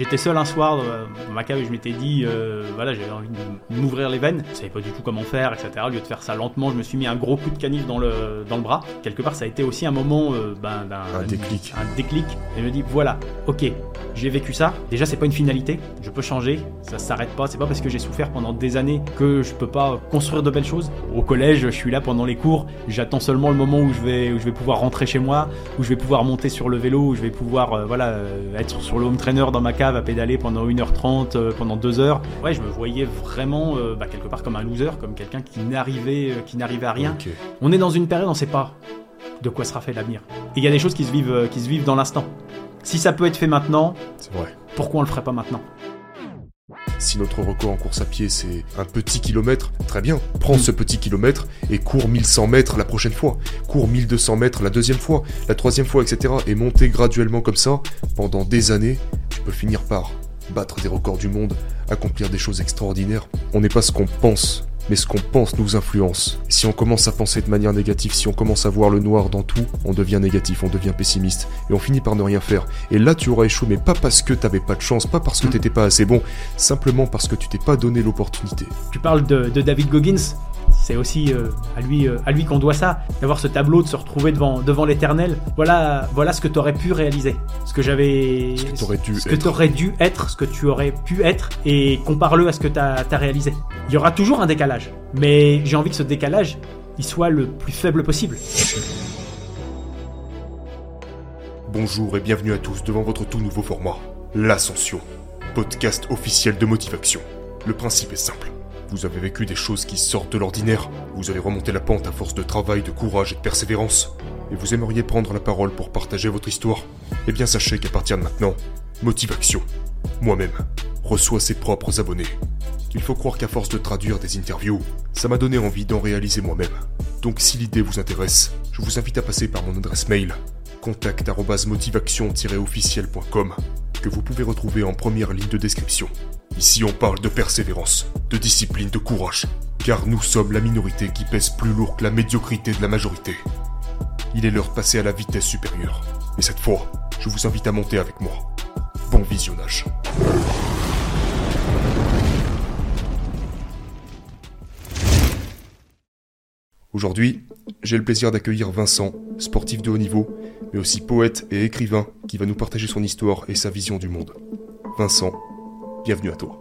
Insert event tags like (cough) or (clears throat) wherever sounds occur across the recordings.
J'étais seul un soir euh, dans ma cave et je m'étais dit, euh, voilà, j'avais envie de m'ouvrir les veines. Je savais pas du tout comment faire, etc. Au lieu de faire ça lentement, je me suis mis un gros coup de canif dans le, dans le bras. Quelque part, ça a été aussi un moment euh, ben, d'un Un déclic. un déclic. Et je me dis, voilà, ok, j'ai vécu ça. Déjà, c'est pas une finalité. Je peux changer. Ça s'arrête pas. C'est pas parce que j'ai souffert pendant des années que je peux pas construire de belles choses. Au collège, je suis là pendant les cours. J'attends seulement le moment où je vais, où je vais pouvoir rentrer chez moi, où je vais pouvoir monter sur le vélo, où je vais pouvoir, euh, voilà, être sur le home trainer dans ma cave à pédaler pendant 1h30, euh, pendant 2 heures. Ouais, je me voyais vraiment, euh, bah, quelque part comme un loser, comme quelqu'un qui n'arrivait, euh, qui n'arrivait à rien. On est dans une période, on ne sait pas de quoi sera fait l'avenir. Et il y a des choses qui se vivent, qui se vivent dans l'instant. Si ça peut être fait maintenant, vrai. pourquoi on le ferait pas maintenant? Si notre record en course à pied c'est un petit kilomètre, très bien. Prends ce petit kilomètre et cours 1100 mètres la prochaine fois. Cours 1200 mètres la deuxième fois, la troisième fois, etc. Et monter graduellement comme ça pendant des années, tu peux finir par battre des records du monde, accomplir des choses extraordinaires. On n'est pas ce qu'on pense, mais ce qu'on pense nous influence. Si on commence à penser de manière négative, si on commence à voir le noir dans tout, on devient négatif, on devient pessimiste, et on finit par ne rien faire. Et là, tu auras échoué, mais pas parce que t'avais pas de chance, pas parce que Mm. t'étais pas assez bon, simplement parce que tu t'es pas donné l'opportunité. Tu parles de, de David Goggins, c'est aussi euh, à lui, euh, à lui qu'on doit ça, d'avoir ce tableau, de se retrouver devant, devant l'éternel. Voilà, voilà ce que tu aurais pu réaliser, ce que j'avais, Ce que t'aurais dû ce que être. t'aurais dû être, ce que tu aurais pu être, et compare-le à ce que tu as, réalisé. Il y aura toujours un décalage, mais j'ai envie que ce décalage, il soit le plus faible possible. Bonjour et bienvenue à tous devant votre tout nouveau format, l'Ascension, podcast officiel de motivation. Le principe est simple. Vous avez vécu des choses qui sortent de l'ordinaire, vous avez remonté la pente à force de travail, de courage et de persévérance, et vous aimeriez prendre la parole pour partager votre histoire. Eh bien sachez qu'à partir de maintenant, Motivation, moi-même, reçoit ses propres abonnés. Il faut croire qu'à force de traduire des interviews, ça m'a donné envie d'en réaliser moi-même. Donc si l'idée vous intéresse, je vous invite à passer par mon adresse mail contact@motivation-officiel.com que vous pouvez retrouver en première ligne de description. Ici on parle de persévérance, de discipline, de courage, car nous sommes la minorité qui pèse plus lourd que la médiocrité de la majorité. Il est l'heure de passer à la vitesse supérieure. Et cette fois, je vous invite à monter avec moi. Bon visionnage. Aujourd'hui, j'ai le plaisir d'accueillir Vincent, sportif de haut niveau, mais aussi poète et écrivain qui va nous partager son histoire et sa vision du monde. Vincent, bienvenue à toi.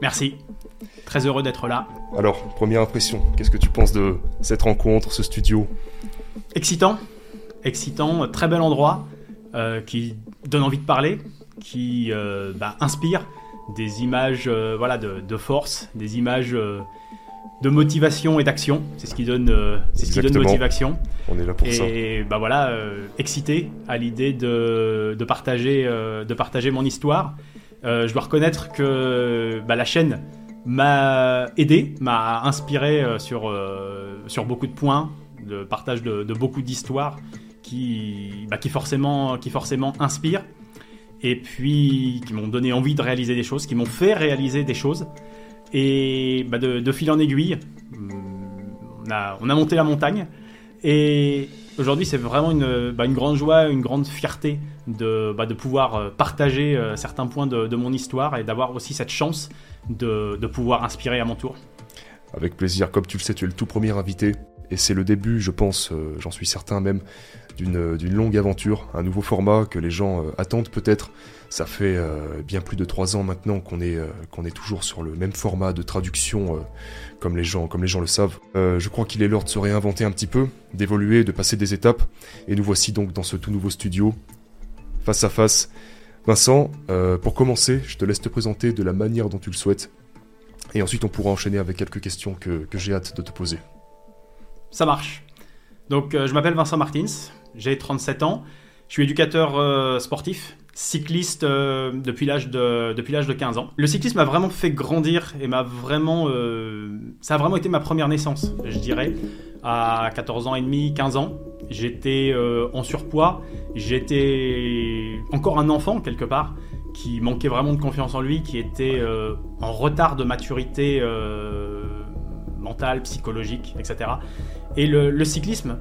Merci. Très heureux d'être là. Alors, première impression, qu'est-ce que tu penses de cette rencontre, ce studio? Excitant, excitant, très bel endroit euh, qui donne envie de parler, qui euh, bah, inspire des images euh, voilà, de, de force, des images euh, de motivation et d'action. C'est ce qui donne, euh, c'est ce qui donne motivation. On est là pour ça. Et bah voilà, euh, excité à l'idée de, de, partager, euh, de partager mon histoire. Je dois reconnaître que bah, la chaîne m'a aidé, m'a inspiré sur, sur beaucoup de points, de partage de, de beaucoup d'histoires qui, bah, qui, forcément, qui forcément inspirent et puis qui m'ont donné envie de réaliser des choses, qui m'ont fait réaliser des choses. Et bah, de, fil en aiguille, on a, on a monté la montagne. Et aujourd'hui, c'est vraiment une, bah, grande joie, une grande fierté de, bah, pouvoir euh, partager euh, certains points de, mon histoire et d'avoir aussi cette chance de, de pouvoir inspirer à mon tour. Avec plaisir, comme tu le sais, tu es le tout premier invité. Et c'est le début, je pense, euh, j'en suis certain même, d'une d'une longue aventure, un nouveau format que les gens euh, attendent peut-être. Ça fait euh, bien plus de trois ans maintenant qu'on est, euh, est toujours sur le même format de traduction, euh, comme, les gens, comme les gens le savent. Euh, je crois qu'il est l'heure de se réinventer un petit peu, d'évoluer, de passer des étapes. Et nous voici donc dans ce tout nouveau studio, face à face. Vincent, euh, pour commencer, je te laisse te présenter de la manière dont tu le souhaites. Et ensuite, on pourra enchaîner avec quelques questions que, j'ai hâte de te poser. Ça marche. Donc, euh, je m'appelle Vincent Martins, j'ai 37 ans, je suis éducateur euh, sportif, cycliste euh, depuis l'âge de, depuis l'âge de 15 ans. Le cyclisme m'a vraiment fait grandir et m'a vraiment, euh, ça a vraiment été ma première naissance, je dirais. À 14 ans et demi, 15 ans, j'étais en surpoids, j'étais encore un enfant quelque part qui manquait vraiment de confiance en lui, qui était en retard de maturité mentale, psychologique, etc. Et le cyclisme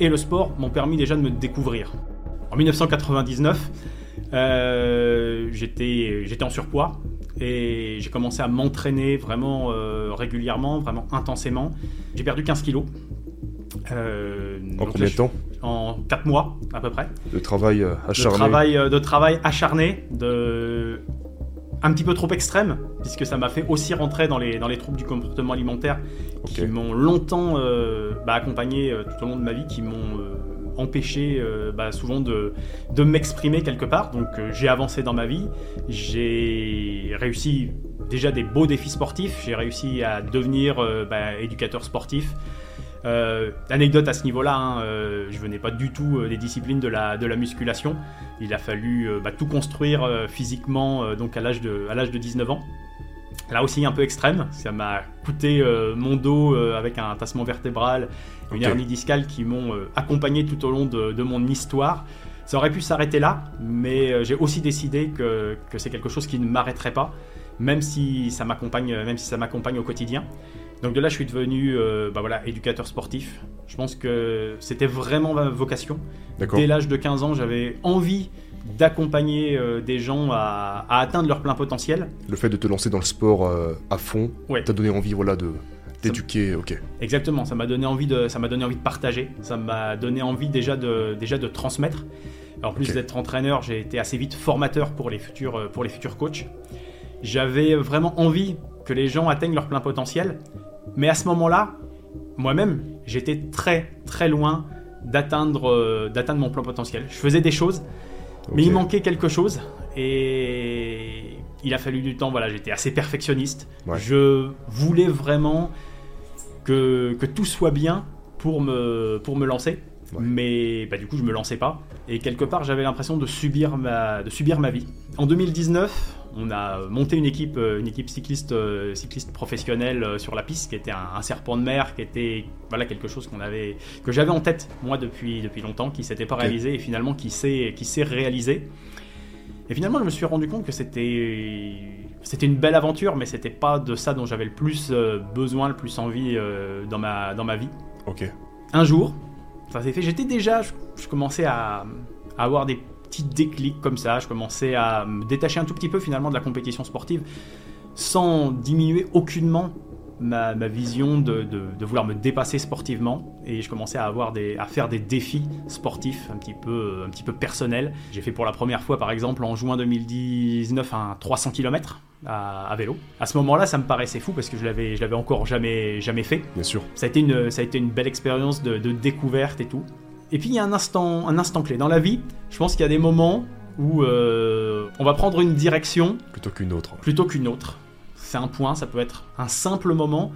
et le sport m'ont permis déjà de me découvrir. En 1999, Euh, j'étais, j'étais en surpoids et j'ai commencé à m'entraîner vraiment euh, régulièrement, vraiment intensément. J'ai perdu 15 kilos. Euh, en combien de temps? En 4 mois à peu près. De travail acharné. De travail, de travail acharné, de un petit peu trop extrême, puisque ça m'a fait aussi rentrer dans les, dans les troubles du comportement alimentaire qui m'ont longtemps bah, accompagné tout au long de ma vie, qui m'ont empêché euh, bah, souvent de, m'exprimer quelque part. Donc euh, j'ai avancé dans ma vie, j'ai réussi déjà des beaux défis sportifs, j'ai réussi à devenir euh, bah, éducateur sportif. anecdote à ce niveau-là, hein, je venais pas du tout des disciplines de la, musculation. Il a fallu tout construire physiquement donc à l'âge de 19 ans. Là aussi un peu extrême, ça m'a coûté mon dos avec un tassement vertébral une hernie discale qui m'ont euh, accompagné tout au long de, mon histoire. Ça aurait pu s'arrêter là, mais euh, j'ai aussi décidé que, c'est quelque chose qui ne m'arrêterait pas, même si ça m'accompagne, même si ça m'accompagne au quotidien. Donc de là, je suis devenu euh, bah voilà, éducateur sportif. Je pense que c'était vraiment ma vocation. Dès l'âge de 15 ans, j'avais envie d'accompagner des gens à, atteindre leur plein potentiel. Le fait de te lancer dans le sport à fond t'a donné envie voilà, de, D'éduquer, ok. Exactement, ça m'a donné envie de, ça m'a donné envie de partager, ça m'a donné envie déjà de, déjà de transmettre. En plus d'être entraîneur, j'ai été assez vite formateur pour les futurs, euh, pour les futurs coachs. J'avais vraiment envie que les gens atteignent leur plein potentiel, mais à ce moment-là, moi-même, j'étais très très loin d'atteindre, euh, d'atteindre mon plein potentiel. Je faisais des choses, mais il manquait quelque chose et il a fallu du temps. Voilà, j'étais assez perfectionniste. Je voulais vraiment que, que tout soit bien pour me, pour me lancer. Mais bah, du coup, je me lançais pas. Et quelque part, j'avais l'impression de subir, ma, de subir ma vie. En 2019, on a monté une équipe, euh, une équipe cycliste, euh, cycliste professionnelle euh, sur la piste, qui était un, serpent de mer, qui était voilà, quelque chose qu'on avait, que j'avais en tête, moi, depuis, depuis longtemps, qui s'était pas réalisé et finalement qui s'est réalisé. Et finalement, je me suis rendu compte que c'était c'était une belle aventure, mais c'était pas de ça dont j'avais le plus besoin, le plus envie dans, ma, dans ma vie. Ok. Un jour, ça s'est fait. J'étais déjà, je, commençais à, avoir des petits déclics comme ça. Je commençais à me détacher un tout petit peu finalement de la compétition sportive, sans diminuer aucunement ma, vision de, vouloir me dépasser sportivement et je commençais à avoir des, à faire des défis sportifs un petit peu, un petit peu personnels. J'ai fait pour la première fois par exemple en juin 2019 un 300 km à, vélo. À ce moment-là, ça me paraissait fou parce que je l'avais, je l'avais encore jamais, jamais fait. Bien sûr. Ça a été une, ça a été une belle expérience de, découverte et tout. Et puis il y a un instant, un instant clé dans la vie. Je pense qu'il y a des moments où euh, on va prendre une direction plutôt qu'une autre. Plutôt qu'une autre c'est un point, ça peut être un simple moment,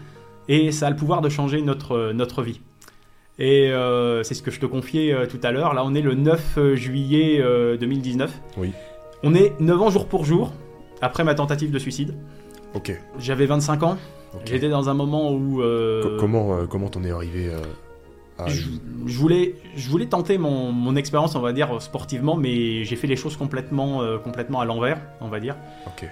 et ça a le pouvoir de changer notre, notre vie. Et euh, c'est ce que je te confiais euh, tout à l'heure. Là, on est le 9 euh, juillet 2019. Oui. On est 9 ans jour pour jour après ma tentative de suicide. Ok. J'avais 25 ans. J'étais dans un moment où. comment comment t'en es arrivé à... je, voulais, je voulais tenter mon, mon expérience, on va dire, sportivement, mais j'ai fait les choses complètement, complètement à l'envers, on va dire. Ok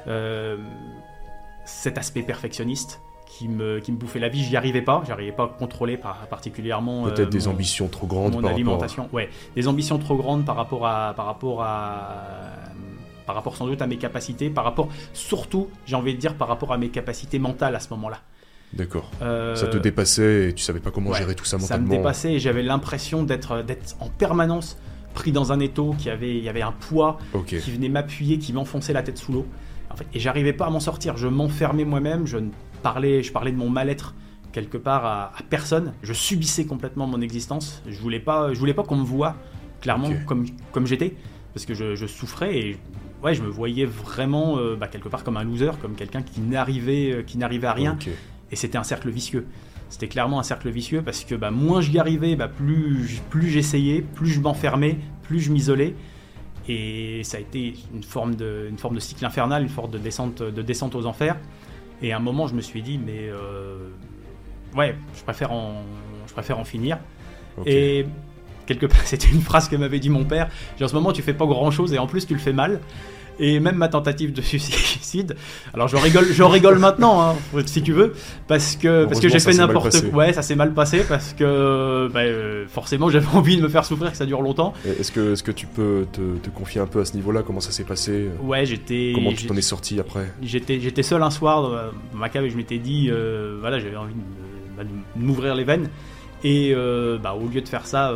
cet aspect perfectionniste qui me, qui me bouffait la vie. J'y arrivais pas, j'arrivais pas à contrôler par, particulièrement. Peut-être des ambitions trop grandes mon alimentation. Ouais, des ambitions trop grandes par rapport à, par rapport à, par rapport sans doute à mes capacités, par rapport surtout, j'ai envie de dire, par rapport à mes capacités mentales à ce moment-là. D'accord. Euh, ça te dépassait et tu savais pas comment gérer tout ça mentalement. Ça me dépassait et j'avais l'impression d'être d'être en permanence pris dans un étau, qui avait il y avait un poids qui venait m'appuyer, qui m'enfonçait la tête sous l'eau et j'arrivais pas à m'en sortir. Je m'enfermais moi-même. Je parlais, je parlais de mon mal-être quelque part à, personne. Je subissais complètement mon existence. Je voulais pas, je voulais pas qu'on me voie clairement comme comme j'étais, parce que je, souffrais et ouais, je me voyais vraiment euh, bah, quelque part comme un loser, comme quelqu'un qui n'arrivait, euh, qui n'arrivait à rien. Et c'était un cercle vicieux. C'était clairement un cercle vicieux parce que bah, moins j'y arrivais, bah, plus, plus j'essayais, plus je m'enfermais, plus je m'isolais. Et ça a été une forme de, une forme de cycle infernal, une forme de descente, de descente aux enfers. Et à un moment, je me suis dit, mais euh, ouais, je préfère en, je préfère en finir. Et quelque part, (laughs) c'était une phrase que m'avait dit mon père. en ce moment, tu fais pas grand chose et en plus, tu le fais mal. Et même ma tentative de (laughs) suicide. Alors je rigole, je rigole maintenant, hein, si tu veux, parce que parce que j'ai fait n'importe quoi. Ouais, ça s'est mal passé parce que bah, euh, forcément j'avais (laughs) envie de me faire souffrir, que ça dure longtemps. Est-ce que est-ce que tu peux te, confier un peu à ce niveau-là? Comment ça s'est passé? Ouais, j'étais. Comment tu t'en es sorti après? J'étais j'étais seul un soir dans ma cave et je m'étais dit euh, voilà j'avais envie de, bah, m'ouvrir les veines et euh, bah, au lieu de faire ça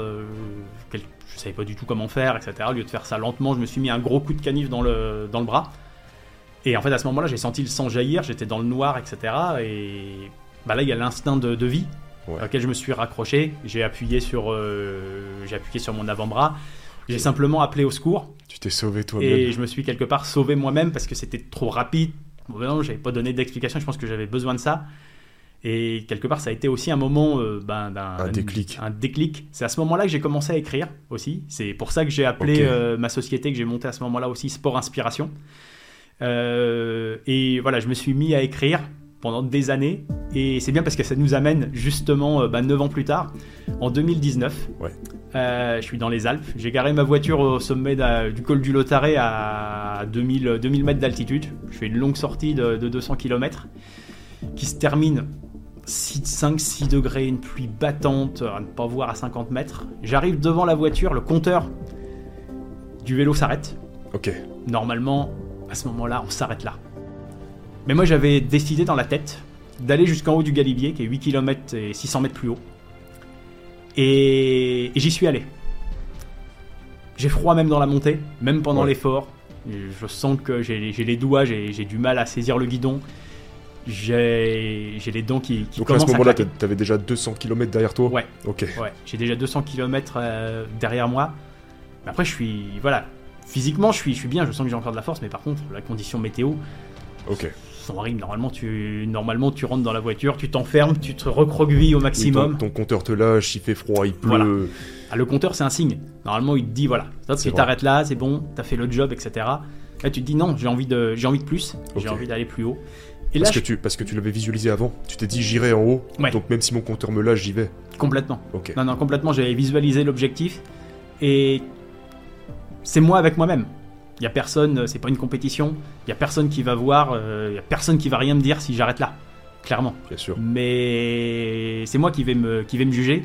savais pas du tout comment faire, etc. Au lieu de faire ça lentement, je me suis mis un gros coup de canif dans le, dans le bras. Et en fait, à ce moment-là, j'ai senti le sang jaillir, j'étais dans le noir, etc. Et bah là, il y a l'instinct de, vie auquel je me suis raccroché. J'ai appuyé sur, euh, j'ai appuyé sur mon avant-bras. J'ai simplement appelé au secours. Tu t'es sauvé toi-même. Et je me suis quelque part sauvé moi-même parce que c'était trop rapide. Bon, j'avais pas donné d'explication. Je pense que j'avais besoin de ça. Et quelque part, ça a été aussi un moment euh, ben, d'un un déclic. Un, déclic. C'est à ce moment-là que j'ai commencé à écrire aussi. C'est pour ça que j'ai appelé euh, ma société que j'ai montée à ce moment-là aussi Sport Inspiration. Euh, et voilà, je me suis mis à écrire pendant des années. Et c'est bien parce que ça nous amène justement ben, 9 ans plus tard, en 2019. Ouais. je suis dans les Alpes. J'ai garé ma voiture au sommet du col du Lotaré à 2000, 2000 mètres d'altitude. Je fais une longue sortie de, de 200 km qui se termine 5-6 degrés, une pluie battante, à ne pas voir à 50 mètres. J'arrive devant la voiture, le compteur du vélo s'arrête. Ok. Normalement, à ce moment-là, on s'arrête là. Mais moi, j'avais décidé dans la tête d'aller jusqu'en haut du Galibier, qui est 8 km et 600 mètres plus haut. Et, j'y suis allé. J'ai froid même dans la montée, même pendant l'effort. Je sens que j'ai les doigts, j'ai du mal à saisir le guidon j'ai les dents qui, qui Donc à ce moment-là, tu avais déjà 200 km derrière toi Ouais. Ok. Ouais, j'ai déjà 200 km euh, derrière moi. Mais après, je suis. Voilà. Physiquement, je suis, je suis bien, je sens que j'ai encore de la force, mais par contre, la condition météo. Ok. Sont horribles. Normalement tu, normalement, tu rentres dans la voiture, tu t'enfermes, tu te recroquevilles au maximum. ton, compteur te lâche, il fait froid, il pleut. Ah, le compteur, c'est un signe. Normalement, il te dit voilà, tu t'arrêtes là, c'est bon, t'as fait le job, etc. Là, tu te dis non, j'ai envie de, j'ai envie de plus, j'ai envie d'aller plus haut parce, que tu, parce que tu l'avais visualisé avant. Tu t'es dit j'irai en haut. Donc même si mon compteur me lâche, j'y vais. Complètement. Non, non, complètement. J'avais visualisé l'objectif. Et c'est moi avec moi-même. Il y a personne, c'est pas une compétition. Il y a personne qui va voir, euh, il y a personne qui va rien me dire si j'arrête là. Clairement. Bien sûr. Mais c'est moi qui vais me, qui vais me juger.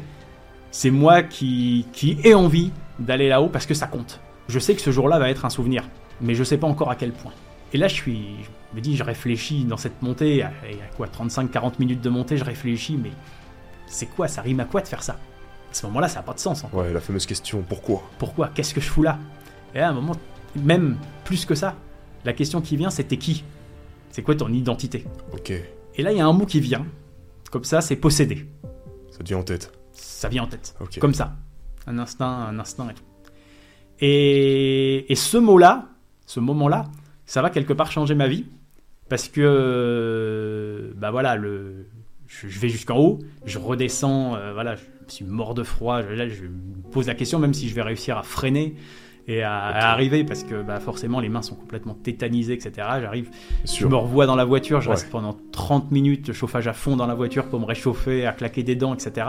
C'est moi qui, qui ai envie d'aller là-haut parce que ça compte. Je sais que ce jour-là va être un souvenir, mais je sais pas encore à quel point. Et là, je suis, me dis, je réfléchis dans cette montée, il y a quoi, 35-40 minutes de montée, je réfléchis, mais c'est quoi, ça rime à quoi de faire ça? À ce moment-là, ça n'a pas de sens. Ouais, la fameuse question, pourquoi? Pourquoi? Qu'est-ce que je fous là? Et à un moment, même plus que ça, la question qui vient, c'était qui? C'est quoi ton identité? Ok. Et là, il y a un mot qui vient, comme ça, c'est posséder. Ça te vient en tête? Ça vient en tête, comme ça. Un instinct, un instinct et tout. Et, et ce mot-là, ce moment-là, ça va quelque part changer ma vie parce que bah voilà le je, vais jusqu'en haut je redescends euh, voilà je suis mort de froid je, là je me pose la question même si je vais réussir à freiner et à, arriver parce que bah, forcément les mains sont complètement tétanisées etc j'arrive je me revois dans la voiture je reste pendant 30 minutes chauffage à fond dans la voiture pour me réchauffer à claquer des dents etc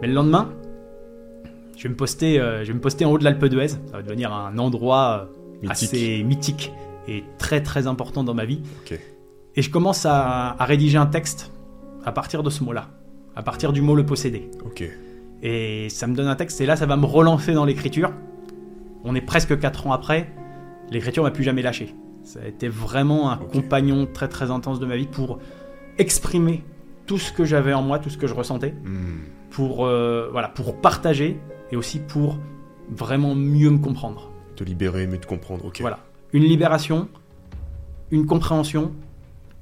mais le lendemain je vais me poster euh, je vais me poster en haut de l'Alpe d'Huez. Ça va devenir un endroit assez mythique et très très important dans ma vie. Et je commence à, rédiger un texte à partir de ce mot-là, à partir du mot le posséder. Et ça me donne un texte, et là ça va me relancer dans l'écriture. On est presque 4 ans après, l'écriture m'a plus jamais lâché. Ça a été vraiment un compagnon très très intense de ma vie pour exprimer tout ce que j'avais en moi, tout ce que je ressentais, hmm. pour, euh, voilà, pour partager et aussi pour vraiment mieux me comprendre te libérer, mais de comprendre. Ok. Voilà. Une libération, une compréhension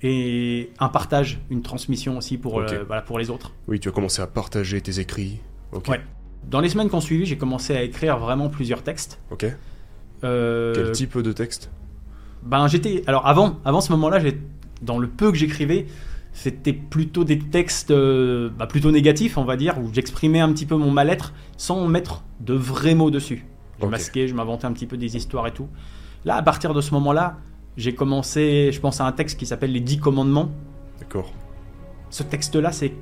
et un partage, une transmission aussi pour, euh, voilà, pour les autres. Oui, tu as commencé à partager tes écrits. Ouais. Dans les semaines qui ont suivi, j'ai commencé à écrire vraiment plusieurs textes. Ok. Euh, Quel type de texte? Ben j'étais alors avant avant ce moment-là, dans le peu que j'écrivais, c'était plutôt des textes euh, bah, plutôt négatifs, on va dire, où j'exprimais un petit peu mon mal-être sans mettre de vrais mots dessus. Je masquais, je m'inventais un petit peu des histoires et tout. Là, à partir de ce moment-là, j'ai commencé, je pense à un texte qui s'appelle Les Dix Commandements. D'accord. Ce texte-là, c'est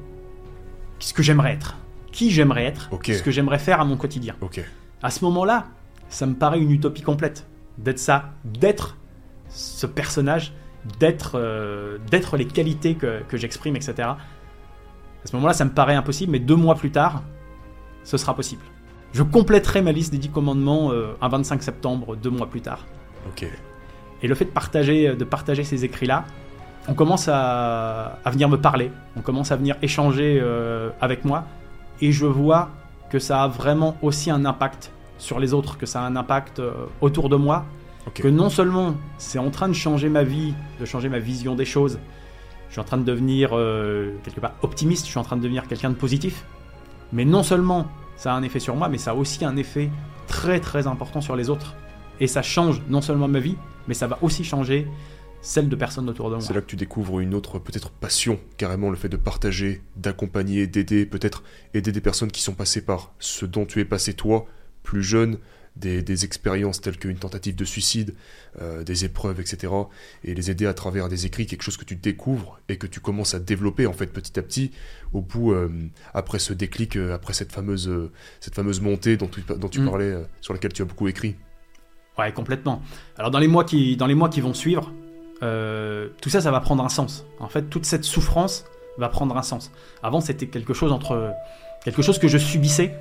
ce que j'aimerais être. Qui j'aimerais être. Ce que j'aimerais faire à mon quotidien. Ok. À ce moment-là, ça me paraît une utopie complète. d'être ça, d'être ce personnage, d'être euh, d'être les qualités que, que j'exprime, etc. À ce moment-là, ça me paraît impossible, mais deux mois plus tard, ce sera possible. Je compléterai ma liste des 10 commandements euh, un 25 septembre, deux mois plus tard. Ok. Et le fait de partager, de partager ces écrits-là, on commence à, à venir me parler, on commence à venir échanger euh, avec moi, et je vois que ça a vraiment aussi un impact sur les autres, que ça a un impact euh, autour de moi, que non seulement c'est en train de changer ma vie, de changer ma vision des choses, je suis en train de devenir euh, quelque part optimiste, je suis en train de devenir quelqu'un de positif, mais non seulement ça a un effet sur moi, mais ça a aussi un effet très très important sur les autres. Et ça change non seulement ma vie, mais ça va aussi changer celle de personnes autour de moi. C'est là que tu découvres une autre peut-être passion, carrément le fait de partager, d'accompagner, d'aider, peut-être aider des personnes qui sont passées par ce dont tu es passé toi, plus jeune, des, des expériences telles qu'une tentative de suicide, euh, des épreuves, etc. Et les aider à travers des écrits, quelque chose que tu découvres et que tu commences à développer en fait petit à petit, au bout, euh, après ce déclic, euh, après cette fameuse, cette fameuse montée dont tu, dont tu Mm. parlais, sur laquelle tu as beaucoup écrit. Ouais, complètement. Alors dans les mois qui, dans les mois qui vont suivre, euh, tout ça, ça va prendre un sens. En fait, toute cette souffrance va prendre un sens. Avant, c'était quelque chose entre quelque chose que je subissais.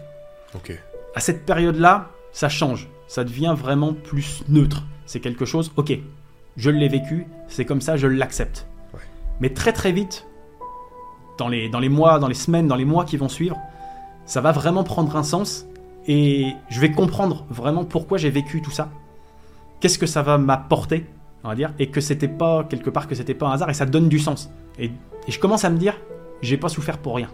Ok. À cette période-là, ça change. Ça devient vraiment plus neutre. C'est quelque chose. Ok, je l'ai vécu. C'est comme ça, je l'accepte. Ouais. Mais très très vite, dans les dans les mois, dans les semaines, dans les mois qui vont suivre, ça va vraiment prendre un sens et je vais comprendre vraiment pourquoi j'ai vécu tout ça. Qu'est-ce que ça va m'apporter, on va dire, et que c'était pas quelque part que c'était pas un hasard et ça donne du sens. Et, et je commence à me dire, j'ai pas souffert pour rien.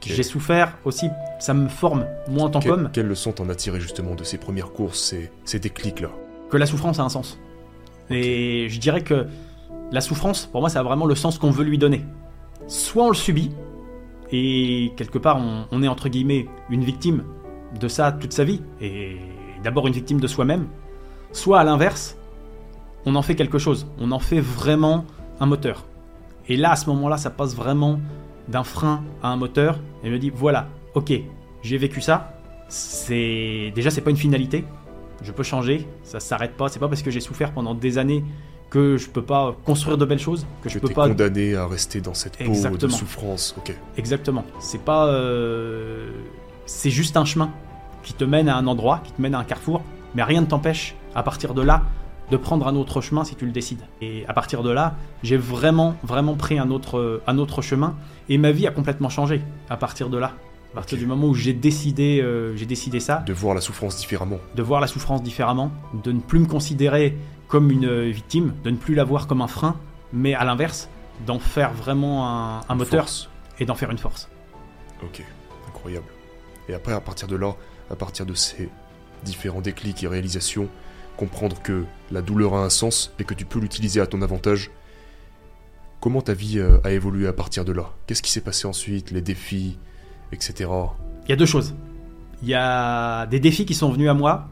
J'ai souffert aussi, ça me forme moi en tant qu'homme, Quelle leçon t'en as tiré justement de ces premières courses, ces, ces déclics-là que la souffrance a un sens. Et je dirais que la souffrance, pour moi, ça a vraiment le sens qu'on veut lui donner. Soit on le subit, et quelque part, on, on est entre guillemets une victime de ça toute sa vie, et d'abord une victime de soi-même. Soit à l'inverse, on en fait quelque chose, on en fait vraiment un moteur. Et là, à ce moment-là, ça passe vraiment d'un frein à un moteur, et je me dis, voilà, ok, j'ai vécu ça, c'est déjà c'est pas une finalité, je peux changer, ça s'arrête pas, c'est pas parce que j'ai souffert pendant des années que je peux pas construire de belles choses, que je Que peux pas condamné à rester dans cette peau de Exactement. souffrance. Ok. Exactement. C'est pas. euh, C'est juste un chemin qui te mène à un endroit, qui te mène à un carrefour, mais rien ne t'empêche, à partir de là, de prendre un autre chemin si tu le décides. Et à partir de là, j'ai vraiment, vraiment pris un autre, un autre chemin, et ma vie a complètement changé à partir de là. À partir du moment où j'ai décidé, euh, j'ai décidé ça, De voir la souffrance différemment. de voir la souffrance différemment, de ne plus me considérer comme une euh, victime, de ne plus la voir comme un frein, mais à l'inverse, d'en faire vraiment un, moteur force. et d'en faire une force. Ok, incroyable. Et après, à partir de là, à partir de ces différents déclics et réalisations, comprendre que la douleur a un sens et que tu peux l'utiliser à ton avantage. Comment ta vie euh, a évolué à partir de là? Qu'est-ce qui s'est passé ensuite? Les défis, etc. Il y a deux choses. Il y a des défis qui sont venus à moi,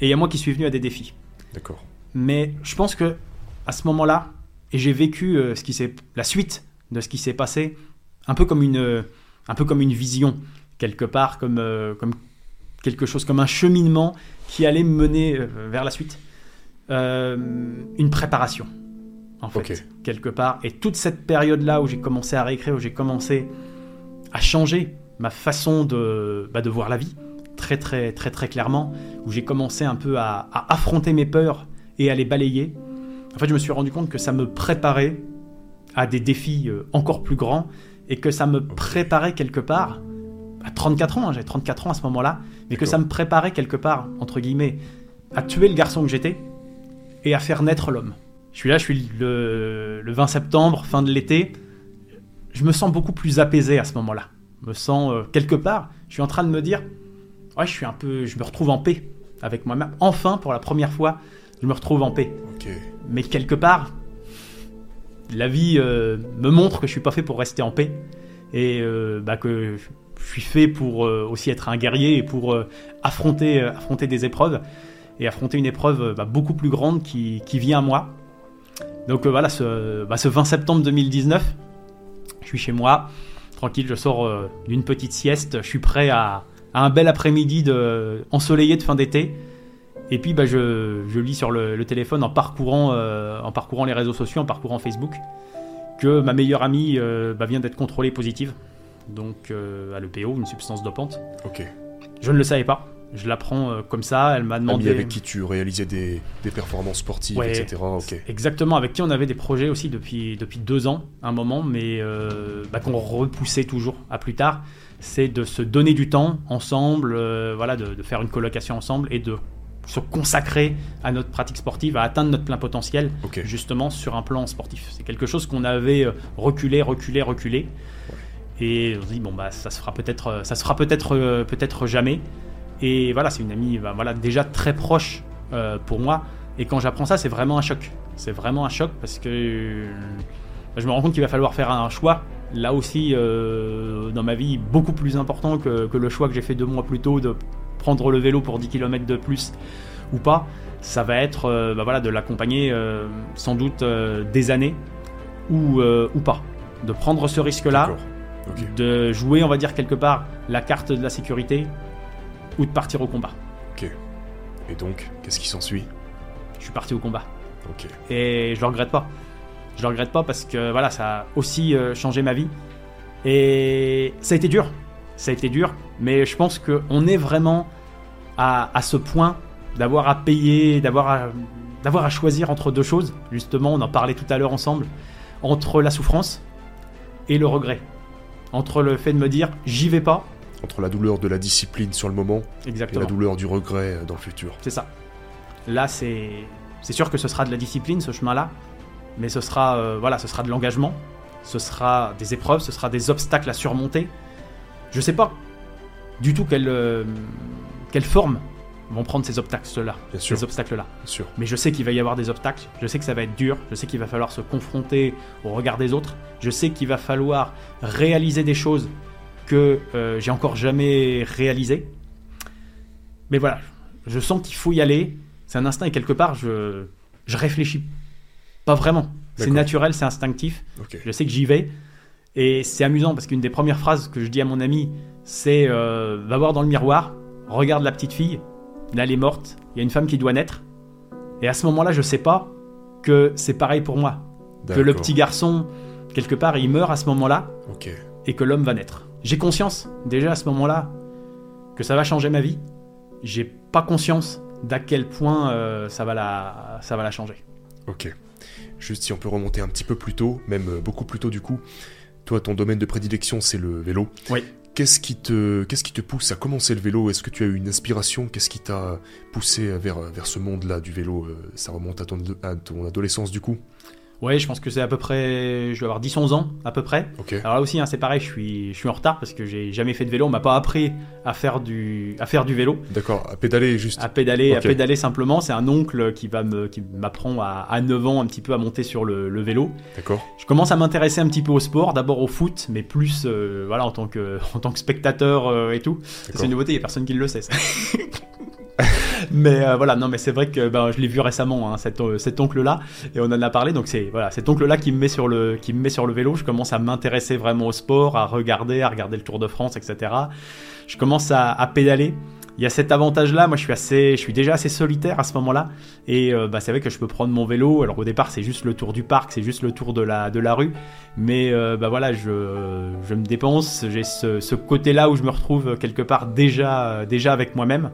et il y a moi qui suis venu à des défis. D'accord. Mais je pense que à ce moment-là, et j'ai vécu euh, ce qui s'est, la suite de ce qui s'est passé, un peu comme une, un peu comme une vision quelque part, comme, euh, comme quelque chose, comme un cheminement qui allait me mener euh, vers la suite, Euh, une préparation en fait quelque part. Et toute cette période-là où j'ai commencé à réécrire, où j'ai commencé à changer ma façon de, bah, de voir la vie, très très très très clairement, où j'ai commencé un peu à, à affronter mes peurs et à les balayer. En fait, je me suis rendu compte que ça me préparait à des défis euh, encore plus grands et que ça me préparait quelque part à 34 ans, hein, j'avais 34 ans à ce moment-là, mais que ça me préparait quelque part, entre guillemets, à tuer le garçon que j'étais et à faire naître l'homme. Je suis là, je suis le, le 20 septembre, fin de l'été, je me sens beaucoup plus apaisé à ce moment-là. Je me sens euh, quelque part, je suis en train de me dire, ouais, je suis un peu, je me retrouve en paix avec moi-même. Enfin, pour la première fois, je me retrouve en paix. Mais quelque part, la vie euh, me montre que je suis pas fait pour rester en paix et euh, bah, que je suis fait pour euh, aussi être un guerrier et pour euh, affronter, euh, affronter des épreuves et affronter une épreuve bah, beaucoup plus grande qui, qui vient à moi. Donc voilà, ce, bah, ce 20 septembre 2019, je suis chez moi, tranquille, je sors d'une petite sieste, je suis prêt à, un bel après-midi ensoleillé de fin d'été. Et puis bah, je, je lis sur le, téléphone en parcourant, en parcourant les réseaux sociaux, en parcourant Facebook, que ma meilleure amie vient d'être contrôlée positive, donc euh, à l'EPO, une substance dopante. Ok. Je ne le savais pas. Je l'apprends euh, comme ça. Elle m'a demandé. Ami avec qui tu réalisais des, des performances sportives, Ouais. etc. Ok. Exactement, avec qui on avait des projets aussi depuis, depuis deux ans, un moment, mais euh, bah, qu'on repoussait toujours à plus tard. C'est de se donner du temps ensemble, euh, voilà, de, de faire une colocation ensemble et de se consacrer à notre pratique sportive, à atteindre notre plein potentiel, justement sur un plan sportif. C'est quelque chose qu'on avait euh, reculé, reculé, reculé. Et on se dit bon bah ça se fera peut-être, euh, ça se fera peut-être, euh, peut-être jamais. Et voilà, c'est une amie, bah, voilà, déjà très proche euh, pour moi. Et quand j'apprends ça, c'est vraiment un choc. C'est vraiment un choc parce que je me rends compte qu'il va falloir faire un choix. Là aussi, dans ma vie, beaucoup plus important que, que le choix que j'ai fait deux mois plus tôt de prendre le vélo pour 10 km de plus ou pas. Ça va être bah voilà, de l'accompagner sans doute des années ou, ou pas. De prendre ce risque-là. Ok. de jouer, on va dire, quelque part la carte de la sécurité ou de partir au combat. Et donc, qu'est-ce qui s'ensuit? Je suis parti au combat. Ok. Et je le regrette pas. Je le regrette pas parce que voilà, ça a aussi euh, changé ma vie. Et ça a été dur. Ça a été dur, mais je pense qu'on est vraiment à, à ce point d'avoir à payer, d'avoir à, d'avoir à choisir entre deux choses. Justement, on en parlait tout à l'heure ensemble. Entre la souffrance et le regret. Entre le fait de me dire j'y vais pas. Entre la douleur de la discipline sur le moment et Exactement. la douleur du regret euh, dans le futur. C'est ça. Là, c'est c'est sûr que ce sera de la discipline, ce chemin-là, mais ce sera euh, voilà, ce sera de l'engagement, ce sera des épreuves, ce sera des obstacles à surmonter. Je sais pas du tout quelle euh, quelle forme vont prendre ces obstacles-là, ces obstacles-là. Mais je sais qu'il va y avoir des obstacles, je sais que ça va être dur, je sais qu'il va falloir se confronter au regard des autres, je sais qu'il va falloir réaliser des choses que euh, j'ai encore jamais réalisées. Mais voilà, je sens qu'il faut y aller, c'est un instinct et quelque part je, je réfléchis pas vraiment. C'est naturel, c'est instinctif, je sais que j'y vais. Et c'est amusant parce qu'une des premières phrases que je dis à mon ami, c'est euh, Va voir dans le miroir, regarde la petite fille, là elle est morte, il y a une femme qui doit naître. Et à ce moment-là, je sais pas que c'est pareil pour moi. Que le petit garçon, quelque part, il meurt à ce moment-là et que l'homme va naître. J'ai conscience, déjà à ce moment-là, que ça va changer ma vie. J'ai pas conscience d'à quel point euh, ça, va la, ça va la changer. Ok. Juste si on peut remonter un petit peu plus tôt, même euh, beaucoup plus tôt du coup. Toi, ton domaine de prédilection, c'est le vélo. Oui. Qu'est-ce qui te, pousse à commencer le vélo? Est-ce que tu as eu une inspiration? Qu'est-ce qui t'a poussé vers, vers ce monde-là du vélo? Euh, Ça remonte à ton, à ton adolescence du coup? Ouais, je pense que c'est à peu près. Je vais avoir 10-11 ans, à peu près. Alors là aussi, hein, c'est pareil, je suis, je suis en retard parce que j'ai jamais fait de vélo. On m'a pas appris à faire du, à faire du vélo. D'accord. À pédaler juste. À pédaler, à pédaler simplement. C'est un oncle qui va me, qui m'apprend à, à 9 ans un petit peu à monter sur le, le vélo. D'accord. Je commence à m'intéresser un petit peu au sport, d'abord au foot, mais plus euh, voilà en tant que (laughs) en tant que spectateur euh, et tout. C'est une nouveauté, il y a personne qui le sait. ça. (laughs) (laughs) mais euh, voilà, non, mais c'est vrai que ben, je l'ai vu récemment, hein, cet, euh, cet oncle-là, et on en a parlé. Donc c'est voilà, cet oncle-là qui me met sur le qui me met sur le vélo. Je commence à m'intéresser vraiment au sport, à regarder, à regarder le Tour de France, etc. Je commence à, pédaler. Il y a cet avantage-là, moi je suis assez, je suis déjà assez solitaire à ce moment-là, et euh, bah, c'est vrai que je peux prendre mon vélo. Alors au départ c'est juste le tour du parc, c'est juste le tour de la de la rue, mais bah voilà, je, je me dépense. J'ai ce, ce côté-là où je me retrouve quelque part déjà déjà avec moi-même,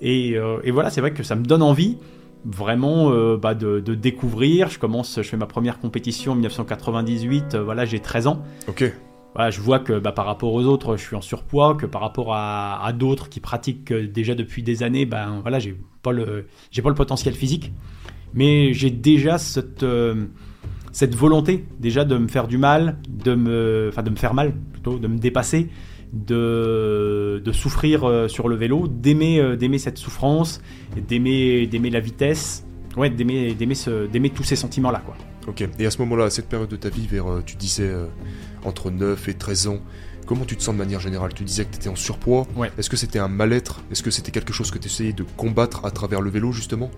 et, euh, et voilà, c'est vrai que ça me donne envie vraiment euh, bah, de, de découvrir. Je commence, je fais ma première compétition en 1998. euh, voilà, j'ai 13 ans Ok. voilà, je vois que bah, par rapport aux autres, je suis en surpoids, que par rapport à, à d'autres qui pratiquent déjà depuis des années, ben voilà, j'ai pas le j'ai pas le potentiel physique, mais j'ai déjà cette euh, cette volonté déjà de me faire du mal, de me enfin de me faire mal plutôt, de me dépasser, de de souffrir euh, sur le vélo, d'aimer euh, d'aimer cette souffrance, d'aimer d'aimer la vitesse, ouais, d'aimer d'aimer ce d'aimer tous ces sentiments là quoi. Ok. Et à ce moment-là, à cette période de ta vie, vers, euh, tu disais, entre 9 et 13 ans, comment tu te sens de manière générale? Tu disais que tu étais en surpoids. Ouais. Est-ce que c'était un mal-être? Est-ce que c'était quelque chose que tu essayais de combattre à travers le vélo, justement?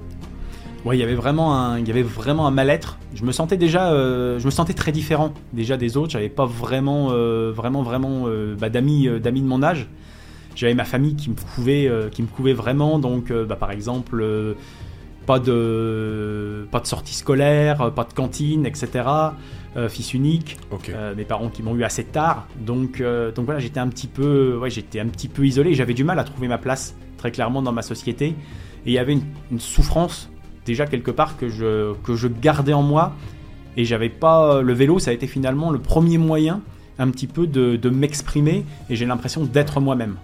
Ouais, il y avait vraiment un, il y avait vraiment un mal-être. Je me sentais déjà, euh, je me sentais très différent déjà des autres. J'avais pas vraiment, euh, vraiment, vraiment euh, bah, d'amis, d'amis de mon âge. j'avais ma famille qui me couvait, qui me couvait vraiment. Donc, bah, par exemple, pas de, pas de sortie scolaire, pas de cantine, etc. Fils unique. Mes parents qui m'ont eu assez tard. Donc, donc voilà, j'étais un petit peu, ouais, j'étais un petit peu isolé. J'avais du mal à trouver ma place très clairement dans ma société. Et il y avait une, une souffrance déjà quelque part que je, que je gardais en moi. Et j'avais pas le vélo, ça a été finalement le premier moyen un petit peu de, de m'exprimer. Et j'ai l'impression d'être moi-même.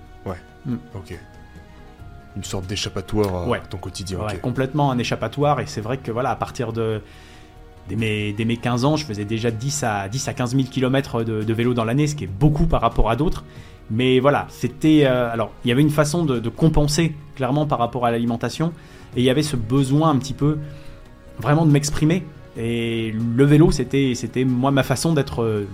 Ok. Une sorte d'échappatoire à Ouais. ton quotidien. Ouais, complètement un échappatoire. Et c'est vrai que voilà, à partir de dès mes, dès mes 15 ans, je faisais déjà 10 à, 10 à 15 000 km de, de vélo dans l'année, ce qui est beaucoup par rapport à d'autres. Mais voilà, c'était. euh, alors, il y avait une façon de, de compenser clairement par rapport à l'alimentation. Et il y avait ce besoin un petit peu vraiment de m'exprimer. Et le vélo, c'était, c'était moi ma façon d'être, euh,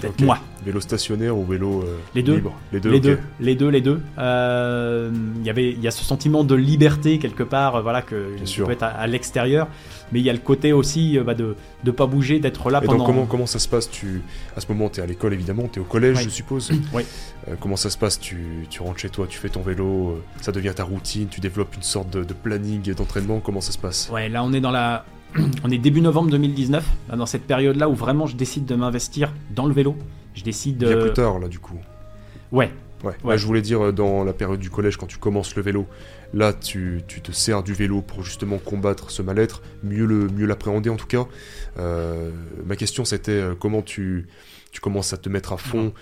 d'être moi. Vélo stationnaire ou vélo euh, Les deux. libre Les deux. les deux, les deux, les deux. Euh, Il y avait, il y a ce sentiment de liberté quelque part, euh, voilà que Bien qui sûr. peut être à, à l'extérieur, mais il y a le côté aussi bah, de de pas bouger, d'être là Et pendant. donc comment, comment ça se passe? Tu... À ce moment, tu es à l'école évidemment, tu es au collège Oui. je suppose. Oui. Comment ça se passe? Tu, tu rentres chez toi, tu fais ton vélo, ça devient ta routine, tu développes une sorte de, de planning d'entraînement, comment ça se passe? Ouais, là on est dans la, (clears throat) on est début novembre 2019, là, dans cette période-là où vraiment je décide de m'investir dans le vélo. Je décide. Bien plus tard là du coup. Ouais, Ouais. Ouais. Là, je voulais dire euh, dans la période du collège quand tu commences le vélo, là tu, tu te sers du vélo pour justement combattre ce mal-être, mieux le mieux l'appréhender en tout cas. Euh, ma question c'était euh, comment tu tu commences à te mettre à fond?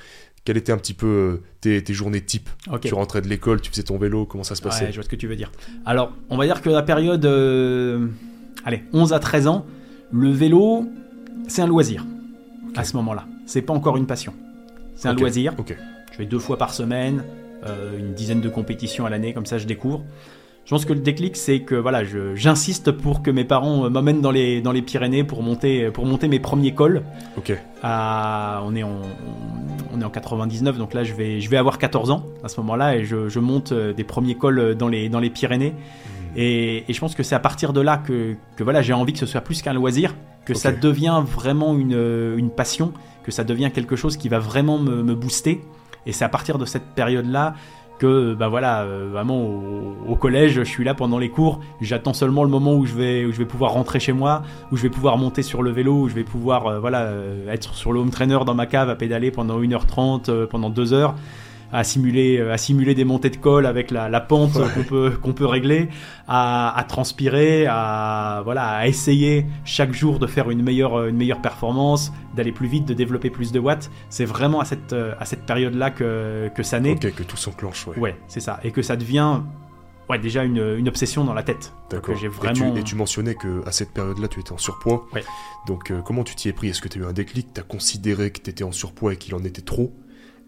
Quelles étaient un petit peu tes, tes journées type? Tu rentrais de l'école, tu faisais ton vélo, comment ça se passait? Ouais, je vois ce que tu veux dire. Alors, on va dire que la période, euh, allez, 11 à 13 ans, le vélo, c'est un loisir à ce moment-là. C'est pas encore une passion. C'est un loisir. Ok. Je fais deux fois par semaine, euh, une dizaine de compétitions à l'année, comme ça je découvre. Je pense que le déclic, c'est que voilà, j'insiste pour que mes parents euh, m'emmènent dans les, dans les Pyrénées pour monter, pour monter mes premiers cols. Ok. À, on, est en, on est en 99, donc là je vais, je vais avoir 14 ans à ce moment-là et je, je monte euh, des premiers cols dans les, dans les Pyrénées. Et, et je pense que c'est à partir de là que, que voilà, j'ai envie que ce soit plus qu'un loisir, que ça devient vraiment une, euh, une passion, que ça devient quelque chose qui va vraiment me, me booster. Et c'est à partir de cette période-là que bah voilà, euh, vraiment au, au collège, je suis là pendant les cours, j'attends seulement le moment où je vais où je vais pouvoir rentrer chez moi, où je vais pouvoir monter sur le vélo, où je vais pouvoir euh, voilà euh, être sur le home trainer dans ma cave à pédaler pendant 1h30, euh, pendant 2 heures à simuler à simuler des montées de colle avec la, la pente Ouais. qu'on peut qu'on peut régler à, à transpirer à voilà à essayer chaque jour de faire une meilleure une meilleure performance d'aller plus vite de développer plus de watts c'est vraiment à cette à cette période là que que ça naît Ok, que tout s'enclenche, ouais. ouais c'est ça et que ça devient ouais déjà une, une obsession dans la tête D'accord. Et, vraiment tu, et tu mentionnais que à cette période-là, tu étais en surpoids. Ouais. Donc, euh, comment tu t'y es pris? Est-ce que tu as eu un déclic? Tu as considéré que tu étais en surpoids et qu'il en était trop?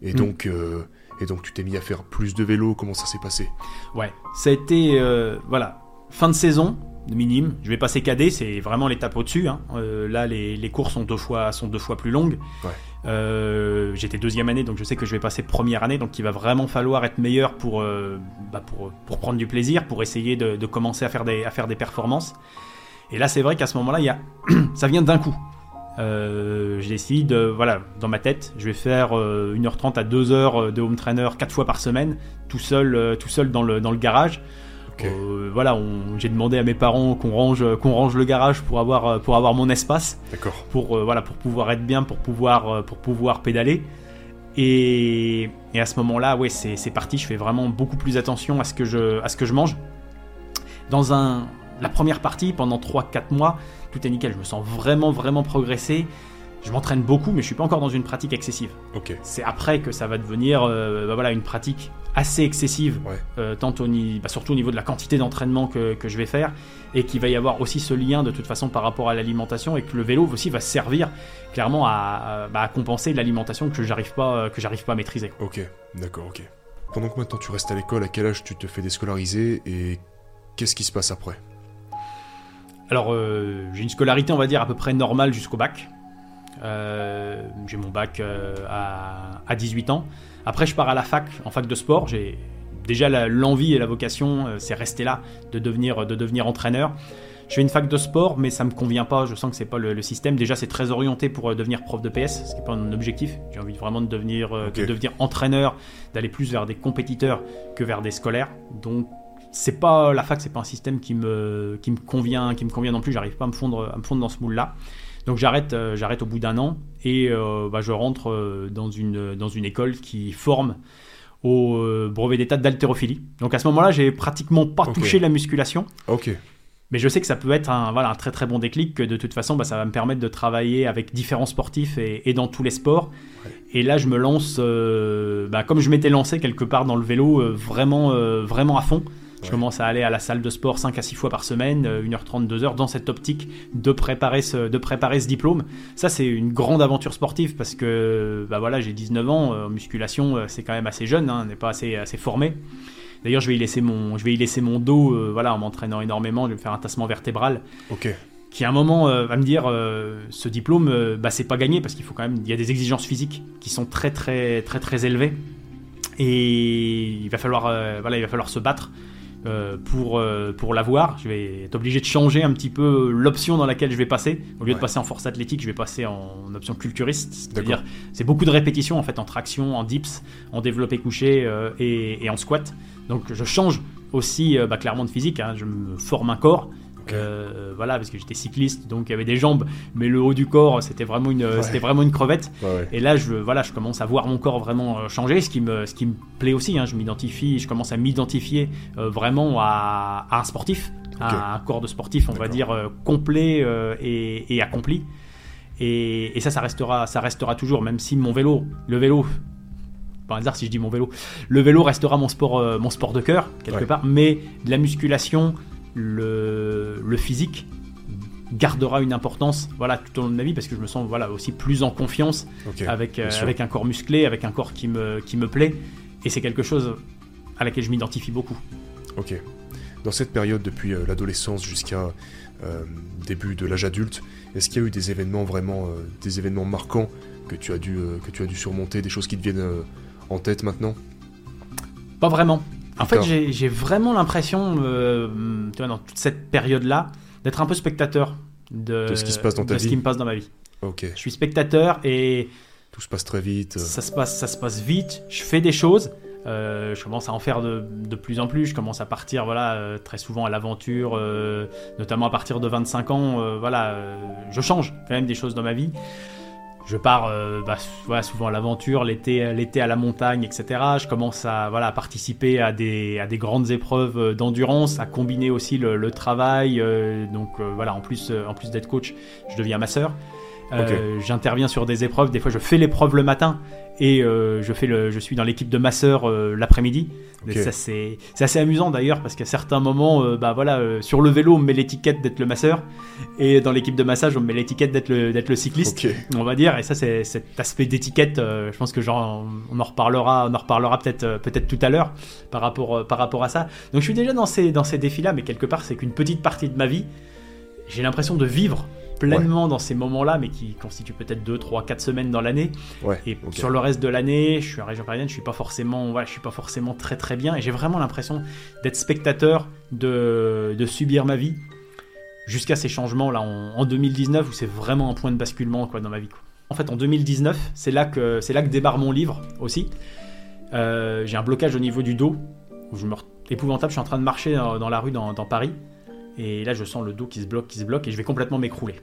Et Mm. donc, euh, et donc, tu t'es mis à faire plus de vélo Comment ça s'est passé? Ouais, ça a été euh, voilà fin de saison minime. Je vais passer cadet, c'est vraiment l'étape au-dessus. hein. Euh, là, les, les cours sont deux fois sont deux fois plus longues. Ouais. Euh, J'étais deuxième année, donc je sais que je vais passer première année, donc il va vraiment falloir être meilleur pour euh, bah, pour pour prendre du plaisir, pour essayer de, de commencer à faire des à faire des performances. Et là, c'est vrai qu'à ce moment-là, il y a (clears throat) ça vient d'un coup. Euh, je décide, euh, voilà, dans ma tête, je vais faire euh, 1h30 à 2h de home trainer 4 fois par semaine, tout seul, euh, tout seul dans le, dans le garage. Euh, voilà, j'ai demandé à mes parents qu'on range, qu'on range le garage pour avoir, euh, pour avoir mon espace, D'accord. pour, euh, voilà, pour pouvoir être bien, pour pouvoir, euh, pour pouvoir pédaler. Et, et à ce moment-là, ouais, c'est c'est parti. Je fais vraiment beaucoup plus attention à ce que je, à ce que je mange. Dans un, la première partie, pendant 3-4 mois, tout est nickel. Je me sens vraiment, vraiment progresser. Je m'entraîne beaucoup, mais je suis pas encore dans une pratique excessive. Ok. C'est après que ça va devenir, euh, bah voilà, une pratique assez excessive, Ouais. euh, tant au bah, surtout au niveau de la quantité d'entraînement que, que je vais faire, et qu'il va y avoir aussi ce lien de toute façon par rapport à l'alimentation, et que le vélo aussi va servir clairement à, à- bah, à compenser l'alimentation que j'arrive pas, que j'arrive pas à maîtriser. Ok. D'accord, ok. Pendant que maintenant tu restes à l'école, à quel âge tu te fais déscolariser? Et qu'est-ce qui se passe après? Alors, euh, j'ai une scolarité, on va dire, à peu près normale jusqu'au bac. Euh, j'ai mon bac euh, à, à 18 ans. Après, je pars à la fac, en fac de sport. J'ai déjà l'envie et la vocation, c'est rester là, de devenir, de devenir entraîneur. Je fais une fac de sport, mais ça me convient pas. Je sens que c'est pas le, système. Déjà, c'est très orienté pour devenir prof de PS, ce qui n'est pas un objectif. J'ai envie vraiment de devenir, de devenir entraîneur, d'aller plus vers des compétiteurs que vers des scolaires. Donc, c'est pas la fac, c'est pas un système qui me, qui me convient, qui me convient non plus. J'arrive pas à me fondre, à me fondre dans ce moule-là. Donc j'arrête, euh, j'arrête au bout d'un an et bah, je rentre dans une, dans une école qui forme au brevet d'état d'haltérophilie. Donc à ce moment-là, j'ai pratiquement pas touché la musculation. Ok. Mais je sais que ça peut être un, voilà, un très très bon déclic, que de toute façon, bah, ça va me permettre de travailler avec différents sportifs et, dans tous les sports. Et là, je me lance, euh, bah, comme je m'étais lancé quelque part dans le vélo, euh, vraiment, euh, vraiment à fond. Je commence à aller à la salle de sport 5 à 6 fois par semaine, 1h30, 2h, dans cette optique de préparer ce, de préparer ce diplôme. Ça, c'est une grande aventure sportive parce que bah voilà, j'ai 19 ans, en musculation, c'est quand même assez jeune, hein, on n'est pas assez, assez formé. D'ailleurs, je vais y laisser mon, je vais y laisser mon dos, euh, voilà, en m'entraînant énormément. Je vais me faire un tassement vertébral. Ok. Qui à un moment euh, va me dire, euh, ce diplôme, bah, c'est pas gagné parce qu'il faut quand même, il y a des exigences physiques qui sont très très très très élevées et il va falloir, voilà, il va falloir se battre. Pour, pour l'avoir. Je vais être obligé de changer un petit peu l'option dans laquelle je vais passer. Au lieu de passer en force athlétique, je vais passer en option culturiste. C'est-à-dire, c'est beaucoup de répétitions en fait en traction, en dips, en développé couché et, et, en squat. Donc je change aussi euh, bah, clairement de physique, hein. je me forme un corps. Euh, voilà, parce que j'étais cycliste, donc il y avait des jambes, mais le haut du corps, c'était vraiment une, c'était vraiment une crevette. Et là, je, voilà, je commence à voir mon corps vraiment euh, changer, ce qui me, ce qui me plaît aussi. Hein. je m'identifie, je commence à m'identifier vraiment à, un sportif, à un corps de sportif, on va dire complet et, accompli. Et, et, ça, ça restera, ça restera toujours, même si mon vélo, le vélo, par hasard si je dis mon vélo. Le vélo restera mon sport, euh, mon sport de cœur, quelque part, mais la musculation, le, le, physique gardera une importance voilà tout au long de ma vie parce que je me sens voilà aussi plus en confiance avec euh, avec un corps musclé avec un corps qui me qui me plaît. Et c'est quelque chose à laquelle je m'identifie beaucoup. Ok. Dans cette période depuis euh, l'adolescence jusqu'à début de l'âge adulte est-ce qu'il y a eu des événements vraiment des événements marquants que tu as dû que tu as dû surmonter des choses qui te viennent en tête maintenant? Pas vraiment. En fait, j'ai vraiment l'impression, euh, dans toute cette période-là, d'être un peu spectateur de, ce qui se passe dans ta vie. ce qui me passe dans ma vie. Ok. Je suis spectateur et tout se passe très vite. Ça se passe, ça se passe vite. Je fais des choses. Euh, je commence à en faire de, de, plus en plus. Je commence à partir, voilà, euh, très souvent à l'aventure, notamment à partir de 25 ans. voilà, je change quand même des choses dans ma vie je pars euh, bah, souvent à l'aventure, l'été, l'été à la montagne, etc. Je commence à, voilà, participer à des, à des grandes épreuves euh, d'endurance, à combiner aussi le, travail. Euh, donc voilà, en plus, en plus d'être coach, je deviens masseur. J'interviens sur des épreuves. Des fois, je fais l'épreuve le matin et euh, je, fais le, je suis dans l'équipe de masseur euh, l'après-midi. Ça c'est assez amusant d'ailleurs parce qu'à certains moments, euh, bah voilà, sur le vélo on me met l'étiquette d'être le masseur et dans l'équipe de massage on me met l'étiquette d'être le, le cycliste, on va dire. Et ça c'est cet aspect d'étiquette. je pense que genre on en reparlera, on en reparlera peut-être peut-être tout à l'heure par rapport par rapport à ça. Donc je suis déjà dans ces dans ces défis là, mais quelque part c'est qu'une petite partie de ma vie. J'ai l'impression de vivre pleinement dans ces moments-là, mais qui constituent peut-être 2, 3, 4 semaines dans l'année. et sur le reste de l'année, je suis en région parisienne, je suis pas forcément, voilà, je suis pas forcément très très bien, et j'ai vraiment l'impression d'être spectateur, de, de, subir ma vie, jusqu'à ces changements là en, 2019 où c'est vraiment un point de basculement quoi dans ma vie. En fait, en 2019, c'est là que c'est là que débarre mon livre aussi. Euh, j'ai un blocage au niveau du dos où je me épouvantable. Je suis en train de marcher dans, la rue dans, dans Paris. Et là, je sens le dos qui se bloque, qui se bloque, et je vais complètement m'écrouler.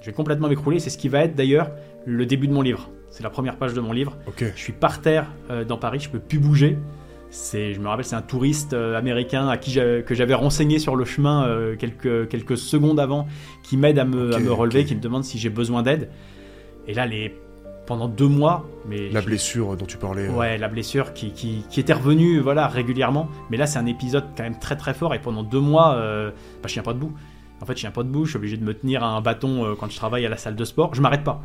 Je vais complètement m'écrouler. C'est ce qui va être d'ailleurs le début de mon livre. C'est la première page de mon livre. Je suis par terre euh, dans Paris, je peux plus bouger. C'est, je me rappelle, c'est un touriste euh, américain à qui que j'avais renseigné sur le chemin euh, quelques, quelques secondes avant, qui m'aide à me, à me relever, qui me demande si j'ai besoin d'aide. Et là, les pendant deux mois. Mais la blessure dont tu parlais. Ouais, la blessure qui, qui, qui, était revenue voilà, régulièrement. Mais là, c'est un épisode quand même très très fort. Et pendant deux mois, bah, je tiens pas debout. En fait, je tiens pas debout. Je suis obligé de me tenir à un bâton euh, quand je travaille à la salle de sport. Je m'arrête pas.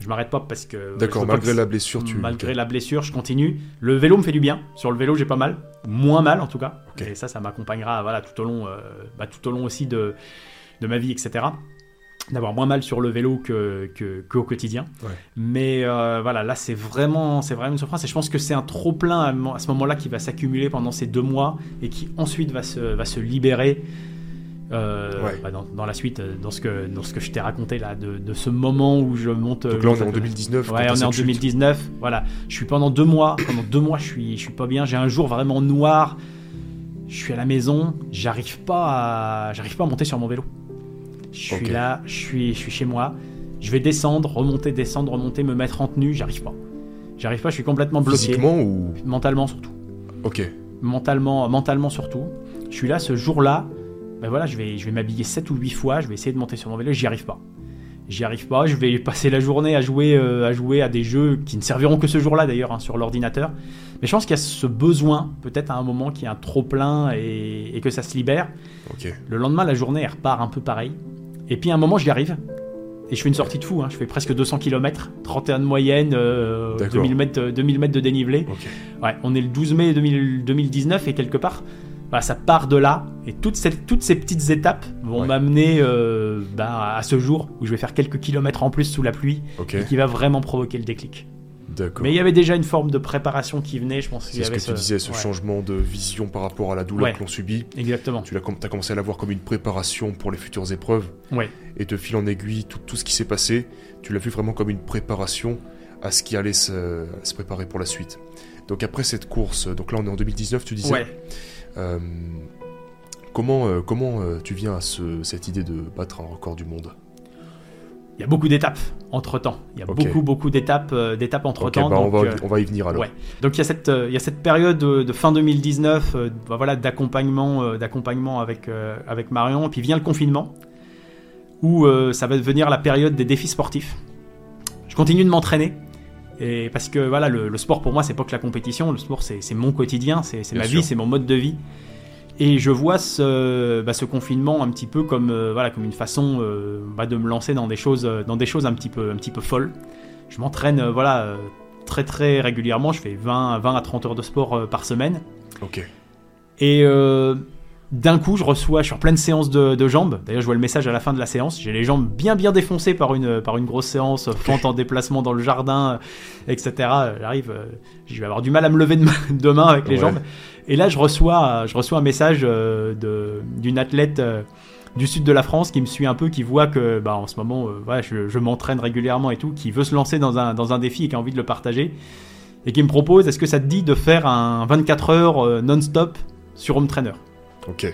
Je m'arrête pas parce que. D'accord, malgré la blessure, tu. Malgré la blessure, je continue. Le vélo me fait du bien. Sur le vélo, j'ai pas mal. Moins mal en tout cas. Et ça, ça m'accompagnera voilà, tout, au long, euh, bah, tout au long aussi de, de ma vie, etc d'avoir moins mal sur le vélo que, qu'au quotidien. Mais euh, voilà, là c'est vraiment, c'est vraiment une surprise et je pense que c'est un trop plein à, ce moment-là qui va s'accumuler pendant ces deux mois et qui ensuite va se, va se libérer Euh, Ouais. bah, dans, dans la suite, euh, dans ce que, dans ce que je t'ai raconté là, de, de ce moment où je monte. Donc euh, là, on est en 2019. quand Ouais, on est en cette chute. 2019. Voilà, je suis pendant deux mois. Pendant deux mois, je suis, je suis pas bien. J'ai un jour vraiment noir. Je suis à la maison. J'arrive pas à, j'arrive pas à monter sur mon vélo. Je suis là. Je suis, je suis chez moi. Je vais descendre, remonter, descendre, remonter, me mettre en tenue. J'arrive pas. J'arrive pas. Je suis complètement bloqué. Physiquement ou? Mentalement surtout. Ok. Mentalement, mentalement surtout. Je suis là ce jour-là. Ben voilà, je vais, je vais m'habiller 7 ou 8 fois. Je vais essayer de monter sur mon vélo. J'y arrive pas. J'y arrive pas. Je vais passer la journée à jouer, euh, à jouer à des jeux qui ne serviront que ce jour-là d'ailleurs hein, sur l'ordinateur. Mais je pense qu'il y a ce besoin, peut-être à un moment, qu'il y a un trop plein et, et que ça se libère. Le lendemain, la journée, elle repart un peu pareil. Et puis à un moment, j'y arrive. Et je fais une sortie de fou. hein. Je fais presque 200 km, 31 de moyenne, euh, D'accord. 2000, mètres, euh, 2000 mètres de dénivelé. Ouais, on est le 12 mai 2000 2019 et quelque part, bah, ça part de là. Et toutes ces, toutes ces petites étapes vont Ouais. m'amener euh, bah, à ce jour où je vais faire quelques kilomètres en plus sous la pluie Ok. et qui va vraiment provoquer le déclic. Mais il y avait déjà une forme de préparation qui venait, je pense. C'est ce que tu disais, ce ouais, changement de vision par rapport à la douleur Ouais. que l'on subit. Exactement. Tu as commencé à l'avoir comme une préparation pour les futures épreuves. Ouais. Et de fil en aiguille, tout, tout ce qui s'est passé, tu l'as vu vraiment comme une préparation à ce qui allait se, se préparer pour la suite. Donc après cette course, donc là on est en 2019, tu disais? Ouais. Euh, comment euh, comment euh, tu viens à ce- cette idée de battre un record du monde? Il y a beaucoup d'étapes entre temps. Il y a beaucoup, beaucoup d'étapes euh, d'étapes entre temps. bah, on, donc, va, euh, on va y venir alors. ouais. Donc il y a cette, euh, il y a cette période de, de fin 2019, euh, bah, voilà, d'accompagnement, d'accompagnement avec, avec Marion. Et puis vient le confinement, où ça va devenir la période des défis sportifs. Je continue de m'entraîner. Et parce que voilà, le, le sport pour moi, c'est pas que la compétition. Le sport, c'est mon quotidien, c'est ma sûr. vie, c'est mon mode de vie. Et je vois ce, bah, ce confinement un petit peu comme, euh, voilà, comme une façon euh, bah, de me lancer dans des choses, euh, dans des choses un petit peu, un petit peu folles. Je m'entraîne, euh, voilà, très très régulièrement. Je fais 20, 20 à 30 heures de sport par semaine. Ok. Et d'un coup, je reçois, je suis en pleine séance de, de jambes. D'ailleurs, je vois le message à la fin de la séance. J'ai les jambes bien bien défoncées par une, par une grosse séance, euh, fente en déplacement dans le jardin, euh, etc. J'arrive, euh, je vais avoir du mal à me lever demain, (laughs) avec les Ouais. jambes. Et là, je reçois, je reçois un message de- d'une athlète du sud de la France qui me suit un peu, qui voit que bah, en ce moment, je, je m'entraîne régulièrement et tout, qui veut se lancer dans un, dans un défi et qui a envie de le partager. Et qui me propose, est-ce que ça te dit de faire un 24 heures non-stop sur Home Trainer? Ok.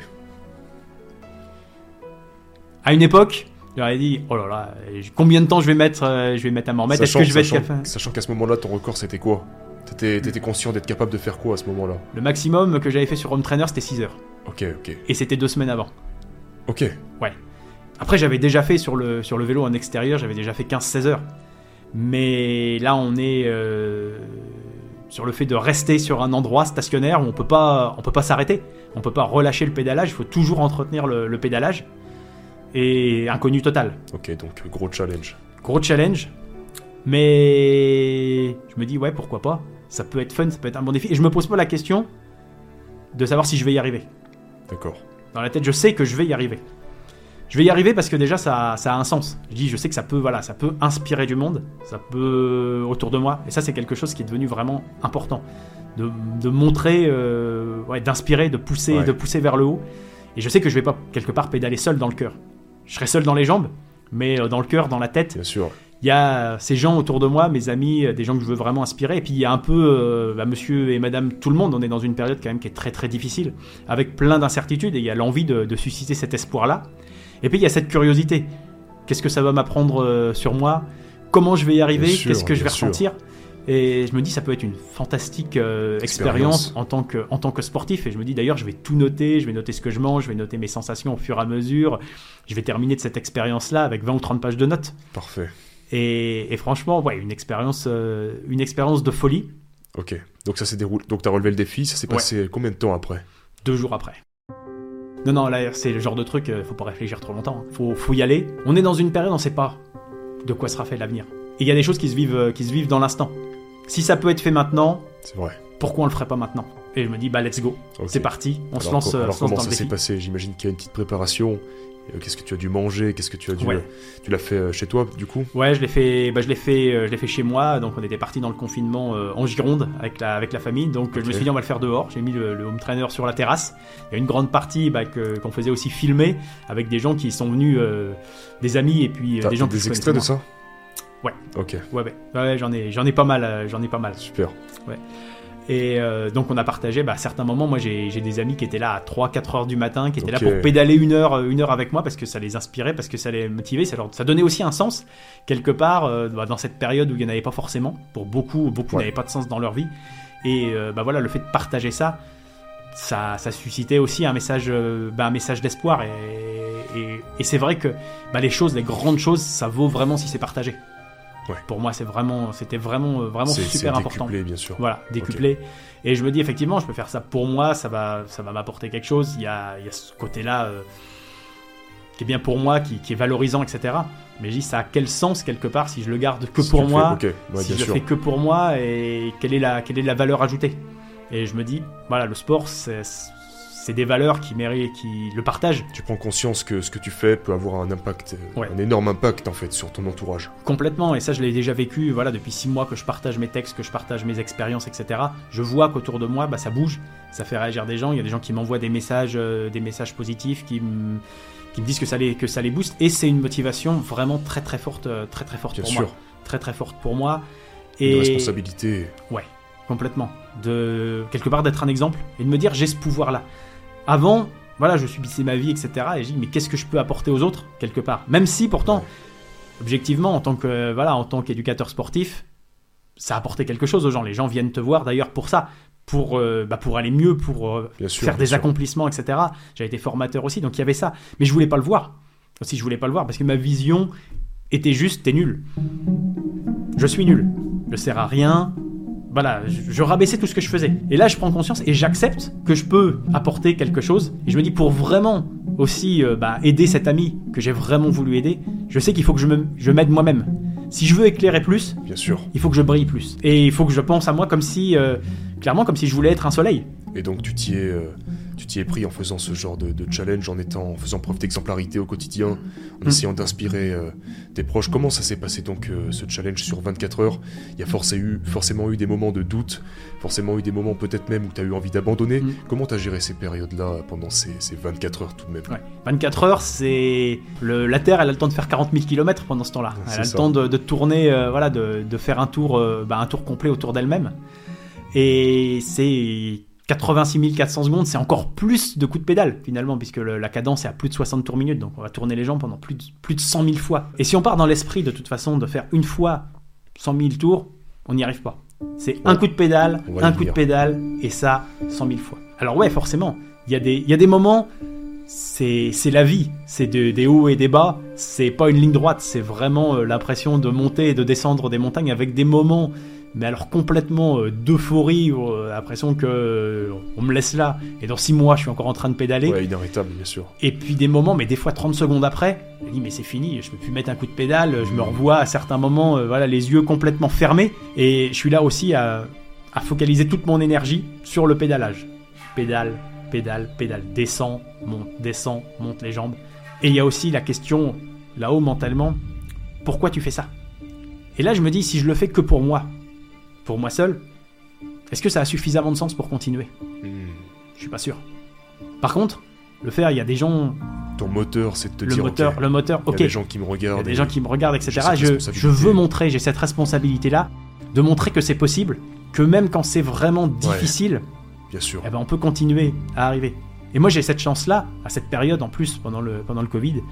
À une époque, j'aurais dit, oh là là, combien de temps je vais mettre, euh, je vais mettre à m'en remettre? Est-ce que je vais être sachant- capable? sachant qu'à ce moment-là, ton record c'était quoi? T'étais t'étais conscient d'être capable de faire quoi à ce moment-là? Le maximum que j'avais fait sur Home Trainer, c'était 6 heures. Ok, ok. Et c'était deux semaines avant. Ok. Après, j'avais déjà fait sur le, sur le vélo en extérieur, j'avais déjà fait 15-16 heures. Mais là, on est euh, sur le fait de rester sur un endroit stationnaire où on peut pas, on peut pas s'arrêter. On peut pas relâcher le pédalage, il faut toujours entretenir le, le pédalage. Et inconnu total. Ok, donc gros challenge. Gros challenge. Mais je me dis, ouais, pourquoi pas. Ça peut être fun, ça peut être un bon défi. Et je me pose pas la question de savoir si je vais y arriver. D'accord. Dans la tête, je sais que je vais y arriver. Je vais y arriver parce que déjà ça, ça a un sens. Je dis, je sais que ça peut, voilà, ça peut inspirer du monde, ça peut autour de moi, et ça c'est quelque chose qui est devenu vraiment important, de, de montrer, euh, ouais, d'inspirer, de pousser, Ouais. de pousser vers le haut. Et je sais que je vais pas quelque part pédaler seul dans le cœur. Je serai seul dans les jambes, mais euh, dans le cœur, dans la tête, Bien sûr. il y a ces gens autour de moi, mes amis, euh, des gens que je veux vraiment inspirer. Et puis il y a un peu euh, bah, monsieur et madame tout le monde. On est dans une période quand même qui est très très difficile, avec plein d'incertitudes. Et il y a l'envie de, de susciter cet espoir-là. Et puis il y a cette curiosité. Qu'est-ce que ça va m'apprendre euh, sur moi? Comment je vais y arriver? Qu'est-ce que je vais sûr. ressentir? Et je me dis, ça peut être une fantastique euh, Expérience. en tant, que, en tant que sportif. Et je me dis, d'ailleurs, je vais tout noter. Je vais noter ce que je mange, je vais noter mes sensations au fur et à mesure. Je vais terminer de cette expérience-là avec 20 ou 30 pages de notes. Parfait. Et, et franchement, ouais, une expérience, euh, une expérience de folie. Ok. Donc ça s'est déroulé. Donc t'as relevé le défi. Ça s'est Ouais. passé combien de temps après? Deux jours après. Non, non, là, c'est le genre de truc, euh, faut pas réfléchir trop longtemps. hein. Faut, faut y aller. On est dans une période, on sait pas de quoi sera fait l'avenir. Et il y a des choses qui se vivent, euh, qui se vivent dans l'instant. Si ça peut être fait maintenant, C'est vrai. pourquoi on le ferait pas maintenant? Et je me dis, bah let's go, c'est parti, on se lance, euh, alors se lance comment dans ça s'est passé? J'imagine qu'il y a une petite préparation Qu'est-ce que tu as dû manger Qu'est-ce que tu as dû. Ouais. euh, Tu l'as fait euh, chez toi, du coup? Ouais, je l'ai fait, bah, je l'ai fait, euh, je l'ai fait chez moi. Donc on était parti dans le confinement euh, en Gironde avec la, avec la famille. Donc euh, je me suis dit on va le faire dehors. J'ai mis le, le home trainer sur la terrasse. Il y a une grande partie bah, que- qu'on faisait aussi filmer avec des gens qui sont venus, euh, des amis et puis euh, des gens t'as que je des extraits de ça? Ouais. Ok. Ouais, ouais, ouais, j'en ai, j'en ai pas mal, euh, j'en ai pas mal. super. Et euh, donc on a partagé, bah, à certains moments, moi j'ai des amis qui étaient là à 3-4 heures du matin, qui étaient là pour pédaler une heure, euh, une heure avec moi parce que ça les inspirait, parce que ça les motivait, ça, leur, ça donnait aussi un sens quelque part euh, bah, dans cette période où il n'y en avait pas forcément. Pour beaucoup, beaucoup Ouais. n'avaient pas de sens dans leur vie. Et euh, bah voilà, le fait de partager ça, ça, ça suscitait aussi un message, bah, un message d'espoir. Et, et, et c'est vrai que bah, les choses, les grandes choses, ça vaut vraiment si c'est partagé. Ouais. Pour moi, c'est vraiment, c'était vraiment, euh, vraiment super important. décuplé, bien sûr. Voilà, décuplé. Et je me dis effectivement, je peux faire ça pour moi, ça va, ça va m'apporter quelque chose. Il y a, il y a ce côté-là euh, qui est bien pour moi, qui, qui est valorisant, etc. Mais je dis, ça a quel sens quelque part si je le garde que Si pour moi, ouais, si je le fais que pour moi, et quelle est la, quelle est la valeur ajoutée? Et je me dis, voilà, le sport, c'est c'est des valeurs qui méritent, qui le partagent Tu prends conscience que ce que tu fais peut avoir un impact, euh, Ouais. un énorme impact en fait sur ton entourage. Complètement, et ça je l'ai déjà vécu, voilà, depuis six mois que je partage mes textes, que je partage mes expériences, etc. Je vois qu'autour de moi, bah, ça bouge, ça fait réagir des gens, il y a des gens qui m'envoient des messages, euh, des messages positifs, qui me, qui me disent que ça les, que ça les booste, et c'est une motivation vraiment très très forte, euh, très très forte Bien pour sûr, moi, très très forte pour moi. une Et responsabilité. complètement, de quelque part d'être un exemple et de me dire j'ai ce pouvoir-là. Avant, voilà, je subissais ma vie, etc. Et je dis mais qu'est-ce que je peux apporter aux autres quelque part, même si pourtant objectivement, en tant que voilà, en tant qu'éducateur sportif, ça a apporté quelque chose aux gens. Les gens viennent te voir d'ailleurs pour ça, pour euh, bah, pour aller mieux, pour euh, sûr. faire des sûr. accomplissements, etc. J'ai été formateur aussi, donc il y avait ça. Mais je voulais pas le voir. Aussi, je voulais pas le voir parce que ma vision était juste t'es nul. Je suis nul. Je sers à rien. Voilà, je, je rabaissais tout ce que je faisais. Et là, je prends conscience et j'accepte que je peux apporter quelque chose. Et je me dis, pour vraiment aussi euh, bah, aider cet ami que j'ai vraiment voulu aider, je sais qu'il faut que je me- je m'aide moi-même. Si je veux éclairer plus, Bien sûr. il faut que je brille plus. Et il faut que je pense à moi comme si, euh, clairement, comme si je voulais être un soleil. Et donc tu t'y es, euh, tu t'y es pris en faisant ce genre de, de challenge, en étant, en faisant preuve d'exemplarité au quotidien, en Mm. essayant d'inspirer euh, tes proches. Comment ça s'est passé donc euh, ce challenge sur 24 heures? Il y a forcément eu, forcément eu des moments de doute, forcément eu des moments peut-être même où tu as eu envie d'abandonner. Mm. Comment tu as géré ces périodes-là pendant ces, ces 24 heures tout de même? Ouais. 24 heures, c'est la Terre, elle a le temps de faire 40 000 km pendant ce temps-là. Elle a le temps de, de tourner, euh, voilà, de, de faire un tour, bah, un tour complet autour d'elle-même. Et c'est 86 400 secondes, c'est encore plus de coups de pédale finalement, puisque le- la cadence est à plus de 60 tours minutes, donc on va tourner les jambes pendant plus de, plus de 100 000 fois. Et si on part dans l'esprit de toute façon de faire une fois 100 000 tours, on n'y arrive pas. C'est un coup de pédale, un coup de pédale, et ça 100 000 fois. Alors ouais, forcément, il y, a des- il y a des moments c'est c'est la vie, c'est de- des hauts et des bas, c'est pas une ligne droite, c'est vraiment euh, l'impression de monter et de descendre des montagnes avec des moments, mais alors complètement euh, d'euphorie, euh, l'impression que euh, on me laisse là, et dans six mois je suis encore en train de pédaler, Ouais, inarrêtable, bien sûr. et puis des moments, mais des fois 30 secondes après, je me dis mais c'est fini, je peux plus mettre un coup de pédale, je me revois à certains moments, voilà, les yeux complètement fermés, et je suis là aussi à, à focaliser toute mon énergie sur le pédalage. Pédale, pédale, pédale, descend, monte, descend, monte les jambes. Et il y a aussi la question, là-haut mentalement, pourquoi tu fais ça? Et là je me dis, si je le fais que pour moi, pour moi seul, est-ce que ça a suffisamment de sens pour continuer? Mm. Je suis pas sûr. Par contre, le faire, il y a des gens Ton moteur, c'est de te le dire, moteur, ok, le moteur, il y a ok. des gens qui me Il y a regardent. des et- gens qui me regardent, etc. Je, veux montrer, j'ai cette responsabilité-là, de montrer que c'est possible, que même quand c'est vraiment difficile, Bien sûr. eh ben, on peut continuer à arriver. Et moi, j'ai cette chance-là, à cette période en plus, pendant le, pendant le Covid,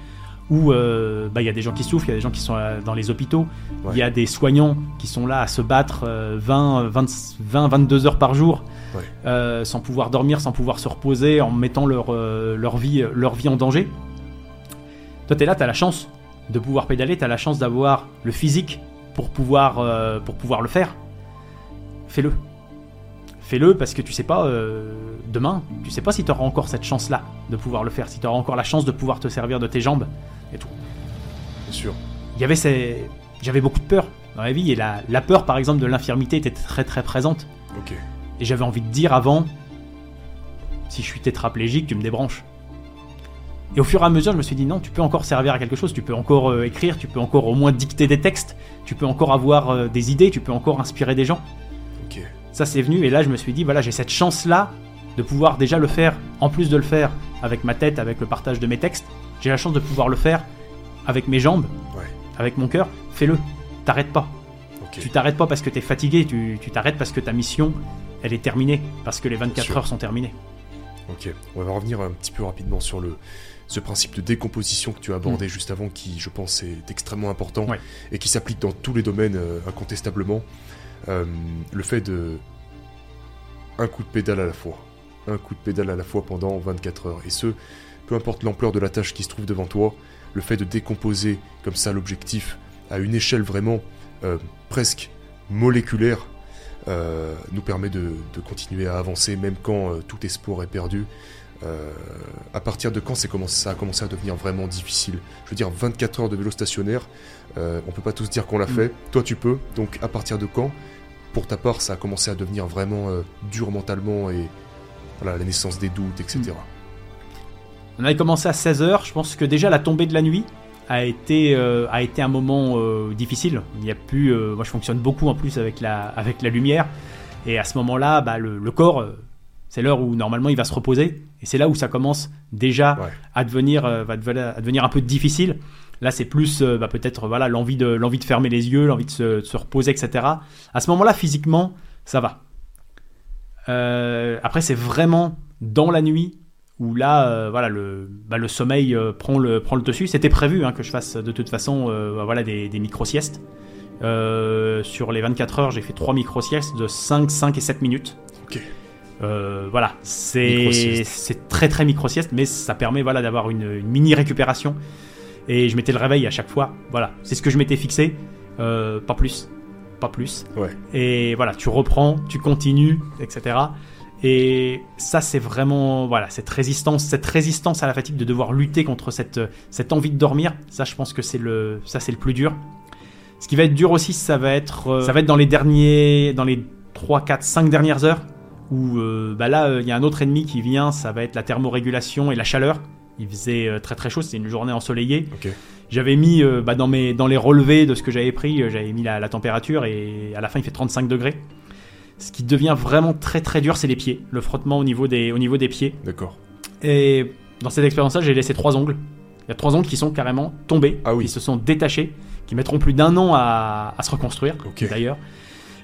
où euh, bah, il y a des gens qui souffrent, il y a des gens qui sont euh, dans les hôpitaux, il Ouais. y a des soignants qui sont là à se battre euh, 20, 20, 20, 22 heures par jour, Ouais. euh, sans pouvoir dormir, sans pouvoir se reposer, en mettant leur, leur, vie, leur vie en danger. Toi, tu es là, tu as la chance de pouvoir pédaler, tu as la chance d'avoir le physique pour pouvoir, euh, pour pouvoir le faire. Fais-le. Fais-le parce que tu sais pas, euh, demain, tu sais pas si tu auras encore cette chance-là de pouvoir le faire, si tu auras encore la chance de pouvoir te servir de tes jambes et tout. Bien sûr. Il y avait ces... J'avais beaucoup de peur dans la vie et la, la peur, par exemple, de l'infirmité était très très présente. Ok. Et j'avais envie de dire avant, si je suis tétraplégique, tu me débranches. Et au fur et à mesure, je me suis dit non, tu peux encore servir à quelque chose, tu peux encore euh, écrire, tu peux encore au moins dicter des textes, tu peux encore avoir euh, des idées, tu peux encore inspirer des gens. Ok. Ça, c'est venu, et là, je me suis dit, voilà, j'ai cette chance-là de pouvoir déjà le faire, en plus de le faire avec ma tête, avec le partage de mes textes, j'ai la chance de pouvoir le faire avec mes jambes, Ouais. avec mon cœur. Fais-le, t'arrêtes pas. Tu t'arrêtes pas parce que t'es fatigué, tu t'arrêtes parce que ta mission, elle est terminée, parce que les 24 sûr. heures sont terminées. Ok, on va revenir un petit peu rapidement sur le, ce principe de décomposition que tu as abordé juste avant, qui, je pense, est extrêmement important Mm. Ouais. et qui s'applique dans tous les domaines euh, incontestablement. Euh, le fait de un coup de pédale à la fois, un coup de pédale à la fois pendant 24 heures, et ce, peu importe l'ampleur de la tâche qui se trouve devant toi, le fait de décomposer comme ça l'objectif à une échelle vraiment euh, presque moléculaire euh, nous permet de, de continuer à avancer même quand euh, tout espoir est perdu. À partir de quand ça a commencé à devenir vraiment difficile Je veux dire, 24 heures de vélo stationnaire, on peut pas tous dire qu'on l'a Mm. fait. Toi, tu peux. Donc, à partir de quand, pour ta part, ça a commencé à devenir vraiment dur mentalement et voilà, la naissance des doutes, etc. On avait commencé à 16h, je pense que déjà la tombée de la nuit a été, euh, a été un moment euh, difficile. Il n'y a plus, euh, moi je fonctionne beaucoup en plus avec la, avec la lumière, et à ce moment-là, bah, le, le corps, c'est l'heure où normalement il va se reposer, et c'est là où ça commence déjà Ouais. à, devenir, va devenir- à devenir un peu difficile. Là, c'est plus bah, peut-être voilà l'envie de, l'envie de fermer les yeux, l'envie de se, de se reposer, etc. À ce moment-là, physiquement, ça va. Après, c'est vraiment dans la nuit où là, euh, voilà, le, bah, le sommeil euh, prend, le, prend le dessus. C'était prévu hein, que je fasse de toute façon euh, bah, voilà, des, des micro-siestes. Sur les 24 heures, j'ai fait 3 micro-siestes de 5, 5 et 7 minutes. Ok. Euh, voilà, c'est très très micro-sieste, mais ça permet voilà, d'avoir une, une mini récupération. Et je mettais le réveil à chaque fois. Voilà, c'est ce que je m'étais fixé. Pas plus. Pas plus. Ouais. Et voilà, tu reprends, tu continues, etc. Et ça, c'est vraiment voilà cette résistance, cette résistance à la fatigue de devoir lutter contre cette cette envie de dormir. Ça, je pense que c'est le ça c'est le plus dur. Ce qui va être dur aussi, ça va être euh, ça va être dans les derniers dans les 3 4 5 dernières heures où euh, bah là euh, il y a un autre ennemi qui vient, ça va être la thermorégulation et la chaleur. Il faisait très très chaud, c'était une journée ensoleillée. J'avais mis bah, dans, mes, dans les relevés de ce que j'avais pris, j'avais mis la, la température et à la fin il fait 35 degrés. Ce qui devient vraiment très très dur, c'est les pieds, le frottement au niveau des, au niveau des pieds. D'accord. Et dans cette expérience-là, j'ai laissé trois ongles. Il y a trois ongles qui sont carrément tombés, Ah oui. qui se sont détachés, qui mettront plus d'un an à, à se reconstruire, Ok. d'ailleurs.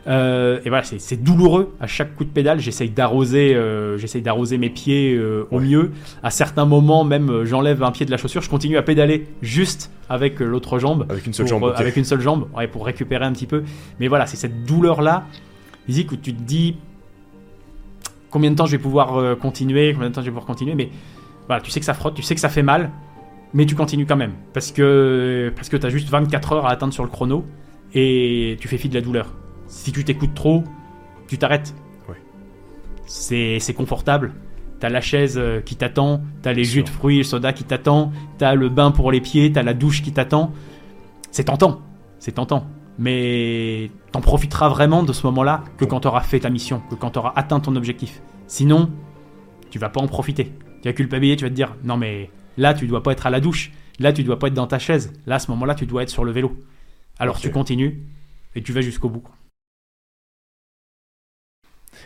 Euh, et voilà, c'est- douloureux. À chaque coup de pédale, j'essaye d'arroser, euh, j'essaye d'arroser mes pieds euh, au Ouais. mieux. À certains moments, même, j'enlève un pied de la chaussure. Je continue à pédaler juste avec l'autre jambe, Avec une seule pour, jambe. euh, ok. avec une seule jambe, ouais, pour récupérer un petit peu. Mais voilà, c'est cette douleur-là, physique, où tu te dis combien de temps je vais pouvoir euh, continuer, combien de temps je vais pouvoir continuer. Mais voilà, tu sais que ça frotte, tu sais que ça fait mal, mais tu continues quand même. Parce que, parce que tu as juste 24 heures à atteindre sur le chrono et tu fais fi de la douleur. Si tu t'écoutes trop, tu t'arrêtes. Ouais. C'est c'est confortable. T'as la chaise euh, qui t'attend, t'as les jus de fruits, le soda qui t'attend, t'as le bain pour les pieds, t'as la douche qui t'attend. C'est tentant, c'est tentant. Mais t'en profiteras vraiment de ce moment-là que quand t'auras fait ta mission, que quand t'auras atteint ton objectif. Sinon, tu vas pas en profiter. Tu vas culpabiliser, tu vas te dire non mais là tu dois pas être à la douche, là tu dois pas être dans ta chaise, là à ce moment-là tu dois être sur le vélo. Alors tu continues et tu vas jusqu'au bout.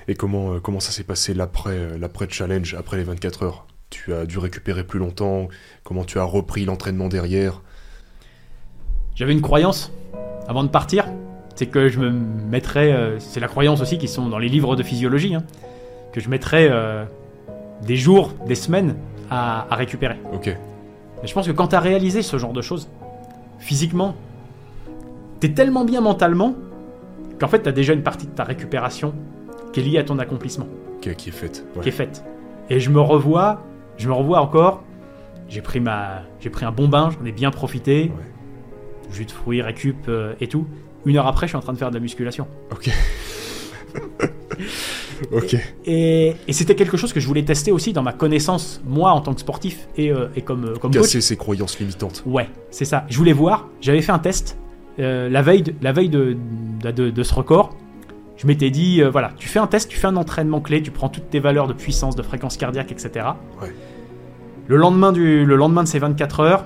Et comment, euh, comment ça s'est passé l'après euh, l'après challenge, après les 24 heures? Tu as dû récupérer plus longtemps? Comment tu as repris l'entraînement derrière? J'avais une croyance avant de partir, c'est que je me mettrais, euh, c'est la croyance aussi qui sont dans les livres de physiologie, hein, que je mettrais euh, des jours, des semaines à, à récupérer. Ok. Mais je pense que quand tu as réalisé ce genre de choses, physiquement, t'es tellement bien mentalement qu'en fait, tu as déjà une partie de ta récupération qui est liée à ton accomplissement, Qui, qui est faite. ouais. qui est faite. Et je me revois, je me revois encore. J'ai pris ma, j'ai pris un bon bain, j'en ai bien profité, jus de fruits, récup euh, et tout. Une heure après, je suis en train de faire de la musculation. Ok. (laughs) ok. Et, et c'était quelque chose que je voulais tester aussi dans ma connaissance, moi en tant que sportif et, euh, et comme, euh, comme coach. Casser ses croyances limitantes. Ouais, c'est ça. Je voulais voir. J'avais fait un test euh, la veille, de, la veille de, de, de- de ce record. Je m'étais dit, voilà, tu fais un test, tu fais un entraînement clé, tu prends toutes tes valeurs de puissance, de fréquence cardiaque, etc. Ouais. Le lendemain, du, le lendemain de ces 24 heures,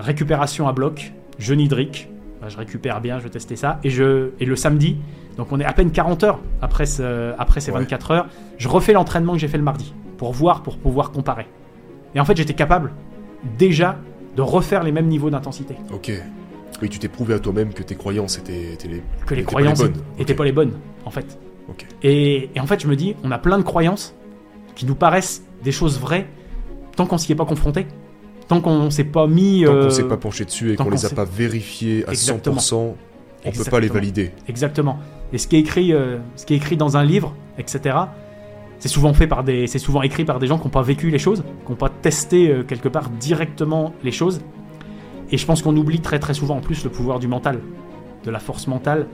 récupération à bloc, jeûne hydrique. Bah, je récupère bien, je testais ça. Et, je, et le samedi, donc on est à peine 40 heures après, ce- après ces Ouais. 24 heures, je refais l'entraînement que j'ai fait le mardi pour voir, pour pouvoir comparer. Et en fait, j'étais capable déjà de refaire les mêmes niveaux d'intensité. Ok. Oui, tu t'es prouvé à toi-même que tes croyances étaient, étaient les... Que les étaient pas croyances bonnes. étaient pas les bonnes, en fait. Ok. Et, et en fait, je me dis, on a plein de croyances qui nous paraissent des choses vraies tant qu'on s'y est pas confronté, tant qu'on s'est pas mis. Tant euh, qu'on s'est pas penché dessus et qu'on qu'on les a pas vérifiés à Exactement. 100%, on peut pas les valider. Exactement. Et ce qui est écrit, euh, ce qui est écrit dans un livre, etc. C'est souvent fait par des, c'est souvent écrit par des gens qui n'ont pas vécu les choses, qui n'ont pas testé euh, quelque part directement les choses. Et je pense qu'on oublie très très souvent en plus le pouvoir du mental, de la force mentale.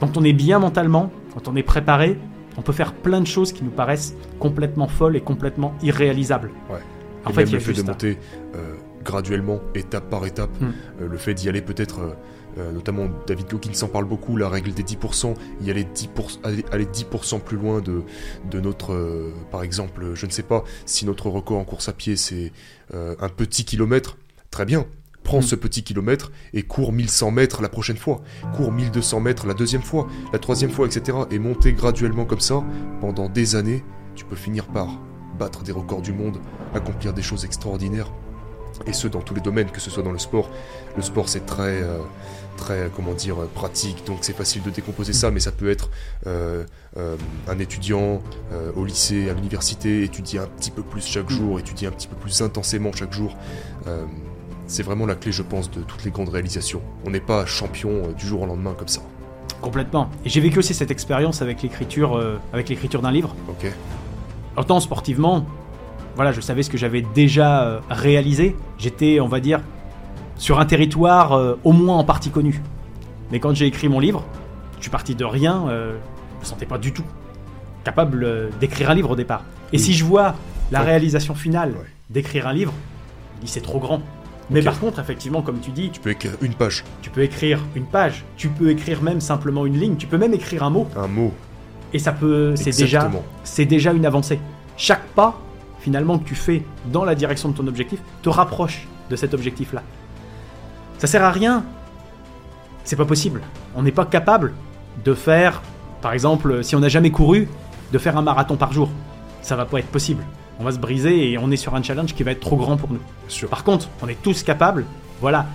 Quand on est bien mentalement, quand on est préparé, on peut faire plein de choses qui nous paraissent complètement folles et complètement irréalisables. Ouais. En et fait, même le fait de ça. monter euh, graduellement, étape par étape, Hmm. euh, le fait d'y aller peut-être, euh, notamment David Hawkins en parle beaucoup, la règle des 10%, y aller 10%, aller, aller 10% plus loin de, de notre, par exemple, je ne sais pas, si notre record en course à pied c'est un petit kilomètre, très bien. Prends Hmm. ce petit kilomètre et cours 1100 mètres la prochaine fois, cours 1200 mètres la deuxième fois, la troisième fois, etc. Et monter graduellement comme ça, pendant des années, tu peux finir par battre des records du monde, accomplir des choses extraordinaires. Et ce, dans tous les domaines, que ce soit dans le sport. Le sport, c'est très, euh, très, comment dire, euh, pratique, donc c'est facile de décomposer ça, mais ça peut être euh, euh, un étudiant au lycée, à l'université, étudier un petit peu plus chaque jour, étudier un petit peu plus intensément chaque jour. C'est vraiment la clé, je pense, de toutes les grandes réalisations. On n'est pas champion du jour au lendemain comme ça. Complètement. Et j'ai vécu aussi cette expérience avec l'écriture, avec l'écriture d'un livre. Ok Autant sportivement, voilà, je savais ce que j'avais déjà euh, réalisé. J'étais, on va dire, sur un territoire euh, au moins en partie connu. Mais quand j'ai écrit mon livre, je suis parti de rien, euh, je me sentais pas du tout capable euh, d'écrire un livre au départ. Et Oui. si je vois la Ouais. réalisation finale Ouais. d'écrire un livre, je dis c'est trop grand. Mais par contre, effectivement, comme tu dis, Tu peux écrire une page, tu peux écrire une page, tu peux écrire même simplement une ligne, tu peux même écrire un mot, un mot. Et ça peut, c'est déjà, c'est déjà une avancée. Chaque pas, finalement, que tu fais dans la direction de ton objectif, te rapproche de cet objectif-là. Ça sert à rien. C'est pas possible. On n'est pas capable de faire, par exemple, si on n'a jamais couru, de faire un marathon par jour. Ça va pas être possible. On va se briser et on est sur un challenge qui va être trop grand pour nous. Sûr. Par contre, on est tous capables, voilà,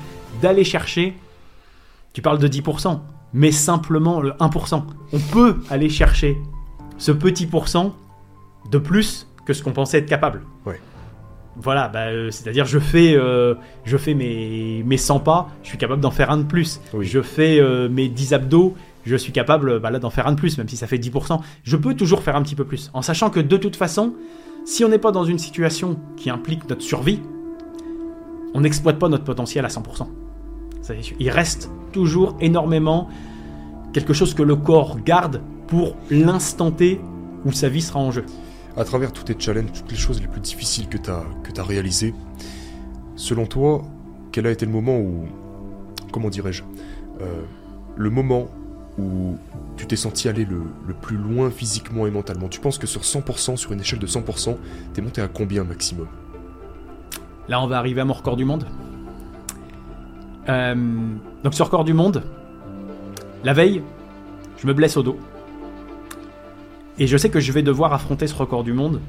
d'aller chercher. Tu parles de 10%, mais simplement le 1%. On peut aller chercher ce petit pourcent de plus que ce qu'on pensait être capable. Ouais. Voilà, bah, euh, c'est-à-dire je fais, euh, je fais mes, mes 100 pas, je suis capable d'en faire un de plus. Oui. Je fais euh, mes 10 abdos, je suis capable bah, là d'en faire un de plus, même si ça fait 10%. Je peux toujours faire un petit peu plus, en sachant que de toute façon, si on n'est pas dans une situation qui implique notre survie, on n'exploite pas notre potentiel à 100%. Ça, c'est sûr. Il reste toujours énormément quelque chose que le corps garde pour l'instant T où sa vie sera en jeu. À travers tous tes challenges, toutes les choses les plus difficiles que tu as, que as réalisées, selon toi, quel a été le moment où, comment dirais-je, euh, le moment où tu t'es senti aller le, le plus loin physiquement et mentalement? Tu penses que sur 100%, sur une échelle de 100%, t'es monté à combien maximum? Là, on va arriver à mon record du monde. Euh, donc, ce record du monde, la veille, je me blesse au dos. Et je sais que je vais devoir affronter ce record du monde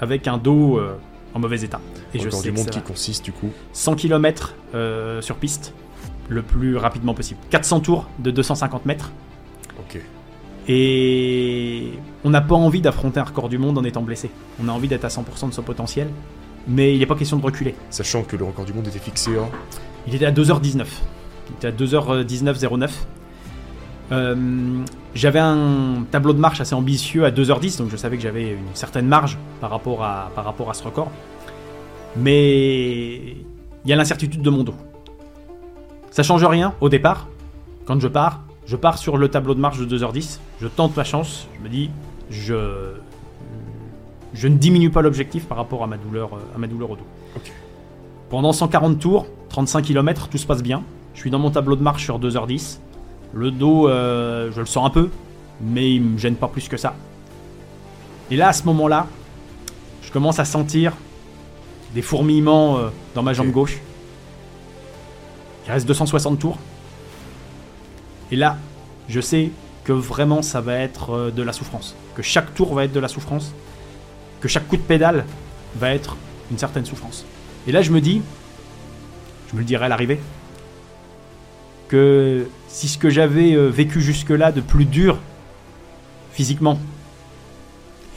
avec un dos euh, en mauvais état. Et je Record sais du monde qui consiste du coup 100 km sur piste, le plus rapidement possible. 400 tours de 250 mètres. Ok. Et on n'a pas envie d'affronter un record du monde en étant blessé. On a envie d'être à 100% de son potentiel. Mais il n'est pas question de reculer. Sachant que le record du monde était fixé à. Il était à 2h19. Il était à 2h19.09. Euh, j'avais un tableau de marche assez ambitieux à 2h10, donc je savais que j'avais une certaine marge par rapport à, par rapport à ce record. Mais il y a l'incertitude de mon dos. Ça change rien au départ. Quand je pars, je pars sur le tableau de marche de 2h10. Je tente ma chance. Je me dis, je, je ne diminue pas l'objectif par rapport à ma douleur, à ma douleur au dos. Pendant 140 tours, 35 km, tout se passe bien. Je suis dans mon tableau de marche sur 2h10. Le dos, euh, je le sens un peu, mais il me gêne pas plus que ça. Et là, à ce moment-là, je commence à sentir des fourmillements euh, dans ma jambe gauche. Il reste 260 tours. Et là, je sais que vraiment ça va être euh, de la souffrance. Que chaque tour va être de la souffrance. Que chaque coup de pédale va être une certaine souffrance. Et là, je me dis, je me le dirai à l'arrivée, que si ce que j'avais euh, vécu jusque-là de plus dur physiquement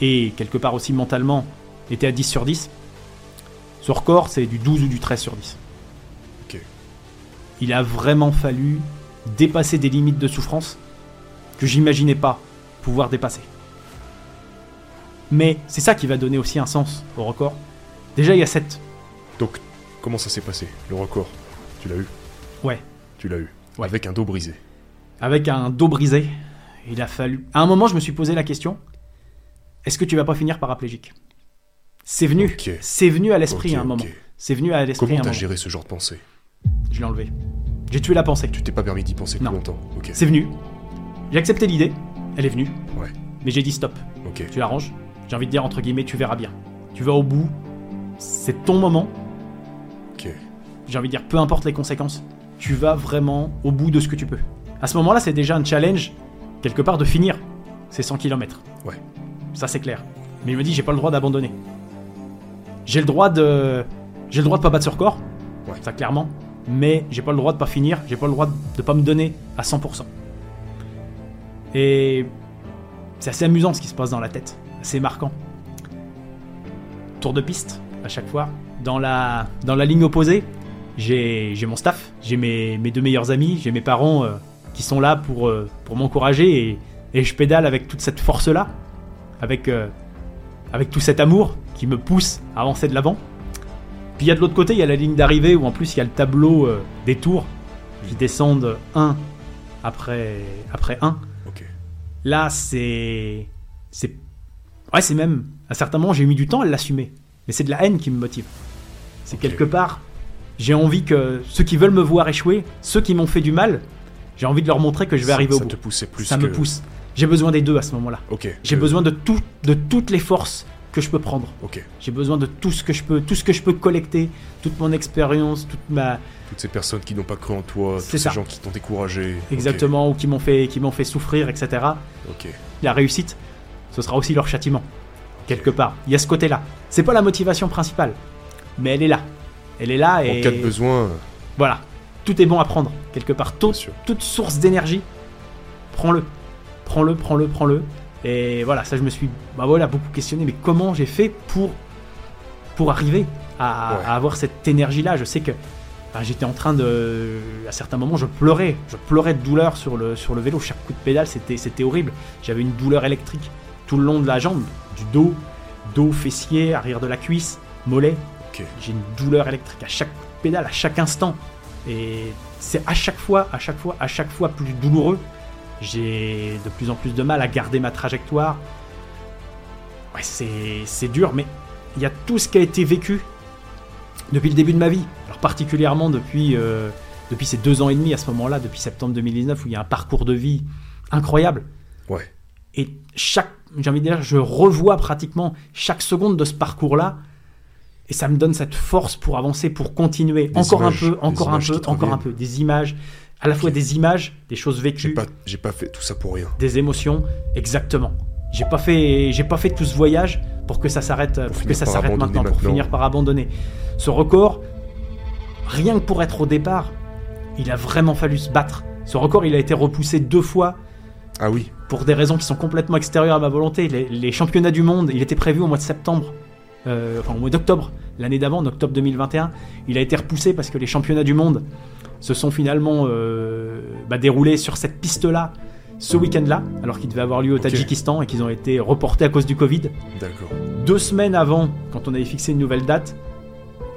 et quelque part aussi mentalement était à 10 sur 10, ce record c'est du 12 ou du 13 sur 10. Ok. Il a vraiment fallu dépasser des limites de souffrance que j'imaginais pas pouvoir dépasser. Mais c'est ça qui va donner aussi un sens au record. Déjà, il y a cette. Donc, comment ça s'est passé Le record? Tu l'as eu? Ouais. Tu l'as eu. Ouais. Avec un dos brisé. Avec un dos brisé, il a fallu. À un moment, je me suis posé la question est-ce que tu vas pas finir paraplégique? C'est venu. C'est venu à l'esprit à un moment. C'est venu à l'esprit Comment à un t'as géré ce genre de pensée? Je l'ai enlevé. J'ai tué la pensée. Tu t'es pas permis d'y penser Non. plus longtemps. C'est venu. J'ai accepté l'idée. Elle est venue. Ouais. Mais j'ai dit stop. Ok. Tu l'arranges. J'ai envie de dire entre guillemets, tu verras bien. Tu vas au bout. C'est ton moment. J'ai envie de dire, peu importe les conséquences, tu vas vraiment au bout de ce que tu peux. À ce moment-là, c'est déjà un challenge, quelque part, de finir ces 100 km. Ouais. Ça, c'est clair. Mais il me dit, j'ai pas le droit d'abandonner. J'ai le droit de. J'ai le droit de pas battre ce record. Ouais. Ça, clairement. Mais j'ai pas le droit de pas finir. J'ai pas le droit de pas me donner à 100%. Et. C'est assez amusant ce qui se passe dans la tête. C'est marquant. Tour de piste, à chaque fois. Dans la, dans la ligne opposée, j'ai mon staff, j'ai mes, mes deux meilleurs amis, j'ai mes parents euh, qui sont là pour, euh, pour m'encourager et, et je pédale avec toute cette force-là, avec, euh, avec tout cet amour qui me pousse à avancer de l'avant. Puis il y a de l'autre côté, il y a la ligne d'arrivée où en plus il y a le tableau des tours qui descendent un après, après un. Là, c'est. Ouais, c'est même. À certains moments, j'ai mis du temps à l'assumer. Mais c'est de la haine qui me motive. C'est quelque part. J'ai envie que ceux qui veulent me voir échouer, ceux qui m'ont fait du mal, j'ai envie de leur montrer que je vais Ça- arriver ça au bout. te poussait plus ça que... me pousse. J'ai besoin des deux à ce moment-là. Ok. J'ai que- besoin de, tout, de toutes les forces que je peux prendre. Ok. J'ai besoin de tout ce que je peux, tout ce que je peux collecter, toute mon expérience, toute ma, Toutes ces personnes qui n'ont pas cru en toi, tous ces ça. gens qui t'ont découragé. Exactement, ou qui m'ont fait, qui m'ont fait souffrir, etc. Ok. la réussite, ce sera aussi leur châtiment. Quelque part. Il y a ce côté-là. C'est pas la motivation principale, mais elle est là. Elle est là et En cas de besoin, voilà. Tout est bon à prendre. Quelque part, toute, source d'énergie, prends-le. Prends-le, prends-le, prends-le. Et voilà, ça je me suis bah voilà, beaucoup questionné. Mais comment j'ai fait pour, pour arriver à, Ouais. à avoir cette énergie-là? Je sais que bah, j'étais en train de. À certains moments, je pleurais. Je pleurais de douleur sur le, sur le vélo. Chaque coup de pédale, c'était c'était horrible. J'avais une douleur électrique tout le long de la jambe, du dos, dos, fessier, arrière de la cuisse, mollet. J'ai une douleur électrique à chaque coup de pédale, à chaque instant. Et c'est à chaque fois, à chaque fois, à chaque fois plus douloureux. J'ai de plus en plus de mal à garder ma trajectoire. Ouais, c'est c'est dur, mais il y a tout ce qui a été vécu depuis le début de ma vie. Alors particulièrement depuis, euh, depuis ces deux ans et demi à ce moment-là, depuis septembre 2019, où il y a un parcours de vie incroyable. Ouais. Et chaque, j'ai envie de dire, je revois pratiquement chaque seconde de ce parcours-là. Et ça me donne cette force pour avancer, pour continuer. Des encore images, un peu, encore un peu, encore un peu. Des images, à la fois des images, des choses vécues, pas, j'ai pas fait tout ça pour rien. des émotions. Exactement. J'ai pas fait, j'ai pas fait tout ce voyage pour que ça s'arrête, pour, que ça s'arrête maintenant, pour finir par abandonner. Ce record, rien que pour être au départ, il a vraiment fallu se battre. Ce record, il a été repoussé deux fois Ah oui. pour des raisons qui sont complètement extérieures à ma volonté. Les, les championnats du monde, il était prévu au mois de septembre, euh, enfin au mois d'octobre, l'année d'avant, en octobre 2021. Il a été repoussé parce que les championnats du monde se sont finalement euh, bah, déroulés sur cette piste-là ce week-end-là, alors qu'ils devaient avoir lieu au. Tadjikistan et qu'ils ont été reportés à cause du Covid. D'accord. Deux semaines avant, quand on avait fixé une nouvelle date,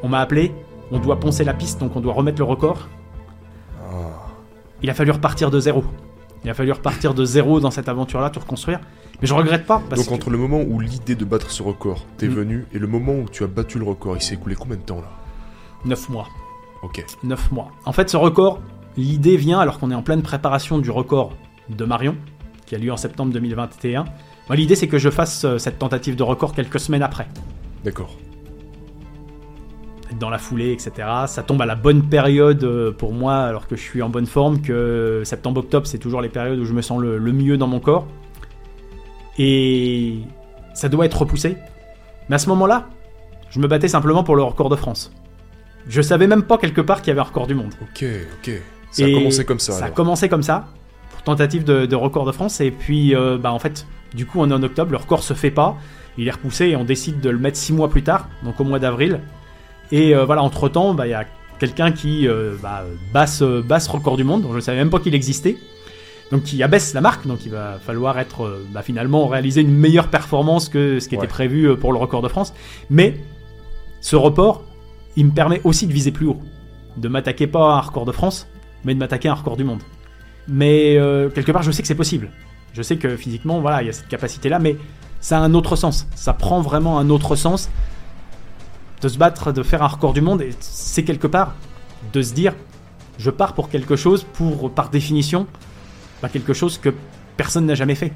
on m'a appelé, on doit poncer la piste, donc on doit remettre le record. Ah. Il a fallu repartir de zéro. Il a fallu repartir de zéro dans cette aventure-là, tout reconstruire. Mais je regrette pas, parce Donc que entre le moment où l'idée de battre ce record t'est Mm. venue et le moment où tu as battu le record, il s'est écoulé combien de temps là? 9 mois. Ok. 9 mois. En fait, ce record, l'idée vient alors qu'on est en pleine préparation du record de Marion, qui a lieu en septembre 2021. Moi, l'idée, c'est que je fasse euh, cette tentative de record quelques semaines après. D'accord. Dans la foulée, etc. Ça tombe à la bonne période euh, pour moi, alors que je suis en bonne forme, que septembre-octobre, c'est toujours les périodes où je me sens le, le mieux dans mon corps. Et ça doit être repoussé. Mais à ce moment-là, je me battais simplement pour le record de France. Je savais même pas quelque part qu'il y avait un record du monde. Ok, ok. Ça a commencé comme ça. Ça a commencé comme ça, pour tentative de, de record de France. Et puis, euh, bah, en fait, du coup, on est en octobre, le record se fait pas. Il est repoussé et on décide de le mettre six mois plus tard, donc au mois d'avril. Et euh, voilà, entre temps, bah, il y a quelqu'un qui euh, bah, bat ce record du monde, dont je ne savais même pas qu'il existait. Donc qui abaisse la marque, donc il va falloir être euh, bah, finalement réaliser une meilleure performance que ce qui Ouais. était prévu euh, pour le record de France. Mais ce report, il me permet aussi de viser plus haut, de m'attaquer pas à un record de France, mais de m'attaquer à un record du monde. Mais euh, quelque part, je sais que c'est possible. Je sais que physiquement, voilà, il y a cette capacité-là, mais ça a un autre sens. Ça prend vraiment un autre sens de se battre, de faire un record du monde, et c'est quelque part de se dire, je pars pour quelque chose, pour par définition, bah, quelque chose que personne n'a jamais fait.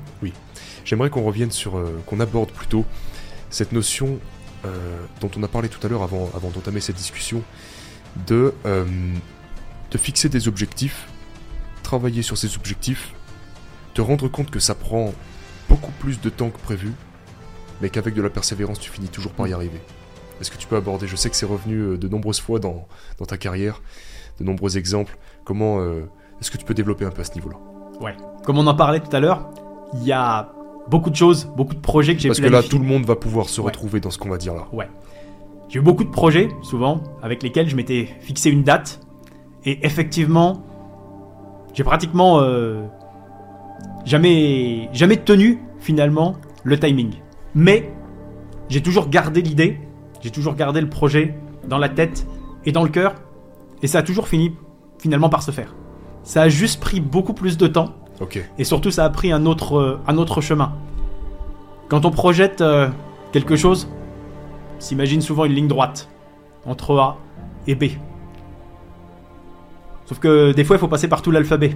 J'aimerais qu'on revienne sur, euh, qu'on aborde plutôt cette notion euh, dont on a parlé tout à l'heure avant, avant d'entamer cette discussion, de, euh, de fixer des objectifs, travailler sur ces objectifs, te rendre compte que ça prend beaucoup plus de temps que prévu, mais qu'avec de la persévérance, tu finis toujours par y arriver. Est-ce que tu peux aborder, je sais que c'est revenu euh, de nombreuses fois dans, dans ta carrière, de nombreux exemples, comment euh, est-ce que tu peux développer un peu à ce niveau-là? Comme on en parlait tout à l'heure, il y a beaucoup de choses, beaucoup de projets que j'ai Parce que là, tout le monde va pouvoir se Ouais. retrouver dans ce qu'on va dire là. J'ai eu beaucoup de projets, souvent, avec lesquels je m'étais fixé une date. Et effectivement, j'ai pratiquement euh, jamais, jamais tenu, finalement, le timing. Mais j'ai toujours gardé l'idée, j'ai toujours gardé le projet dans la tête et dans le cœur. Et ça a toujours fini, finalement, par se faire. Ça a juste pris beaucoup plus de temps. Et surtout, ça a pris un autre, euh, un autre chemin. Quand on projette euh, quelque chose, on s'imagine souvent une ligne droite entre A et B. Sauf que des fois, il faut passer par tout l'alphabet.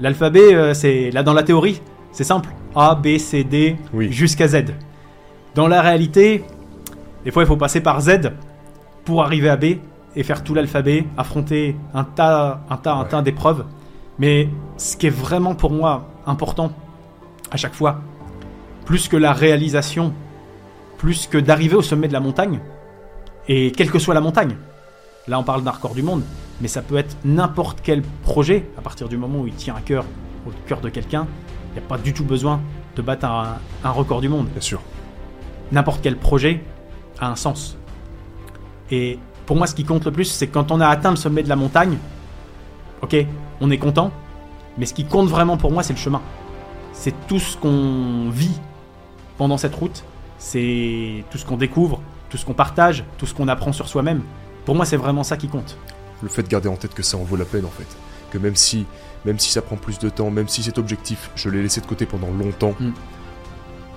L'alphabet, euh, c'est là dans la théorie, c'est simple. A, B, C, D, Oui. jusqu'à Z. Dans la réalité, des fois, il faut passer par Z pour arriver à B et faire tout l'alphabet, affronter un tas, un tas, un Ouais. tas d'épreuves. Mais ce qui est vraiment pour moi important à chaque fois, plus que la réalisation, plus que d'arriver au sommet de la montagne, et quelle que soit la montagne, là on parle d'un record du monde, mais ça peut être n'importe quel projet, à partir du moment où il tient à cœur, au cœur de quelqu'un, il n'y a pas du tout besoin de battre un, un record du monde Bien sûr. n'importe quel projet a un sens. Et pour moi, ce qui compte le plus, c'est quand on a atteint le sommet de la montagne, ok, on est content, mais ce qui compte vraiment pour moi, c'est le chemin. C'est tout ce qu'on vit pendant cette route, c'est tout ce qu'on découvre, tout ce qu'on partage, tout ce qu'on apprend sur soi-même. Pour moi, c'est vraiment ça qui compte. Le fait de garder en tête que ça en vaut la peine en fait. Que même si, même si ça prend plus de temps, même si cet objectif, je l'ai laissé de côté pendant longtemps, Mm.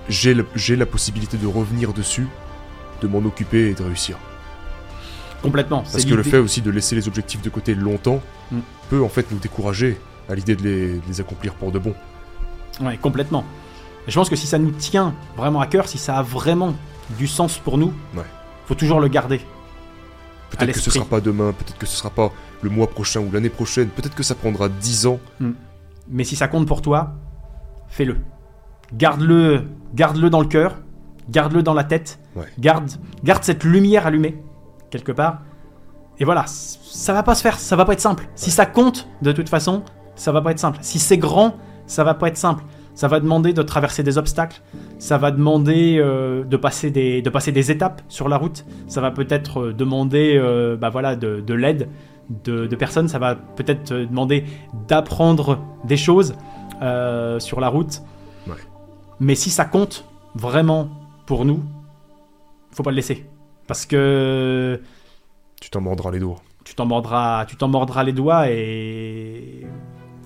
le- j'ai la possibilité de revenir dessus, de m'en occuper et de réussir. Complètement. Parce que le fait aussi de laisser les objectifs de côté longtemps Mm. peut en fait nous décourager à l'idée de les, de les accomplir pour de bon. Ouais, complètement. Et je pense que si ça nous tient vraiment à cœur, si ça a vraiment du sens pour nous, Ouais. faut toujours le garder. Peut-être que ce sera pas demain, peut-être que ce sera pas le mois prochain ou l'année prochaine, peut-être que ça prendra 10 ans. Mais si ça compte pour toi, fais-le. Garde-le, garde-le dans le cœur, garde-le dans la tête, Ouais. garde, garde cette lumière allumée quelque part. Et voilà, ça va pas se faire, ça va pas être simple. Si ça compte, de toute façon, ça va pas être simple. Si c'est grand, ça va pas être simple. Ça va demander de traverser des obstacles, ça va demander euh, de, passer des, de passer des étapes sur la route, ça va peut-être euh, demander euh, bah voilà, de, de l'aide de, de personnes, ça va peut-être demander d'apprendre des choses euh, sur la route. Ouais. Mais si ça compte vraiment pour nous, faut pas le laisser. Parce que Tu t'en mordras les doigts. tu t'en mordras, tu t'en mordras les doigts et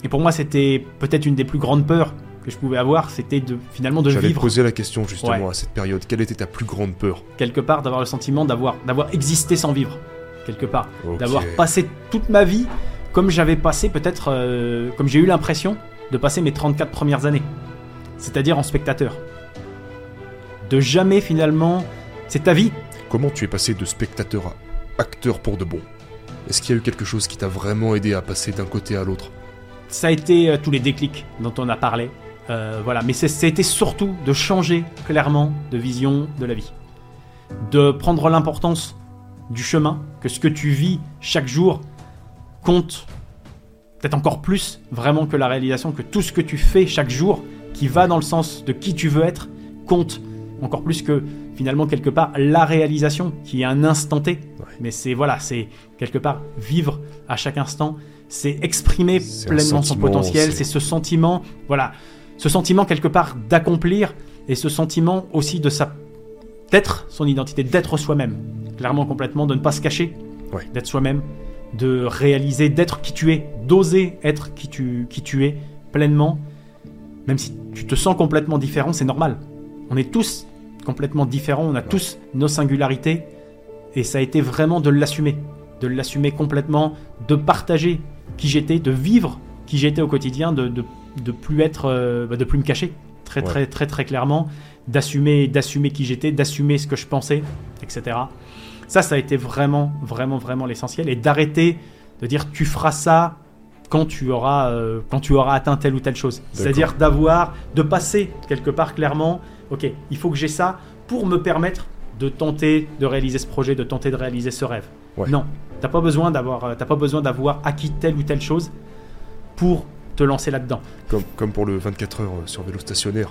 et pour moi c'était peut-être une des plus grandes peurs que je pouvais avoir, c'était de finalement de J'allais vivre poser la question justement Ouais. à cette période. Quelle était ta plus grande peur? Quelque part, d'avoir le sentiment d'avoir d'avoir existé sans vivre quelque part, d'avoir passé toute ma vie comme j'avais passé peut-être euh, comme j'ai eu l'impression de passer mes 34 premières années, c'est-à-dire en spectateur. De jamais finalement, c'est ta vie, Comment tu es passé de spectateur à acteur pour de bon? Est-ce qu'il y a eu quelque chose qui t'a vraiment aidé à passer d'un côté à l'autre? Ça a été euh, tous les déclics dont on a parlé. Euh, voilà, mais été surtout de changer clairement de vision de la vie. De prendre l'importance du chemin, que ce que tu vis chaque jour compte peut-être encore plus vraiment que la réalisation, que tout ce que tu fais chaque jour qui va dans le sens de qui tu veux être compte encore plus que finalement quelque part la réalisation qui est un instant T. Mais c'est voilà, c'est quelque part vivre à chaque instant, c'est exprimer pleinement son potentiel, c'est- c'est ce sentiment, voilà, ce sentiment quelque part d'accomplir et ce sentiment aussi de sa d'être son identité, d'être soi-même, clairement complètement, de ne pas se cacher, Ouais. d'être soi-même, de réaliser, d'être qui tu es, d'oser être qui tu, qui tu es pleinement, même si tu te sens complètement différent, c'est normal. On est tous complètement différents, on a tous nos singularités, et ça a été vraiment de l'assumer, de l'assumer complètement, de partager qui j'étais, de vivre qui j'étais au quotidien, de, de, de plus être, euh, bah, de plus me cacher, très Ouais. très très très clairement, d'assumer, d'assumer qui j'étais, d'assumer ce que je pensais, etc. Ça, ça a été vraiment, vraiment, vraiment l'essentiel, et d'arrêter de dire tu feras ça quand tu auras, euh, quand tu auras atteint telle ou telle chose. C'est-à-dire d'avoir, de passer quelque part clairement, ok, il faut que j'ai ça pour me permettre de tenter de réaliser ce projet, de tenter de réaliser ce rêve. Ouais. Non, t'as pas besoin d'avoir, euh, t'as pas besoin d'avoir acquis telle ou telle chose pour te lancer là-dedans. comme, comme pour le 24 heures euh, sur vélo stationnaire.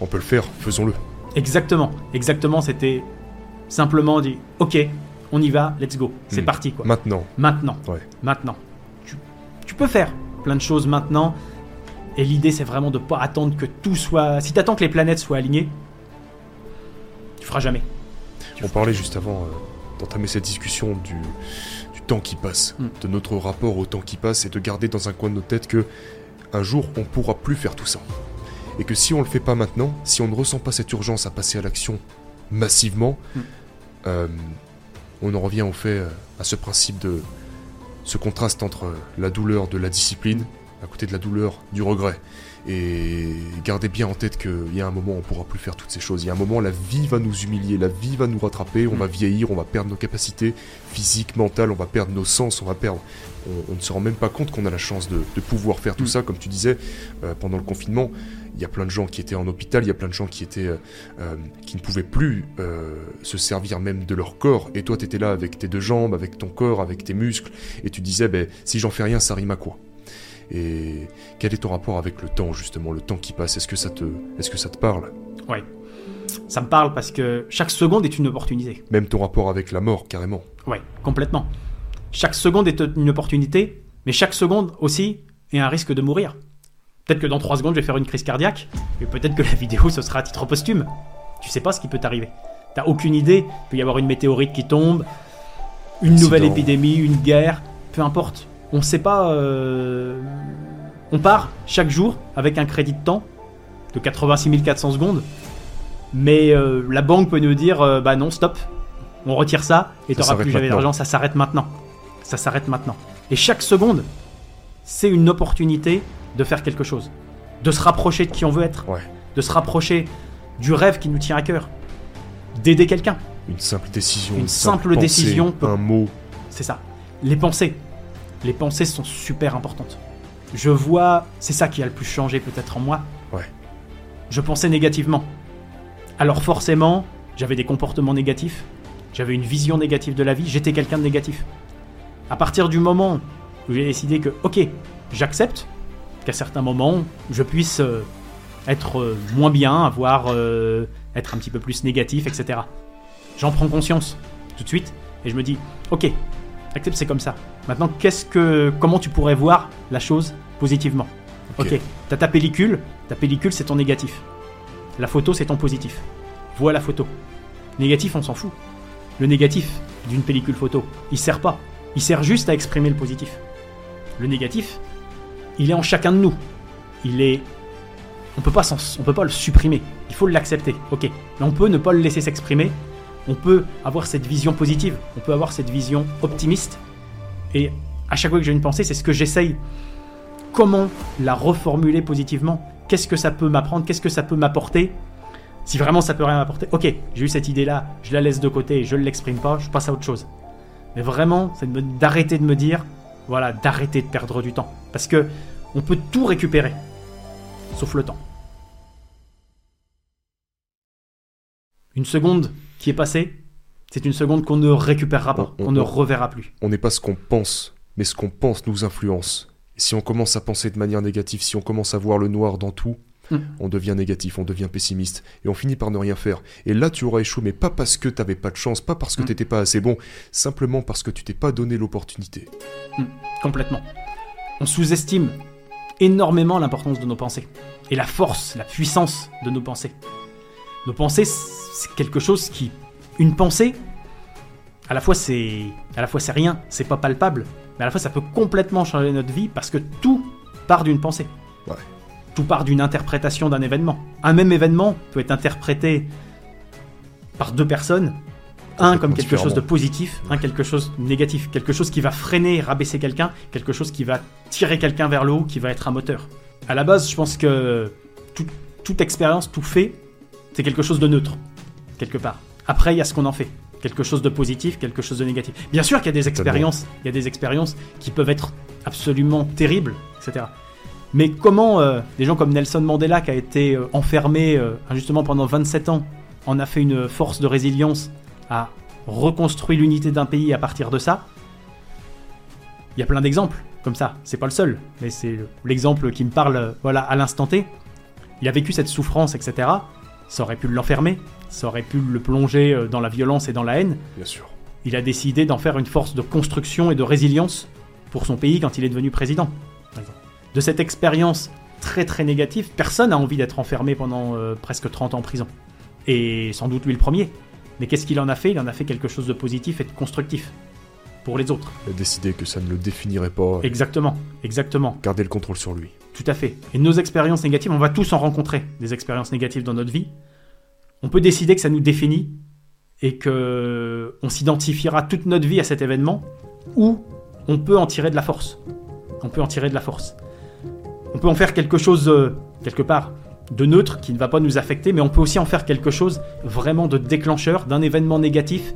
On peut le faire, faisons-le. Exactement, exactement. C'était simplement dit, ok, on y va, let's go, c'est Hmm. parti quoi. Maintenant, Maintenant, Ouais. maintenant. Tu, tu peux faire plein de choses maintenant. Et l'idée, c'est vraiment de pas attendre que tout soit. Si t'attends que les planètes soient alignées, tu feras jamais. on parlait juste avant euh, d'entamer cette discussion du, du temps qui passe, Mm. de notre rapport au temps qui passe et de garder dans un coin de notre tête que un jour on pourra plus faire tout ça. Et que si on le fait pas maintenant, si on ne ressent pas cette urgence à passer à l'action massivement, Mm. euh, on en revient au fait, euh, à ce principe de ce contraste entre la douleur de la discipline, à côté de la douleur du regret. Et gardez bien en tête qu'il y a un moment où on pourra plus faire toutes ces choses. Il y a un moment, la vie va nous humilier, la vie va nous rattraper, on Mm. va vieillir, on va perdre nos capacités physiques, mentales, on va perdre nos sens, on va perdre. On, on ne se rend même pas compte qu'on a la chance de, de pouvoir faire tout Mm. ça, comme tu disais, euh, pendant le confinement. Il y a plein de gens qui étaient en hôpital, il y a plein de gens qui étaient euh, euh, qui ne pouvaient plus euh, se servir même de leur corps. Et toi, tu étais là avec tes deux jambes, avec ton corps, avec tes muscles, et tu disais, ben, si j'en fais rien, ça rime à quoi? Et quel est ton rapport avec le temps, justement, le temps qui passe? Est-ce que ça te, est-ce que ça te parle? Ouais. Ça me parle parce que chaque seconde est une opportunité. Même ton rapport avec la mort, carrément. Ouais, complètement. Chaque seconde est une opportunité, mais chaque seconde aussi est un risque de mourir. Peut-être que dans 3 secondes, je vais faire une crise cardiaque, et peut-être que la vidéo, ce sera à titre posthume. Tu sais pas ce qui peut t'arriver. T'as aucune idée. Il peut y avoir une météorite qui tombe, une nouvelle épidémie, une guerre, peu importe. On sait pas. euh, On part chaque jour avec un crédit de temps de 86 400 secondes, mais euh, la banque peut nous dire euh, bah non, stop, on retire ça et t'auras plus jamais d'argent, ça s'arrête maintenant. Ça s'arrête maintenant. Et chaque seconde, c'est une opportunité de faire quelque chose, de se rapprocher de qui on veut être, Ouais. de se rapprocher du rêve qui nous tient à cœur, d'aider quelqu'un. Une simple décision, Une simple simple pensée, décision peut- un mot. C'est ça. Les pensées. Les pensées sont super importantes. Je vois, c'est ça qui a le plus changé peut-être en moi. Ouais. Je pensais négativement. Alors forcément, j'avais des comportements négatifs, j'avais une vision négative de la vie, j'étais quelqu'un de négatif. À partir du moment où j'ai décidé que, ok, j'accepte qu'à certains moments, je puisse euh, être euh, moins bien, avoir, euh, être un petit peu plus négatif, etc. J'en prends conscience tout de suite et je me dis, ok, accepte, c'est comme ça. Maintenant, qu'est-ce que, comment tu pourrais voir la chose positivement Ok. Ok, t'as ta pellicule, ta pellicule c'est ton négatif. La photo c'est ton positif. Vois la photo. Négatif, on s'en fout. Le négatif d'une pellicule photo, il sert pas. Il sert juste à exprimer le positif. Le négatif, il est en chacun de nous. Il est. On peut pas s'en- on peut pas le supprimer. Il faut l'accepter. Ok. Mais on peut ne pas le laisser s'exprimer. On peut avoir cette vision positive. On peut avoir cette vision optimiste. Et à chaque fois que j'ai une pensée, c'est ce que j'essaye. Comment la reformuler positivement? Qu'est-ce que ça peut m'apprendre? Qu'est-ce que ça peut m'apporter? Si vraiment ça peut rien m'apporter, ok, j'ai eu cette idée-là, je la laisse de côté, je ne l'exprime pas, je passe à autre chose. Mais vraiment, c'est d'arrêter de me dire, voilà, d'arrêter de perdre du temps. Parce que on peut tout récupérer, sauf le temps. Une seconde qui est passée, c'est une seconde qu'on ne récupérera pas, On- on- qu'on ne reverra plus. On n'est pas ce qu'on pense, mais ce qu'on pense nous influence. Et si on commence à penser de manière négative, si on commence à voir le noir dans tout, Hmm. on devient négatif, on devient pessimiste, et on finit par ne rien faire. Et là, tu auras échoué, mais pas parce que t'avais pas de chance, pas parce que Hmm. t'étais pas assez bon, simplement parce que tu t'es pas donné l'opportunité. Complètement. On sous-estime énormément l'importance de nos pensées et la force, la puissance de nos pensées. Nos pensées, c'est quelque chose qui, une pensée, à la fois c'est, à la fois c'est rien, c'est pas palpable, mais à la fois ça peut complètement changer notre vie parce que tout part d'une pensée. Ouais. Tout part d'une interprétation d'un événement. Un même événement peut être interprété par deux personnes. Un comme quelque chose de positif, un quelque chose de négatif, quelque chose qui va freiner, rabaisser quelqu'un, quelque chose qui va tirer quelqu'un vers le haut, qui va être un moteur. À la base, je pense que tout- toute expérience, tout fait, c'est quelque chose de neutre, quelque part. Après, il y a ce qu'on en fait. Quelque chose de positif, quelque chose de négatif. Bien sûr qu'il y a des expériences, il y a des expériences qui peuvent être absolument terribles, etc. Mais comment euh, des gens comme Nelson Mandela, qui a été euh, enfermé euh, injustement pendant 27 ans, en a fait une force de résilience, a reconstruit l'unité d'un pays à partir de ça? Il y a plein d'exemples comme ça. C'est pas le seul, mais c'est l'exemple qui me parle euh, voilà, à l'instant T. Il a vécu cette souffrance, etc. Ça aurait pu l'enfermer, ça aurait pu le plonger euh, dans la violence et dans la haine. Bien sûr. Il a décidé d'en faire une force de construction et de résilience pour son pays quand il est devenu président. De cette expérience très très négative, personne n'a envie d'être enfermé pendant euh, presque 30 ans en prison. Et sans doute lui le premier. Mais qu'est-ce qu'il en a fait? Il en a fait quelque chose de positif et de constructif pour les autres. Il a décidé que ça ne le définirait pas, Exactement, exactement, garder le contrôle sur lui. tout à fait. Et nos expériences négatives, on va tous en rencontrer des expériences négatives dans notre vie. On peut décider que ça nous définit et que on s'identifiera toute notre vie à cet événement, ou on peut en tirer de la force. On peut en tirer de la force. On peut en faire quelque chose euh, quelque part de neutre qui ne va pas nous affecter, mais on peut aussi en faire quelque chose vraiment de déclencheur d'un événement négatif,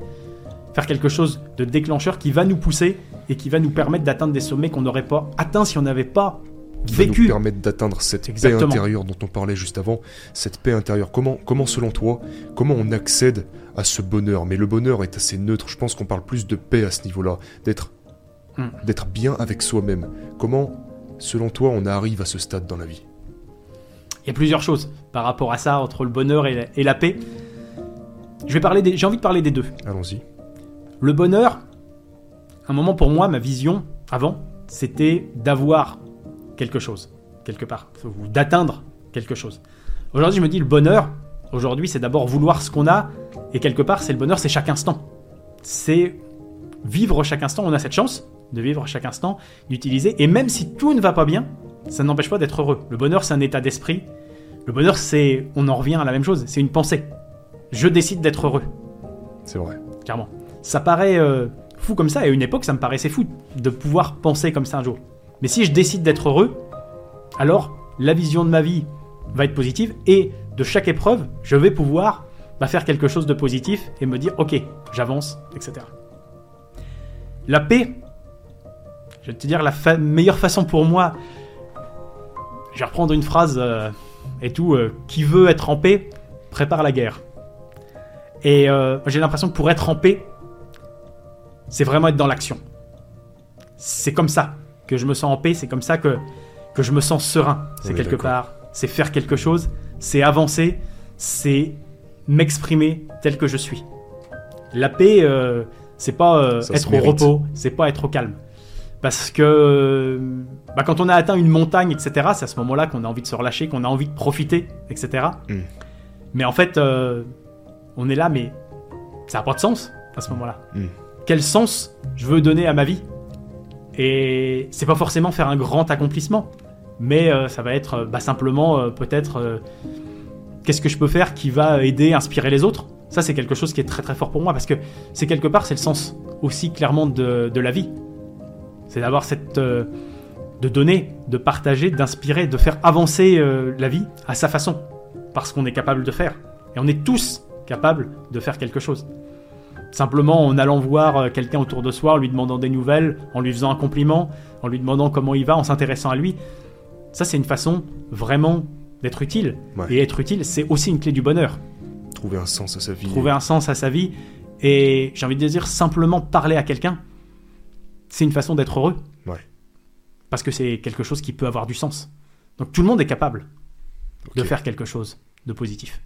faire quelque chose de déclencheur qui va nous pousser et qui va nous permettre d'atteindre des sommets qu'on n'aurait pas atteints si on n'avait pas Qui va nous vécu. permettre d'atteindre cette Exactement. paix intérieure dont on parlait juste avant. Cette paix intérieure. Comment, comment selon toi, comment on accède à ce bonheur? Mais le bonheur est assez neutre. Je pense qu'on parle plus de paix à ce niveau-là, d'être, Hmm. d'être bien avec soi-même. Comment, selon toi, on arrive à ce stade dans la vie? Il y a plusieurs choses par rapport à ça, entre le bonheur et la, et la paix. Je vais parler des- j'ai envie de parler des deux. Allons-y. Le bonheur, un moment pour moi, ma vision avant, c'était d'avoir quelque chose, quelque part, ou d'atteindre quelque chose. Aujourd'hui, je me dis, le bonheur, aujourd'hui, c'est d'abord vouloir ce qu'on a, et quelque part, c'est le bonheur, c'est chaque instant. C'est vivre chaque instant, on a cette chance de vivre chaque instant, d'utiliser, et même si tout ne va pas bien, ça n'empêche pas d'être heureux. Le bonheur, c'est un état d'esprit. Le bonheur, c'est, on en revient à la même chose, c'est une pensée. Je décide d'être heureux C'est vrai. clairement. Ça paraît euh, fou comme ça, et à une époque, ça me paraissait fou de pouvoir penser comme ça un jour. Mais si je décide d'être heureux, alors la vision de ma vie va être positive, et de chaque épreuve, je vais pouvoir bah, faire quelque chose de positif et me dire, ok, j'avance, etc. La paix, je vais te dire, la meilleure façon pour moi, je vais reprendre une phrase euh, et tout, euh, qui veut être en paix, prépare la guerre. Et euh, j'ai l'impression que pour être en paix, c'est vraiment être dans l'action. C'est comme ça que je me sens en paix, c'est comme ça que, que je me sens serein. C'est Oui, quelque part, c'est faire quelque chose, c'est avancer, c'est m'exprimer tel que je suis. La paix, euh, c'est pas euh, être au repos, c'est pas être au calme. Parce que euh, bah, quand on a atteint une montagne, etc., c'est à ce moment-là qu'on a envie de se relâcher, qu'on a envie de profiter, etc. Mm. Mais en fait, euh, on est là, mais ça n'a pas de sens à ce moment-là. Mm. Quel sens je veux donner à ma vie? Et c'est pas forcément faire un grand accomplissement, mais euh, ça va être euh, bah, simplement euh, peut-être qu'est-ce que je peux faire qui va aider, inspirer les autres. Ça, c'est quelque chose qui est très très fort pour moi parce que c'est quelque part, c'est le sens aussi clairement de, de la vie. C'est d'avoir cette. de donner, de partager, d'inspirer, de faire avancer la vie à sa façon. Parce qu'on est capable de faire. Et on est tous capables de faire quelque chose. Simplement en allant voir euh, quelqu'un autour de soi, en lui demandant des nouvelles, en lui faisant un compliment, en lui demandant comment il va, en s'intéressant à lui. Ça, c'est une façon vraiment d'être utile. Ouais. Et être utile, c'est aussi une clé du bonheur. Trouver un sens à sa vie. Trouver un sens à sa vie. Et j'ai envie de dire, simplement parler à quelqu'un, c'est une façon d'être heureux. Ouais. Parce que c'est quelque chose qui peut avoir du sens. Donc tout le monde est capable de faire quelque chose de positif.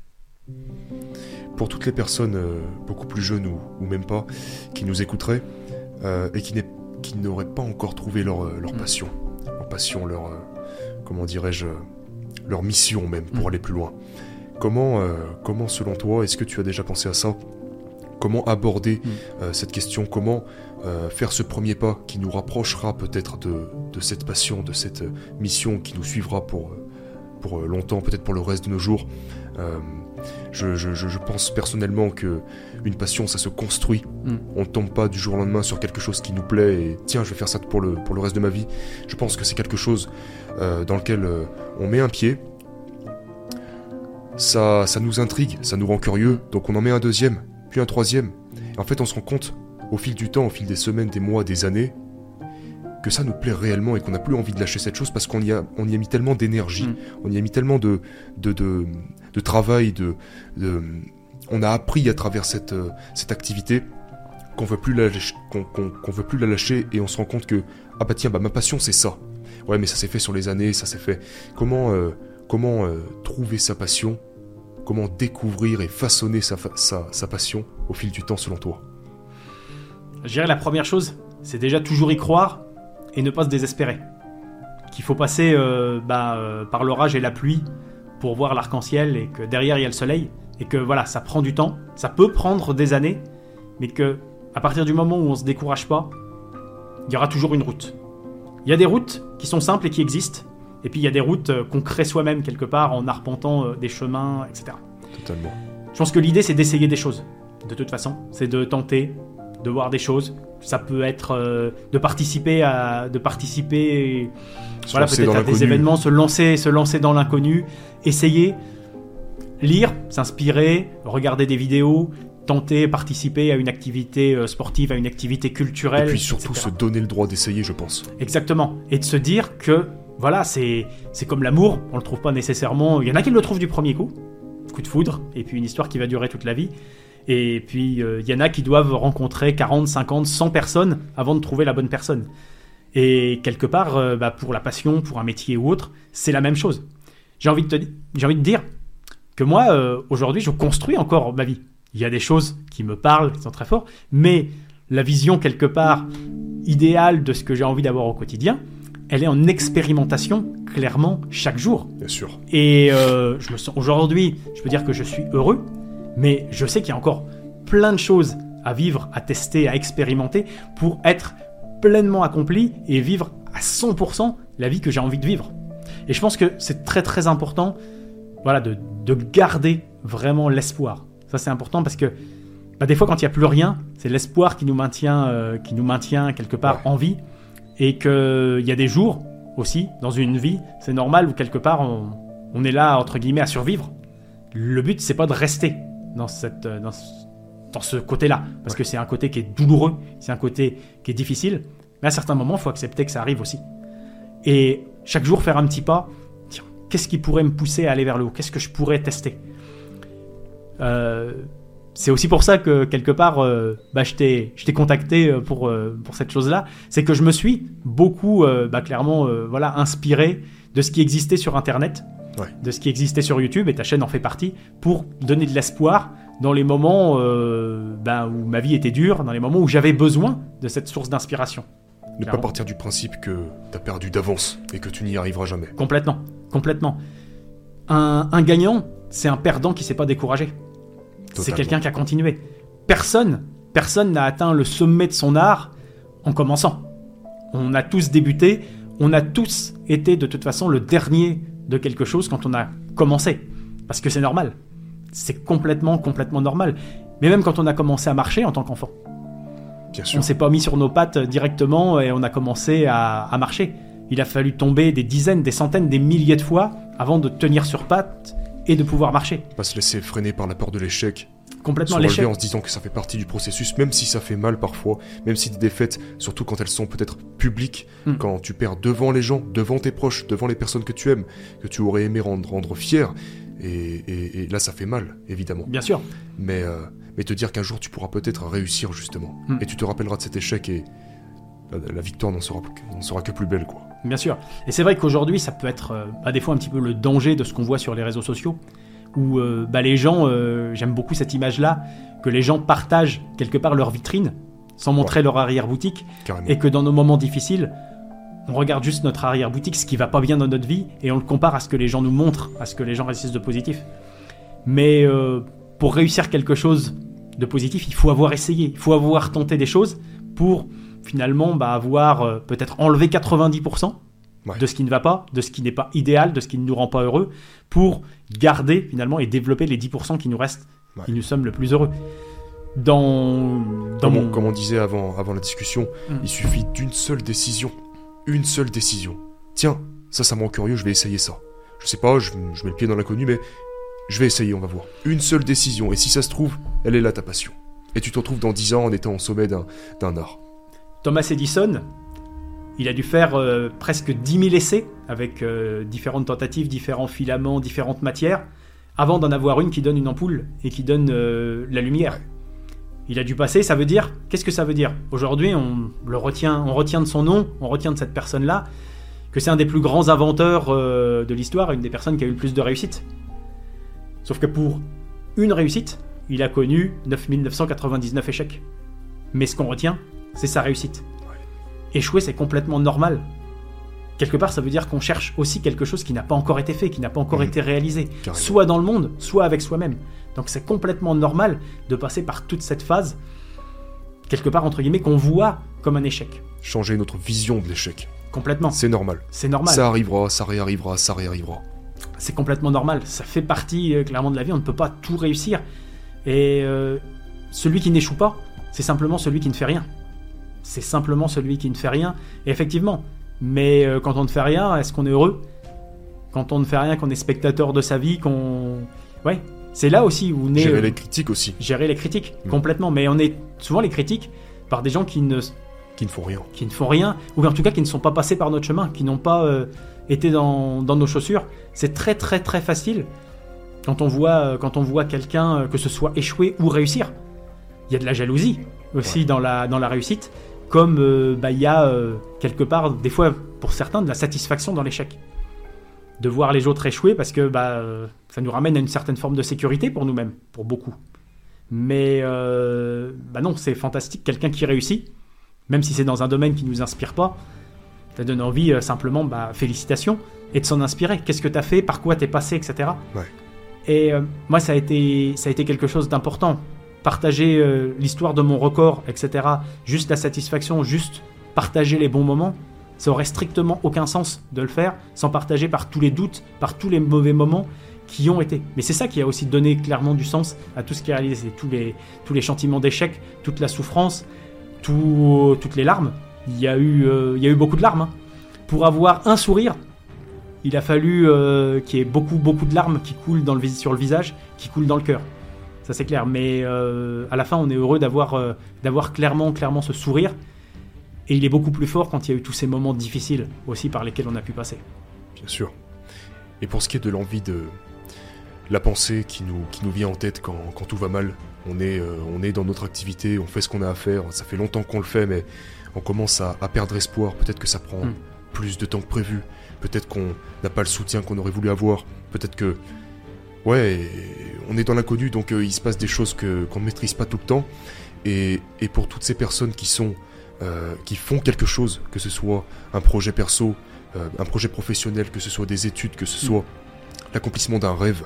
Pour toutes les personnes euh, beaucoup plus jeunes ou, ou même pas, qui nous écouteraient euh, et qui n'est- qui n'auraient pas encore trouvé leur, euh, leur Mm. passion, leur passion, leur, comment dirais-je, leur mission même pour Mm. aller plus loin. Comment, comment selon toi, est-ce que tu as déjà pensé à ça? Comment aborder Mm. cette question? Comment faire ce premier pas qui nous rapprochera peut-être de, de cette passion, de cette mission qui nous suivra pour, pour longtemps, peut-être pour le reste de nos jours? Je, je- je- je pense personnellement que une passion, ça se construit. Mm. On ne tombe pas du jour au lendemain sur quelque chose qui nous plaît et tiens, je vais faire ça pour le, pour le reste de ma vie. Je pense que c'est quelque chose euh, dans lequel euh, on met un pied. Ça, ça nous intrigue, ça nous rend curieux, donc on en met un deuxième, puis un troisième. Et en fait, on se rend compte, au fil du temps, au fil des semaines, des mois, des années, que ça nous plaît réellement et qu'on n'a plus envie de lâcher cette chose parce qu'on y a, on y a mis tellement d'énergie, Mm. on y a mis tellement de, de, de, de travail, de, de- on a appris à travers cette, euh, cette activité qu'on veut plus la qu'on, veut plus la lâcher et on se rend compte que ah bah tiens bah ma passion c'est ça. Ouais mais ça s'est fait sur les années, ça s'est fait. Comment euh, comment euh, trouver sa passion, comment découvrir et façonner sa, sa, sa passion au fil du temps selon toi? Je dirais la première chose, c'est déjà toujours y croire et ne pas se désespérer. Qu'il faut passer bah, par l'orage et la pluie pour voir l'arc-en-ciel et que derrière il y a le soleil et que voilà, ça prend du temps, ça peut prendre des années, mais que à partir du moment où on se décourage pas, il y aura toujours une route. Il y a des routes qui sont simples et qui existent, et puis il y a des routes euh, qu'on crée soi-même quelque part en arpentant euh, des chemins, etc. Totalement. Je pense que l'idée, c'est d'essayer des choses. De toute façon, c'est de tenter, de voir des choses. Ça peut être euh, de participer à, de participer, Se voilà, peut-être à des événements, se lancer, se lancer dans l'inconnu, essayer, lire, s'inspirer, regarder des vidéos, tenter, participer à une activité euh, sportive, à une activité Et culturelle. puis surtout etc. se donner le droit d'essayer, je pense. Exactement. Et de se dire que, voilà, c'est c'est comme l'amour, on le trouve pas nécessairement. Il y en a qui le trouvent du premier coup, coup de foudre, et puis une histoire qui va durer toute la vie. Et puis euh, il y en a qui doivent rencontrer 40, 50, 100 personnes avant de trouver la bonne personne. Et quelque part, euh, bah, pour la passion, pour un métier ou autre, c'est la même chose. J'ai envie de te di- j'ai envie de dire que moi, euh, aujourd'hui, je construis encore ma vie. Il y a des choses qui me parlent, qui sont très fortes, mais la vision quelque part idéale de ce que j'ai envie d'avoir au quotidien, elle est en expérimentation clairement chaque jour. Bien sûr. Et euh, je me sens aujourd'hui, je peux dire que je suis heureux, mais je sais qu'il y a encore plein de choses à vivre, à tester, à expérimenter pour être pleinement accompli et vivre à 100% la vie que j'ai envie de vivre. Et je pense que c'est très très important voilà, de, de garder vraiment l'espoir. Ça c'est important parce que bah, des fois quand il n'y a plus rien, c'est l'espoir qui nous maintient, euh, qui nous maintient quelque part Ouais. en vie et qu'il y a des jours aussi dans une vie, c'est normal où quelque part on, on est là entre guillemets à survivre. Le but c'est pas de rester dans cette euh, dans ce, dans ce côté-là. Parce que c'est un côté qui est douloureux, c'est un côté qui est difficile, mais à certains moments il faut accepter que ça arrive aussi. Et chaque jour faire un petit pas, tiens, qu'est-ce qui pourrait me pousser à aller vers le haut? Qu'est-ce que je pourrais tester? Euh, c'est aussi pour ça que quelque part, euh, bah, je t'ai contacté pour, euh, pour cette chose-là. C'est que je me suis beaucoup, bah, clairement, voilà, inspiré de ce qui existait sur Internet, Ouais. de ce qui existait sur YouTube, et ta chaîne en fait partie, pour donner de l'espoir dans les moments euh, bah, où ma vie était dure, dans les moments où j'avais besoin de cette source d'inspiration. Ne pas partir du principe que t'as perdu d'avance et que tu n'y arriveras jamais. Complètement, complètement. Un, un gagnant, c'est un perdant qui s'est pas découragé. C'est quelqu'un qui a continué. Personne, personne n'a atteint le sommet de son art en commençant. On a tous débuté, on a tous été de toute façon le dernier de quelque chose quand on a commencé. Parce que c'est normal. C'est complètement, complètement normal. Mais même quand on a commencé à marcher en tant qu'enfant. Bien On sûr. s'est pas mis sur nos pattes directement et on a commencé à, à marcher. Il a fallu tomber des dizaines, des centaines, des milliers de fois avant de tenir sur pattes et de pouvoir marcher. Pas se laisser freiner par la peur de l'échec complètement l'échec. en se disant que ça fait partie du processus, même si ça fait mal parfois, même si des défaites, surtout quand elles sont peut-être publiques, Hmm. quand tu perds devant les gens, devant tes proches, devant les personnes que tu aimes, que tu aurais aimé rendre, rendre fiers, et, et- et là ça fait mal, évidemment. Bien sûr. Mais, euh, mais te dire qu'un jour tu pourras peut-être réussir justement, Hmm. et tu te rappelleras de cet échec et la, la victoire n'en sera, que plus belle, quoi. Bien sûr. Et c'est vrai qu'aujourd'hui, ça peut être euh, à des fois un petit peu le danger de ce qu'on voit sur les réseaux sociaux, où euh, bah, les gens, euh, j'aime beaucoup cette image-là, que les gens partagent quelque part leur vitrine, sans montrer leur arrière-boutique, et que dans nos moments difficiles, on regarde juste notre arrière-boutique, ce qui va pas bien dans notre vie, et on le compare à ce que les gens nous montrent, à ce que les gens réussissent de positif. Mais euh, pour réussir quelque chose de positif, il faut avoir essayé, il faut avoir tenté des choses pour finalement bah, avoir peut-être enlevé 90% Ouais. de ce qui ne va pas, de ce qui n'est pas idéal, de ce qui ne nous rend pas heureux, pour garder finalement et développer les 10% qui nous restent, Ouais. qui nous sommes le plus heureux. Dans, dans Comme, mon... on, comme on disait avant, avant la discussion, Hmm. il suffit d'une seule décision. Une seule décision. Tiens, ça, ça me rend curieux, je vais essayer ça. Je sais pas, je, je mets le pied dans l'inconnu, mais je vais essayer, on va voir. Une seule décision, et si ça se trouve, elle est là ta passion. Et tu te retrouves dans 10 ans en étant au sommet d'un d'un art. Thomas Edison, il a dû faire euh, presque 10 000 essais avec euh, différentes tentatives, différents filaments, différentes matières, avant d'en avoir une qui donne une ampoule et qui donne euh, la lumière. Il a dû passer, ça veut dire, qu'est-ce que ça veut dire? Aujourd'hui, on le retient, on retient de son nom, on retient de cette personne-là, que c'est un des plus grands inventeurs de l'histoire, une des personnes qui a eu le plus de réussite. Sauf que pour une réussite, il a connu 9999 échecs. Mais ce qu'on retient, c'est sa réussite. Échouer, c'est complètement normal. Quelque part, ça veut dire qu'on cherche aussi quelque chose qui n'a pas encore été fait, qui n'a pas encore Mhm. été réalisé, Carrément. soit dans le monde, soit avec soi-même. Donc c'est complètement normal de passer par toute cette phase, quelque part, entre guillemets, qu'on voit comme un échec. Changer notre vision de l'échec. Complètement. C'est normal. C'est normal. Ça arrivera, ça réarrivera, ça réarrivera. C'est complètement normal. Ça fait partie euh, clairement de la vie. On ne peut pas tout réussir. Et euh, celui qui n'échoue pas, c'est simplement celui qui ne fait rien. C'est simplement celui qui ne fait rien. Et effectivement. Mais euh, quand on ne fait rien, est-ce qu'on est heureux? Quand on ne fait rien, qu'on est spectateur de sa vie, qu'on. Ouais. C'est là aussi où naît. Gérer euh, les critiques aussi, gérer les critiques. Mm. Complètement. Mais on est souvent les critiques par des gens qui ne qui ne font rien. qui ne font rien, ou en tout cas qui ne sont pas passés par notre chemin, qui n'ont pas euh, été dans, dans nos chaussures. C'est très très très facile quand on voit, quand on voit quelqu'un, que ce soit échouer ou réussir. Il y a de la jalousie aussi dans, la, dans la réussite, comme euh, bah, il y a euh, quelque part, des fois pour certains, de la satisfaction dans l'échec. De voir les autres échouer parce que bah, euh, ça nous ramène à une certaine forme de sécurité pour nous-mêmes, pour beaucoup. Mais euh, bah non, c'est fantastique, quelqu'un qui réussit, même si c'est dans un domaine qui ne nous inspire pas, ça donne envie simplement, bah, félicitations, et de s'en inspirer. Qu'est-ce que tu as fait, par quoi t'es passé, etc. Ouais. Et moi, ça a, été, ça a été quelque chose d'important. Partager euh, l'histoire de mon record, etc. Juste la satisfaction, juste partager les bons moments, ça aurait strictement aucun sens de le faire sans partager par tous les doutes, par tous les mauvais moments qui ont été. Mais c'est ça qui a aussi donné clairement du sens à tout ce qui est réalisé, tous les, tous les sentiments d'échec, toute la souffrance, tout- toutes les larmes. Il y a eu, euh, il y a eu beaucoup de larmes. hein. Pour avoir un sourire, il a fallu euh, qu'il y ait beaucoup, beaucoup de larmes qui coulent dans le, sur le visage, qui coulent dans le cœur. Ça c'est clair. Mais euh, à la fin, on est heureux d'avoir euh, d'avoir clairement, clairement ce sourire. Et il est beaucoup plus fort quand il y a eu tous ces moments difficiles aussi par lesquels on a pu passer. Bien sûr. Et pour ce qui est de l'envie de la pensée qui nous, qui nous vient en tête quand, quand tout va mal, on est, euh, on est dans notre activité, on fait ce qu'on a à faire, ça fait longtemps qu'on le fait, mais on commence à, à perdre espoir. Peut-être que ça prend Mm. plus de temps que prévu. Peut-être qu'on n'a pas le soutien qu'on aurait voulu avoir. Peut-être que. Ouais, on est dans l'inconnu, donc euh, il se passe des choses que, qu'on ne maîtrise pas tout le temps. Et, et pour toutes ces personnes qui sont. euh, qui font quelque chose, que ce soit un projet perso, euh, un projet professionnel, que ce soit des études, que ce Mm. soit l'accomplissement d'un rêve,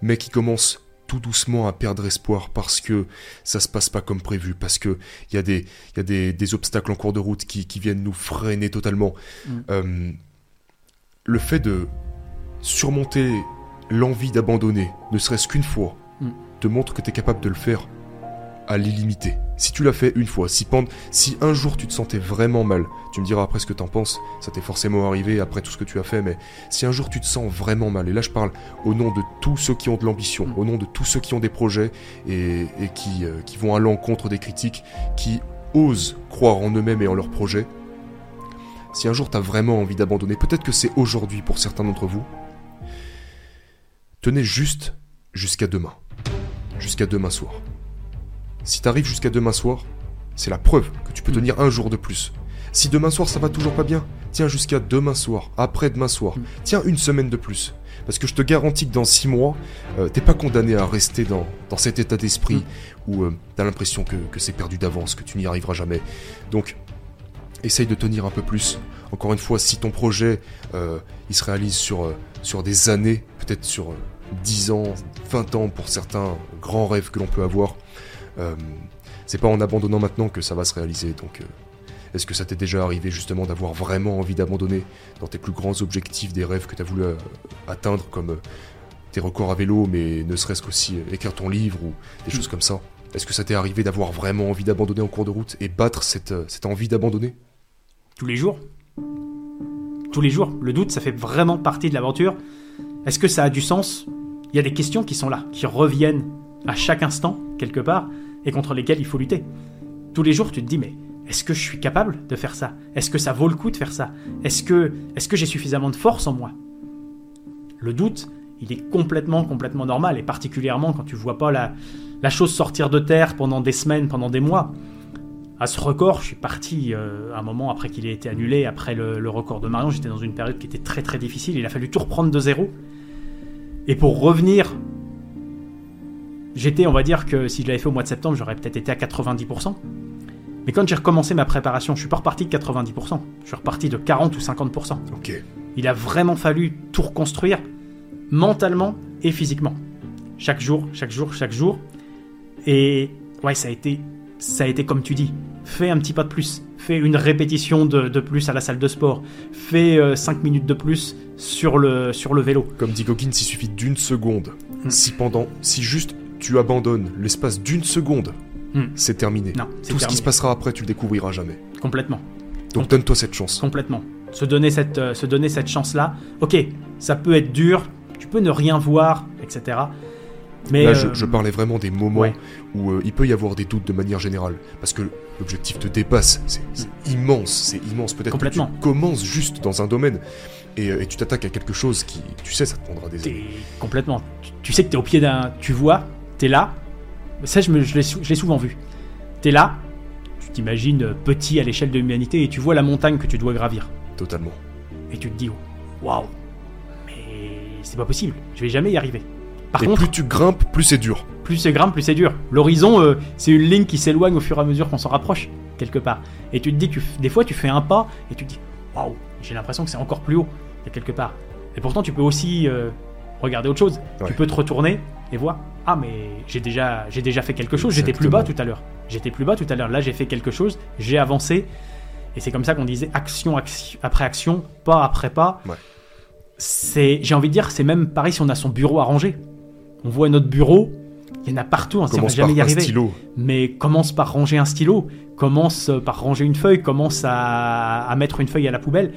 mais qui commencent tout doucement à perdre espoir parce que ça se passe pas comme prévu, parce que il y a des, y a des, des obstacles en cours de route qui, qui viennent nous freiner totalement. Mm. Le fait de surmonter l'envie d'abandonner, ne serait-ce qu'une fois, Mm. te montre que tu es capable de le faire à l'illimité. Si tu l'as fait une fois, si, pend- si un jour tu te sentais vraiment mal, tu me diras après ce que t'en penses, ça t'est forcément arrivé après tout ce que tu as fait, mais si un jour tu te sens vraiment mal, et là je parle au nom de tous ceux qui ont de l'ambition, Mm. au nom de tous ceux qui ont des projets et, et qui, euh, qui vont à l'encontre des critiques, qui osent croire en eux-mêmes et en leurs projets, si un jour t'as vraiment envie d'abandonner, peut-être que c'est aujourd'hui pour certains d'entre vous, tenez juste jusqu'à demain. Jusqu'à demain soir. Si t'arrives jusqu'à demain soir, c'est la preuve que tu peux Mm. tenir un jour de plus. Si demain soir ça va toujours pas bien, tiens jusqu'à demain soir, après-demain soir, Mm. tiens une semaine de plus. Parce que je te garantis que dans six mois, euh, t'es pas condamné à rester dans, dans cet état d'esprit Mm. où euh, t'as l'impression que, que c'est perdu d'avance, que tu n'y arriveras jamais. Donc, essaye de tenir un peu plus. Encore une fois, si ton projet euh, il se réalise sur, sur des années, peut-être sur 10 ans, 20 ans pour certains grands rêves que l'on peut avoir, euh, c'est pas en abandonnant maintenant que ça va se réaliser. Donc, euh, est-ce que ça t'est déjà arrivé justement d'avoir vraiment envie d'abandonner dans tes plus grands objectifs, des rêves que tu as voulu euh, atteindre, comme euh, tes records à vélo, mais ne serait-ce qu'aussi écrire ton livre ou des choses comme ça? Est-ce que ça t'est arrivé d'avoir vraiment envie d'abandonner en cours de route et battre cette, cette envie d'abandonner? Tous les jours. Tous les jours. Le doute, ça fait vraiment partie de l'aventure. Est-ce que ça a du sens? Il y a des questions qui sont là, qui reviennent à chaque instant, quelque part, et contre lesquelles il faut lutter. Tous les jours, tu te dis, mais est-ce que je suis capable de faire ça? Est-ce que ça vaut le coup de faire ça? Est-ce que, j'ai suffisamment de force en moi? Le doute, il est complètement, complètement normal, et particulièrement quand tu vois pas la chose sortir de terre pendant des semaines, pendant des mois. À ce record, je suis parti euh, un moment après qu'il ait été annulé, après le, le record de Marion. J'étais dans une période qui était très très difficile. Il a fallu tout reprendre de zéro. Et pour revenir, j'étais, on va dire que si je l'avais fait au mois de septembre, j'aurais peut-être été à 90%. Mais quand j'ai recommencé ma préparation, je suis pas reparti de 90%. Je suis reparti de 40 ou 50%. Ok. Il a vraiment fallu tout reconstruire mentalement et physiquement. Chaque jour, chaque jour, chaque jour. Et ouais, ça a été, ça a été comme tu dis. Fais un petit pas de plus. Fais une répétition de, de plus à la salle de sport. Fais 5 minutes de plus sur le, sur le vélo. Comme dit Goggins, il suffit d'une seconde. Hmm. Si pendant, si juste tu abandonnes l'espace d'une seconde, Hmm. c'est terminé. Non, Tout ce qui se passera après, tu le découvriras jamais. Complètement. Donc donne-toi cette chance. Complètement. Se donner cette, euh, se donner cette chance-là. Ok, ça peut être dur. Tu peux ne rien voir, etc. Mais Là, euh, je, je parlais vraiment des moments ouais. où euh, il peut y avoir des doutes de manière générale. Parce que l'objectif te dépasse. C'est c'est immense. C'est immense. Peut-être que tu commences juste dans un domaine et, euh, et tu t'attaques à quelque chose qui, tu sais, ça te prendra des années. complètement. Tu, tu sais que t'es au pied d'un. Tu vois, t'es là. Ça, je, me- je l'ai souvent vu. T'es là, tu t'imagines petit à l'échelle de l'humanité et tu vois la montagne que tu dois gravir. Totalement. Et tu te dis, waouh, mais c'est pas possible, je vais jamais y arriver. Par et contre, plus tu grimpes, plus c'est dur. plus c'est grimpe, plus c'est dur. L'horizon, euh, c'est une ligne qui s'éloigne au fur et à mesure qu'on s'en rapproche, quelque part. Et tu te dis, tu, des fois, tu fais un pas et tu te dis, waouh, j'ai l'impression que c'est encore plus haut, il y a quelque part. Et pourtant, tu peux aussi euh, regarder autre chose. Ouais. Tu peux te retourner et voir, ah, mais j'ai déjà, j'ai déjà fait quelque chose, j'étais plus bas tout à l'heure. J'étais plus bas tout à l'heure, là, j'ai fait quelque chose, j'ai avancé. Et c'est comme ça qu'on disait action, action après action, pas après pas. Ouais. C'est, j'ai envie de dire, c'est même pareil si on a son bureau à ranger. On voit notre bureau, il y en a partout, dit, on va jamais y un arriver. stylo. Mais commence par ranger un stylo, commence euh, par ranger une feuille, commence à, à mettre une feuille à la poubelle.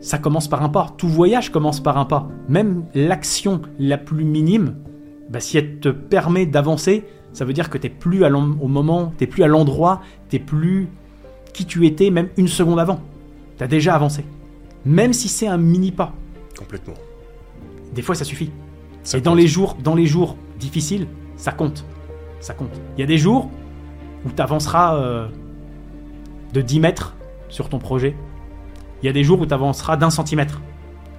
Ça commence par un pas. Tout voyage commence par un pas. Même l'action la plus minime, bah, si elle te permet d'avancer, ça veut dire que t'es plus à au moment, t'es plus à l'endroit, t'es plus qui tu étais même une seconde avant. T'as déjà avancé. Même si c'est un mini pas. Complètement. Des fois, ça suffit. Ça et dans les jours, dans les jours difficiles, ça compte. Ça compte. Il y a des jours où tu avanceras de 10 mètres sur ton projet. Il y a des jours où tu avanceras d'un centimètre.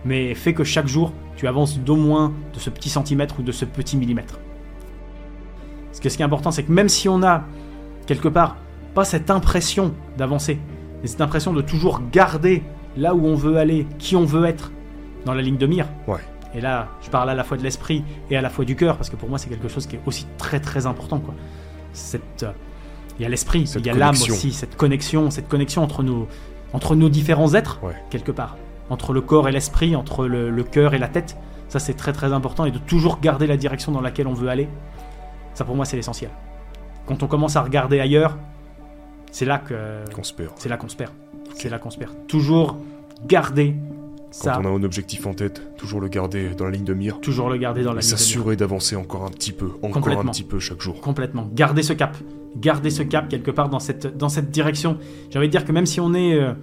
Mais fais que chaque jour, tu avances d'au moins de ce petit centimètre ou de ce petit millimètre. Parce que ce qui est important, c'est que même si on a quelque part pas cette impression d'avancer, mais cette impression de toujours garder là où on veut aller, qui on veut être, dans la ligne de mire, Ouais. Et là, je parle à la fois de l'esprit et à la fois du cœur, parce que pour moi, c'est quelque chose qui est aussi très très important. Quoi. Cette, euh, il y a l'esprit, il y a l'âme aussi, cette connexion, cette connexion entre nos, entre nos différents êtres, Ouais. quelque part. Entre le corps et l'esprit, entre le, le cœur et la tête. Ça, c'est très très important. Et de toujours garder la direction dans laquelle on veut aller. Ça, pour moi, c'est l'essentiel. quand on commence à regarder ailleurs, c'est là que Qu'on se perd. c'est là qu'on se perd. C'est là qu'on se perd. Toujours garder Quand on a un objectif en tête, toujours le garder dans la ligne de mire. toujours le garder dans la ligne de mire. s'assurer d'avancer encore un petit peu, encore un petit peu chaque jour. Complètement. Garder ce cap. Garder ce cap quelque part dans cette, dans cette direction. J'ai envie de dire que même si on est, euh,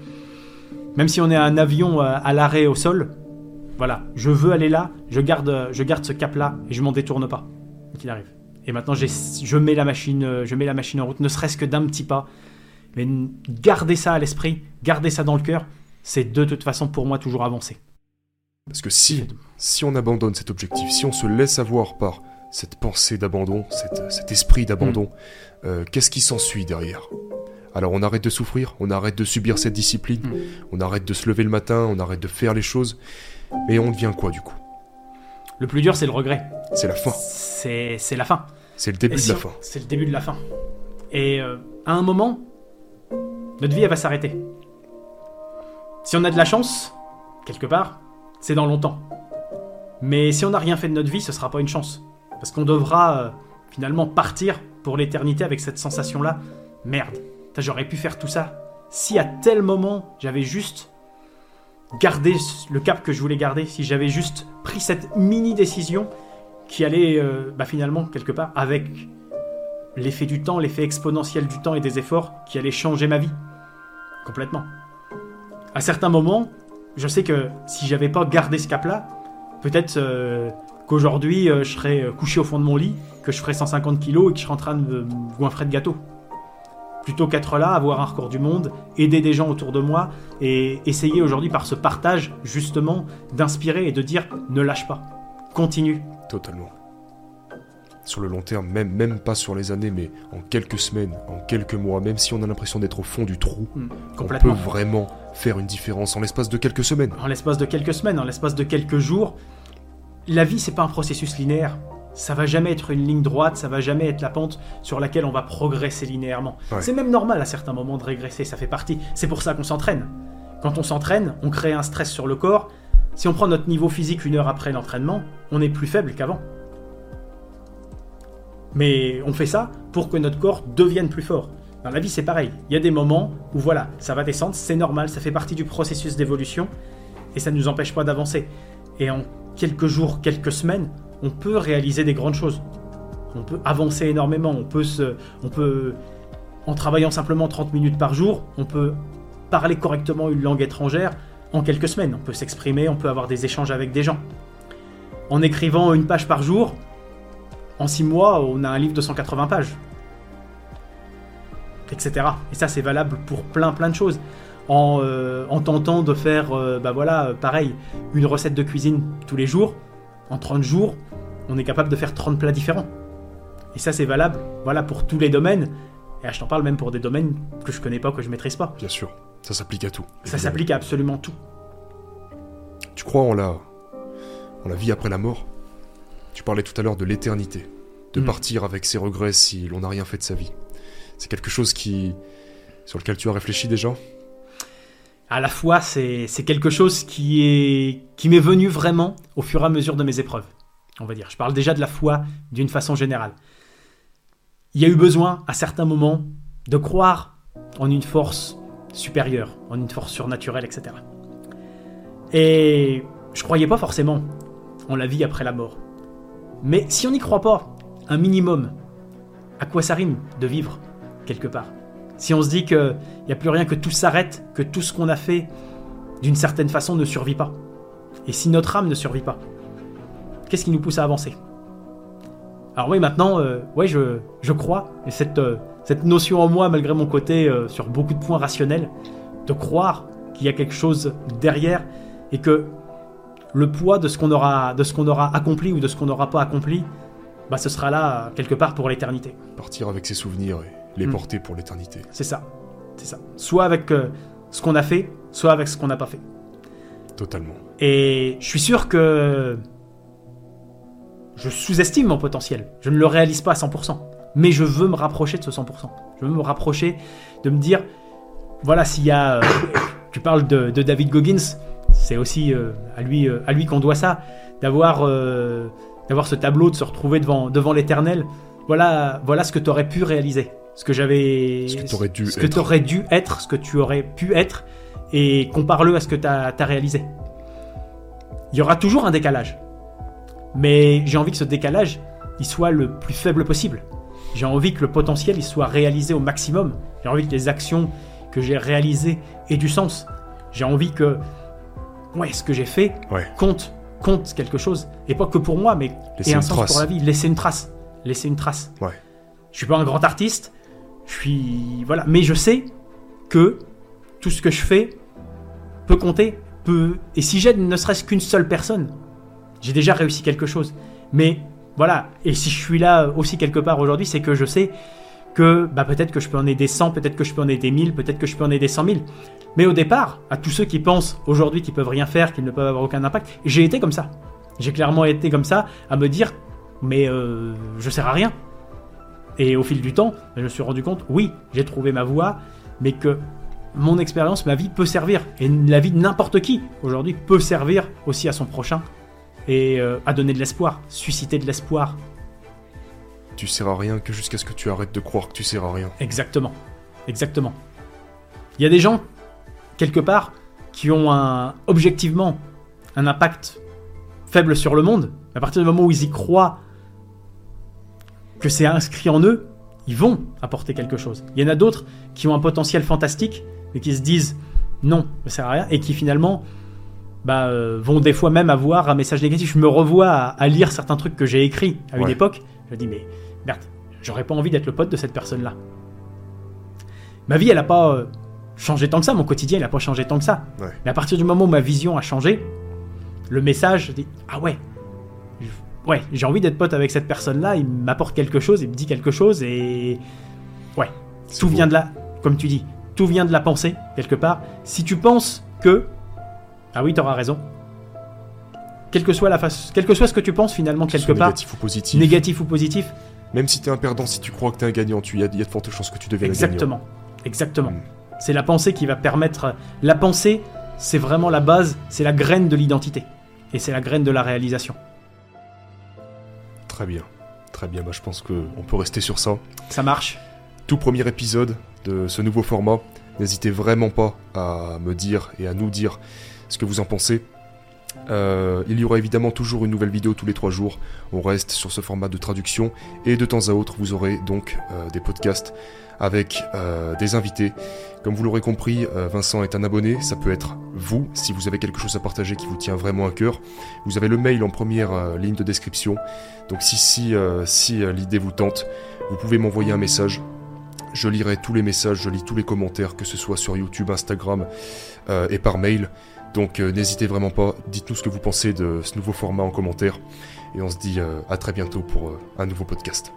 même si on est un avion euh, à l'arrêt au sol, voilà, je veux aller là, je garde, euh, je garde ce cap là et je m'en détourne pas, qu'il arrive. Et maintenant, je mets la machine, je mets la machine en route, ne serait-ce que d'un petit pas. Mais garder ça à l'esprit, garder ça dans le cœur, c'est de toute façon pour moi toujours avancer. Parce que si, si on abandonne cet objectif, si on se laisse avoir par cette pensée d'abandon, cet esprit d'abandon, Mm. euh, qu'est-ce qui s'ensuit derrière? Alors on arrête de souffrir, on arrête de subir cette discipline, Mm. on arrête de se lever le matin, on arrête de faire les choses, mais on devient quoi du coup? Le plus dur, c'est le regret. C'est la fin, C'est c'est la fin. c'est le début Et de si la on- fin. C'est le début de la fin. Et euh, à un moment, notre vie, elle va s'arrêter. Si on a de la chance, quelque part, c'est dans longtemps. Mais si on n'a rien fait de notre vie, ce sera pas une chance. Parce qu'on devra euh, finalement partir pour l'éternité avec cette sensation-là. Merde, j'aurais pu faire tout ça. Si à tel moment, j'avais juste gardé le cap que je voulais garder, si j'avais juste pris cette mini décision qui allait euh, bah, finalement quelque part avec l'effet du temps, l'effet exponentiel du temps et des efforts qui allait changer ma vie complètement. À certains moments, je sais que si j'avais pas gardé ce cap-là, peut-être euh, qu'aujourd'hui euh, je serais euh, couché au fond de mon lit, que je ferais 150 kilos et que je serais en train de me goinfrer de gâteau. Plutôt qu'être là, avoir un record du monde, aider des gens autour de moi et essayer aujourd'hui par ce partage justement d'inspirer et de dire ne lâche pas, continue, Totalement. Sur le long terme, même, même pas sur les années, mais en quelques semaines, en quelques mois, même si on a l'impression d'être au fond du trou, on peut vraiment faire une différence en l'espace de quelques semaines. en l'espace de quelques semaines, en l'espace de quelques jours. La vie, c'est pas un processus linéaire. Ça va jamais être une ligne droite, ça va jamais être la pente sur laquelle on va progresser linéairement. Ouais. C'est même normal à certains moments de régresser, ça fait partie. C'est pour ça qu'on s'entraîne. Quand on s'entraîne, on crée un stress sur le corps. Si on prend notre niveau physique une heure après l'entraînement, on est plus faible qu'avant. Mais on fait ça pour que notre corps devienne plus fort. Dans la vie, c'est pareil. Il y a des moments où voilà, ça va descendre, c'est normal, ça fait partie du processus d'évolution et ça ne nous empêche pas d'avancer. Et en quelques jours, quelques semaines, on peut réaliser des grandes choses. On peut avancer énormément, on peut en travaillant simplement 30 minutes par jour, on peut parler correctement une langue étrangère en quelques semaines, on peut s'exprimer, on peut avoir des échanges avec des gens. En écrivant une page par jour, en 6 mois, on a un livre de 180 pages. Etc. Et ça, c'est valable pour plein plein de choses. En, euh, en tentant de faire, euh, bah voilà, pareil, une recette de cuisine tous les jours, en 30 jours, on est capable de faire 30 plats différents. Et ça, c'est valable, voilà, pour tous les domaines. Et là, je t'en parle même pour des domaines que je connais pas, que je maîtrise pas. Bien sûr, ça s'applique à tout. Ça s'applique à absolument tout. Tu crois en la, en la vie après la mort? Tu parlais tout à l'heure de l'éternité, de Mm. partir avec ses regrets si l'on n'a rien fait de sa vie. C'est quelque chose qui, sur lequel tu as réfléchi déjà? À la fois, c'est c'est quelque chose qui est qui m'est venu vraiment au fur et à mesure de mes épreuves. On va dire. Je parle déjà de la foi d'une façon générale. Il y a eu besoin, à certains moments, de croire en une force supérieure, en une force surnaturelle, etc. Et je croyais pas forcément en la vie après la mort. Mais si on n'y croit pas, un minimum, à quoi ça rime de vivre quelque part? Si on se dit qu'il n'y a plus rien, que tout s'arrête, que tout ce qu'on a fait, d'une certaine façon, ne survit pas. Et si notre âme ne survit pas, qu'est-ce qui nous pousse à avancer? Alors oui, maintenant, euh, ouais, je, crois, et cette, euh, cette notion en moi, malgré mon côté euh, sur beaucoup de points rationnels, de croire qu'il y a quelque chose derrière et que le poids de ce qu'on aura, de ce qu'on aura accompli ou de ce qu'on n'aura pas accompli, bah, ce sera là quelque part pour l'éternité. Partir avec ses souvenirs et les Mm. porter pour l'éternité. C'est ça, c'est ça. Soit avec euh, ce qu'on a fait, soit avec ce qu'on n'a pas fait. Totalement. Et je suis sûr que je sous-estime mon potentiel. Je ne le réalise pas à 100%. Mais je veux me rapprocher de ce 100%. Je veux me rapprocher de me dire, voilà, s'il y a... euh, tu parles de, de David Goggins, c'est aussi euh, à lui, euh, à lui qu'on doit ça, d'avoir euh, d'avoir ce tableau, de se retrouver devant, devant l'éternel voilà, voilà ce que tu aurais pu réaliser, ce que j'avais, Ce que t'aurais dû ce que être. dû être, ce que tu aurais pu être, et compare-le à ce que tu as, réalisé. Il y aura toujours un décalage, mais j'ai envie que ce décalage, il soit le plus faible possible. J'ai envie que le potentiel, il soit réalisé au maximum. J'ai envie que les actions que j'ai réalisées aient du sens. J'ai envie que, ouais, ce que j'ai fait Ouais. compte, compte quelque chose, et pas que pour moi, mais Laisser ait un sens trace. pour la vie. Laisser une trace, laisser une trace. Ouais. Je suis pas un grand artiste, je suis voilà, mais je sais que tout ce que je fais peut compter, peut et si j'aide ne serait-ce qu'une seule personne, j'ai déjà réussi quelque chose. Mais voilà, et si je suis là aussi quelque part aujourd'hui, c'est que je sais que bah, peut-être que je peux en aider 100, peut-être que je peux en aider 1000, peut-être que je peux en aider 100 000. Mais au départ, à tous ceux qui pensent aujourd'hui qu'ils peuvent rien faire, qu'ils ne peuvent avoir aucun impact, j'ai été comme ça. J'ai clairement été comme ça à me dire, mais euh, je sers à rien. Et au fil du temps, je me suis rendu compte, oui, j'ai trouvé ma voie, mais que mon expérience, ma vie peut servir. Et la vie de n'importe qui, aujourd'hui, peut servir aussi à son prochain. Et euh, à donner de l'espoir, susciter de l'espoir. Tu sers à rien que jusqu'à ce que tu arrêtes de croire que tu sers à rien. Exactement. Exactement. Il y a des gens, quelque part, qui ont un, objectivement un impact faible sur le monde. À partir du moment où ils y croient que c'est inscrit en eux, ils vont apporter quelque chose. Il y en a d'autres qui ont un potentiel fantastique, mais qui se disent non, ça sert à rien, et qui finalement bah, euh, vont des fois même avoir un message négatif. Je me revois à, à lire certains trucs que j'ai écrits à une Ouais. époque. Je me dis, mais merde, j'aurais pas envie d'être le pote de cette personne-là. Ma vie, elle a pas euh, changé tant que ça, mon quotidien, il a pas changé tant que ça. Ouais. Mais à partir du moment où ma vision a changé, le message, je dis, ah ouais, ouais, j'ai envie d'être pote avec cette personne-là, il m'apporte quelque chose, il me dit quelque chose, et ouais, tout beau. vient de là, comme tu dis, tout vient de la pensée, quelque part. Si tu penses que, ah oui, t'auras raison. Quelle que soit la face, quel que soit ce que tu penses finalement quelque part, négatif ou positif. négatif ou positif, Même si t'es un perdant, si tu crois que t'es un gagnant, tu y il y a de fortes chances que tu deviennes un gagnant. Exactement. Exactement. Mm. C'est la pensée qui va permettre. La pensée, c'est vraiment la base, c'est la graine de l'identité. Et c'est la graine de la réalisation. Très bien. Très bien, bah, je pense qu'on peut rester sur ça. Ça marche. Tout premier épisode de ce nouveau format. N'hésitez vraiment pas à me dire et à nous dire ce que vous en pensez. Euh, il y aura évidemment toujours une nouvelle vidéo tous les trois jours. On reste sur ce format de traduction et de temps à autre vous aurez donc euh, des podcasts avec euh, des invités. Comme vous l'aurez compris, Vincent est un abonné. Ça peut être vous si vous avez quelque chose à partager qui vous tient vraiment à cœur. Vous avez le mail en première ligne de description. Donc si si si l'idée vous tente, vous pouvez m'envoyer un message. Je lirai tous les messages, je lis tous les commentaires, que ce soit sur YouTube, Instagram et par mail. Donc euh, n'hésitez vraiment pas, dites-nous ce que vous pensez de ce nouveau format en commentaire. Et on se dit euh, à très bientôt pour euh, un nouveau podcast.